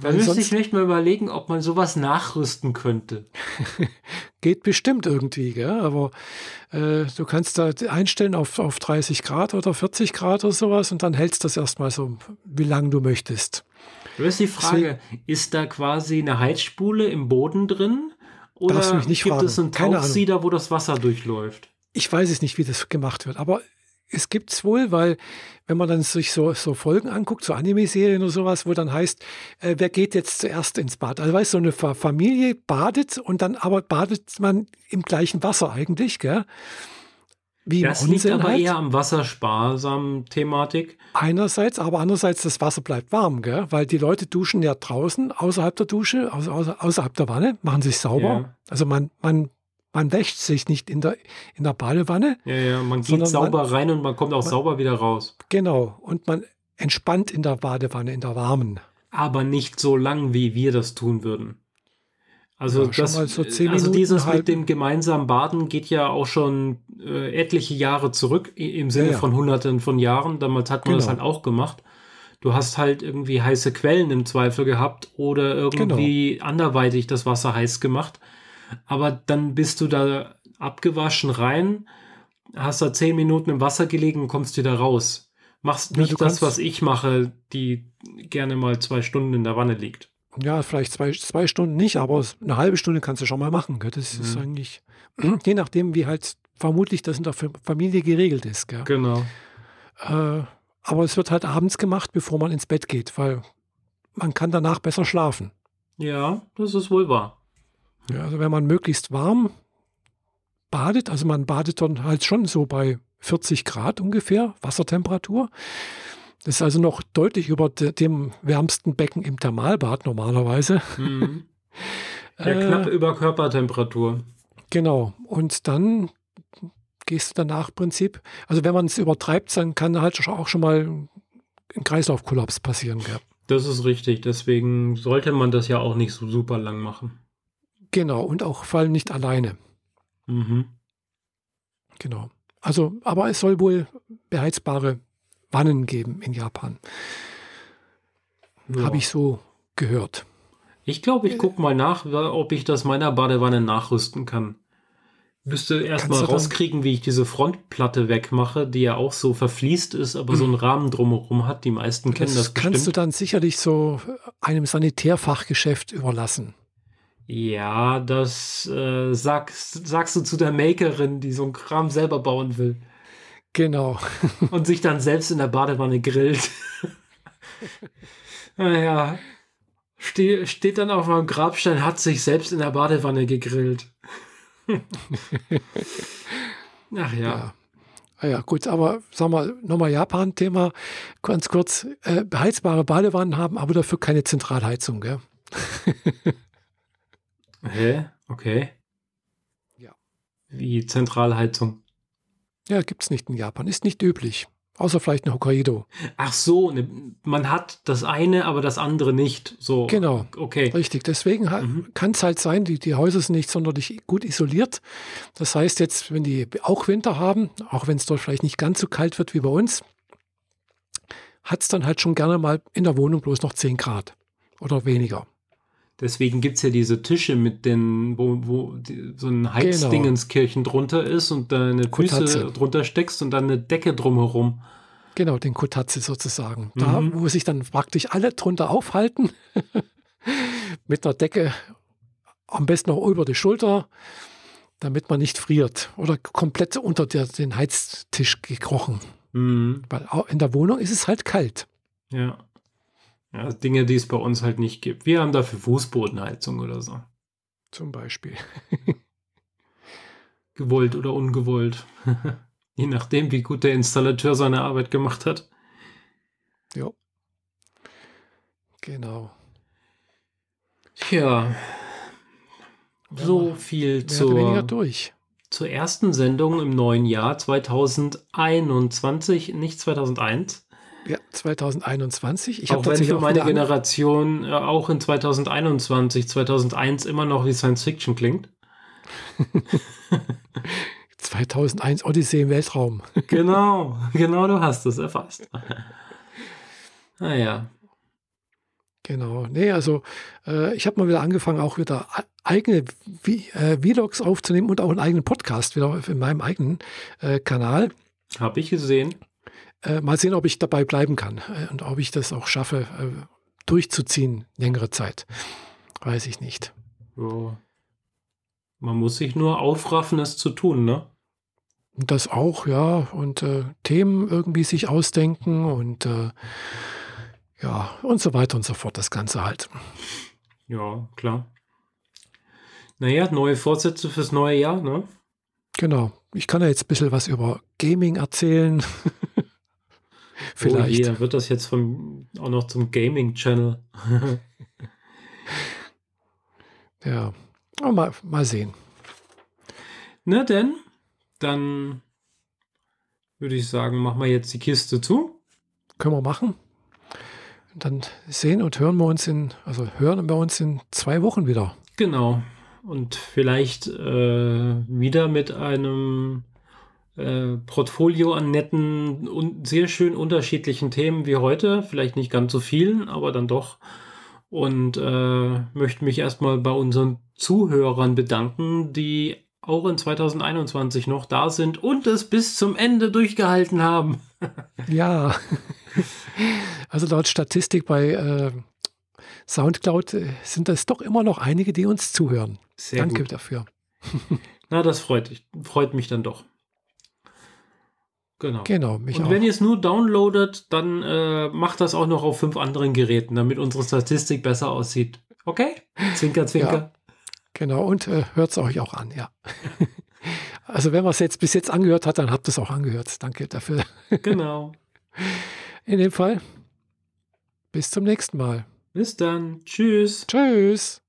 Da müsste ich vielleicht mal überlegen, ob man sowas nachrüsten könnte. Geht bestimmt irgendwie, gell? aber äh, du kannst da einstellen auf, auf 30 Grad oder 40 Grad oder sowas und dann hältst das erstmal so, wie lange du möchtest. Du ist die Frage, Deswegen, ist da quasi eine Heizspule im Boden drin? Oder gibt fragen. es einen Tauchsieder, wo das Wasser durchläuft? Ich weiß es nicht, wie das gemacht wird, aber es gibt es wohl, weil wenn man dann sich so, so Folgen anguckt, so Anime-Serien oder sowas, wo dann heißt, äh, wer geht jetzt zuerst ins Bad? Also weißt du, so eine Familie badet und dann aber badet man im gleichen Wasser eigentlich, gell? Wie das liegt aber halt. eher am wassersparsamen Thematik. Einerseits, aber andererseits, das Wasser bleibt warm, gell? weil die Leute duschen ja draußen, außerhalb der Dusche, außerhalb der Wanne, machen sich sauber. Ja. Also man, man man wäscht sich nicht in der, in der Badewanne. Ja, ja, man geht sauber man, rein und man kommt auch man, sauber wieder raus. Genau, und man entspannt in der Badewanne, in der warmen. Aber nicht so lang, wie wir das tun würden. Also, ja, das, so also dieses mit dem gemeinsamen Baden geht ja auch schon äh, etliche Jahre zurück, im Sinne ja, ja. von hunderten von Jahren. Damals hat man genau. das halt auch gemacht. Du hast halt irgendwie heiße Quellen im Zweifel gehabt oder irgendwie genau. anderweitig das Wasser heiß gemacht aber dann bist du da abgewaschen rein, hast da zehn Minuten im Wasser gelegen und kommst wieder raus. Machst nicht das, was ich mache, die gerne mal zwei Stunden in der Wanne liegt. Ja, vielleicht zwei, zwei Stunden nicht, aber eine halbe Stunde kannst du schon mal machen. Gell? Das mhm. ist eigentlich, je nachdem, wie halt vermutlich das in der Familie geregelt ist. Gell? Genau. Äh, aber es wird halt abends gemacht, bevor man ins Bett geht, weil man kann danach besser schlafen. Ja, das ist wohl wahr. Ja, also wenn man möglichst warm badet, also man badet dann halt schon so bei 40 Grad ungefähr Wassertemperatur. Das ist also noch deutlich über de, dem wärmsten Becken im Thermalbad normalerweise. Mhm. Ja, äh, knapp über Körpertemperatur. Genau. Und dann gehst du danach im Prinzip, also wenn man es übertreibt, dann kann halt auch schon mal ein Kreislaufkollaps passieren. Gell? Das ist richtig. Deswegen sollte man das ja auch nicht so super lang machen. Genau, und auch vor allem nicht alleine. Mhm. Genau. Also, aber es soll wohl beheizbare Wannen geben in Japan. Ja. Habe ich so gehört. Ich glaube, ich gucke mal nach, ob ich das meiner Badewanne nachrüsten kann. Müsste erstmal rauskriegen, wie ich diese Frontplatte wegmache, die ja auch so verfließt ist, aber so einen Rahmen drumherum hat. Die meisten kennen das, das bestimmt. kannst du dann sicherlich so einem Sanitärfachgeschäft überlassen. Ja, das äh, sag, sagst du zu der Makerin, die so einen Kram selber bauen will. Genau. Und sich dann selbst in der Badewanne grillt. naja. Ste steht dann auf meinem Grabstein, hat sich selbst in der Badewanne gegrillt. Ach ja. ja. Ah ja, gut, aber sagen wir nochmal Japan-Thema, ganz kurz, äh, beheizbare Badewannen haben, aber dafür keine Zentralheizung, gell? Hä? Okay. Ja. Wie Zentralheizung. Ja, gibt es nicht in Japan. Ist nicht üblich. Außer vielleicht in Hokkaido. Ach so, ne, man hat das eine, aber das andere nicht. So. Genau. Okay. Richtig. Deswegen mhm. kann es halt sein, die, die Häuser sind nicht sonderlich gut isoliert. Das heißt jetzt, wenn die auch Winter haben, auch wenn es dort vielleicht nicht ganz so kalt wird wie bei uns, hat es dann halt schon gerne mal in der Wohnung bloß noch 10 Grad oder weniger. Deswegen gibt es ja diese Tische mit den, wo, wo die, so ein Heizdingenskirchen genau. drunter ist und da eine Füße drunter steckst und dann eine Decke drumherum. Genau, den Kotatze sozusagen. Da, mhm. wo sich dann praktisch alle drunter aufhalten, mit einer Decke am besten noch über die Schulter, damit man nicht friert oder komplett unter der, den Heiztisch gekrochen. Mhm. Weil in der Wohnung ist es halt kalt. Ja. Ja. Dinge, die es bei uns halt nicht gibt. Wir haben dafür Fußbodenheizung oder so. Zum Beispiel. Gewollt oder ungewollt. Je nachdem, wie gut der Installateur seine Arbeit gemacht hat. Ja. Genau. Tja. So viel zur, zur ersten Sendung im neuen Jahr 2021, nicht 2001. Ja, 2021. Ich auch wenn für meine Generation äh, auch in 2021, 2001 immer noch wie Science Fiction klingt. 2001 Odyssee im Weltraum. genau, genau, du hast es erfasst. naja. Genau. Nee, also äh, ich habe mal wieder angefangen, auch wieder eigene v äh, Vlogs aufzunehmen und auch einen eigenen Podcast wieder in meinem eigenen äh, Kanal. Habe ich gesehen. Äh, mal sehen, ob ich dabei bleiben kann äh, und ob ich das auch schaffe, äh, durchzuziehen längere Zeit. Weiß ich nicht. Ja. Man muss sich nur aufraffen, es zu tun, ne? Das auch, ja. Und äh, Themen irgendwie sich ausdenken und äh, ja, und so weiter und so fort, das Ganze halt. Ja, klar. Naja, neue Vorsätze fürs neue Jahr, ne? Genau. Ich kann ja jetzt ein bisschen was über Gaming erzählen. Vielleicht. Oh je, wird das jetzt vom, auch noch zum Gaming-Channel. ja, mal, mal sehen. Na denn, dann würde ich sagen, machen wir jetzt die Kiste zu. Können wir machen. Dann sehen und hören wir uns in, also hören wir uns in zwei Wochen wieder. Genau. Und vielleicht äh, wieder mit einem äh, Portfolio an netten und sehr schön unterschiedlichen Themen wie heute. Vielleicht nicht ganz so vielen, aber dann doch. Und äh, möchte mich erstmal bei unseren Zuhörern bedanken, die auch in 2021 noch da sind und es bis zum Ende durchgehalten haben. ja. Also laut Statistik bei äh, Soundcloud äh, sind es doch immer noch einige, die uns zuhören. Sehr Danke gut. dafür. Na, das freut, freut mich dann doch. Genau. Genau, mich Und auch. wenn ihr es nur downloadet, dann äh, macht das auch noch auf fünf anderen Geräten, damit unsere Statistik besser aussieht. Okay? Zwinker, zwinker. Ja, genau, und äh, hört es euch auch an, ja. also wenn man es jetzt bis jetzt angehört hat, dann habt ihr es auch angehört. Danke dafür. Genau. In dem Fall, bis zum nächsten Mal. Bis dann. Tschüss. Tschüss.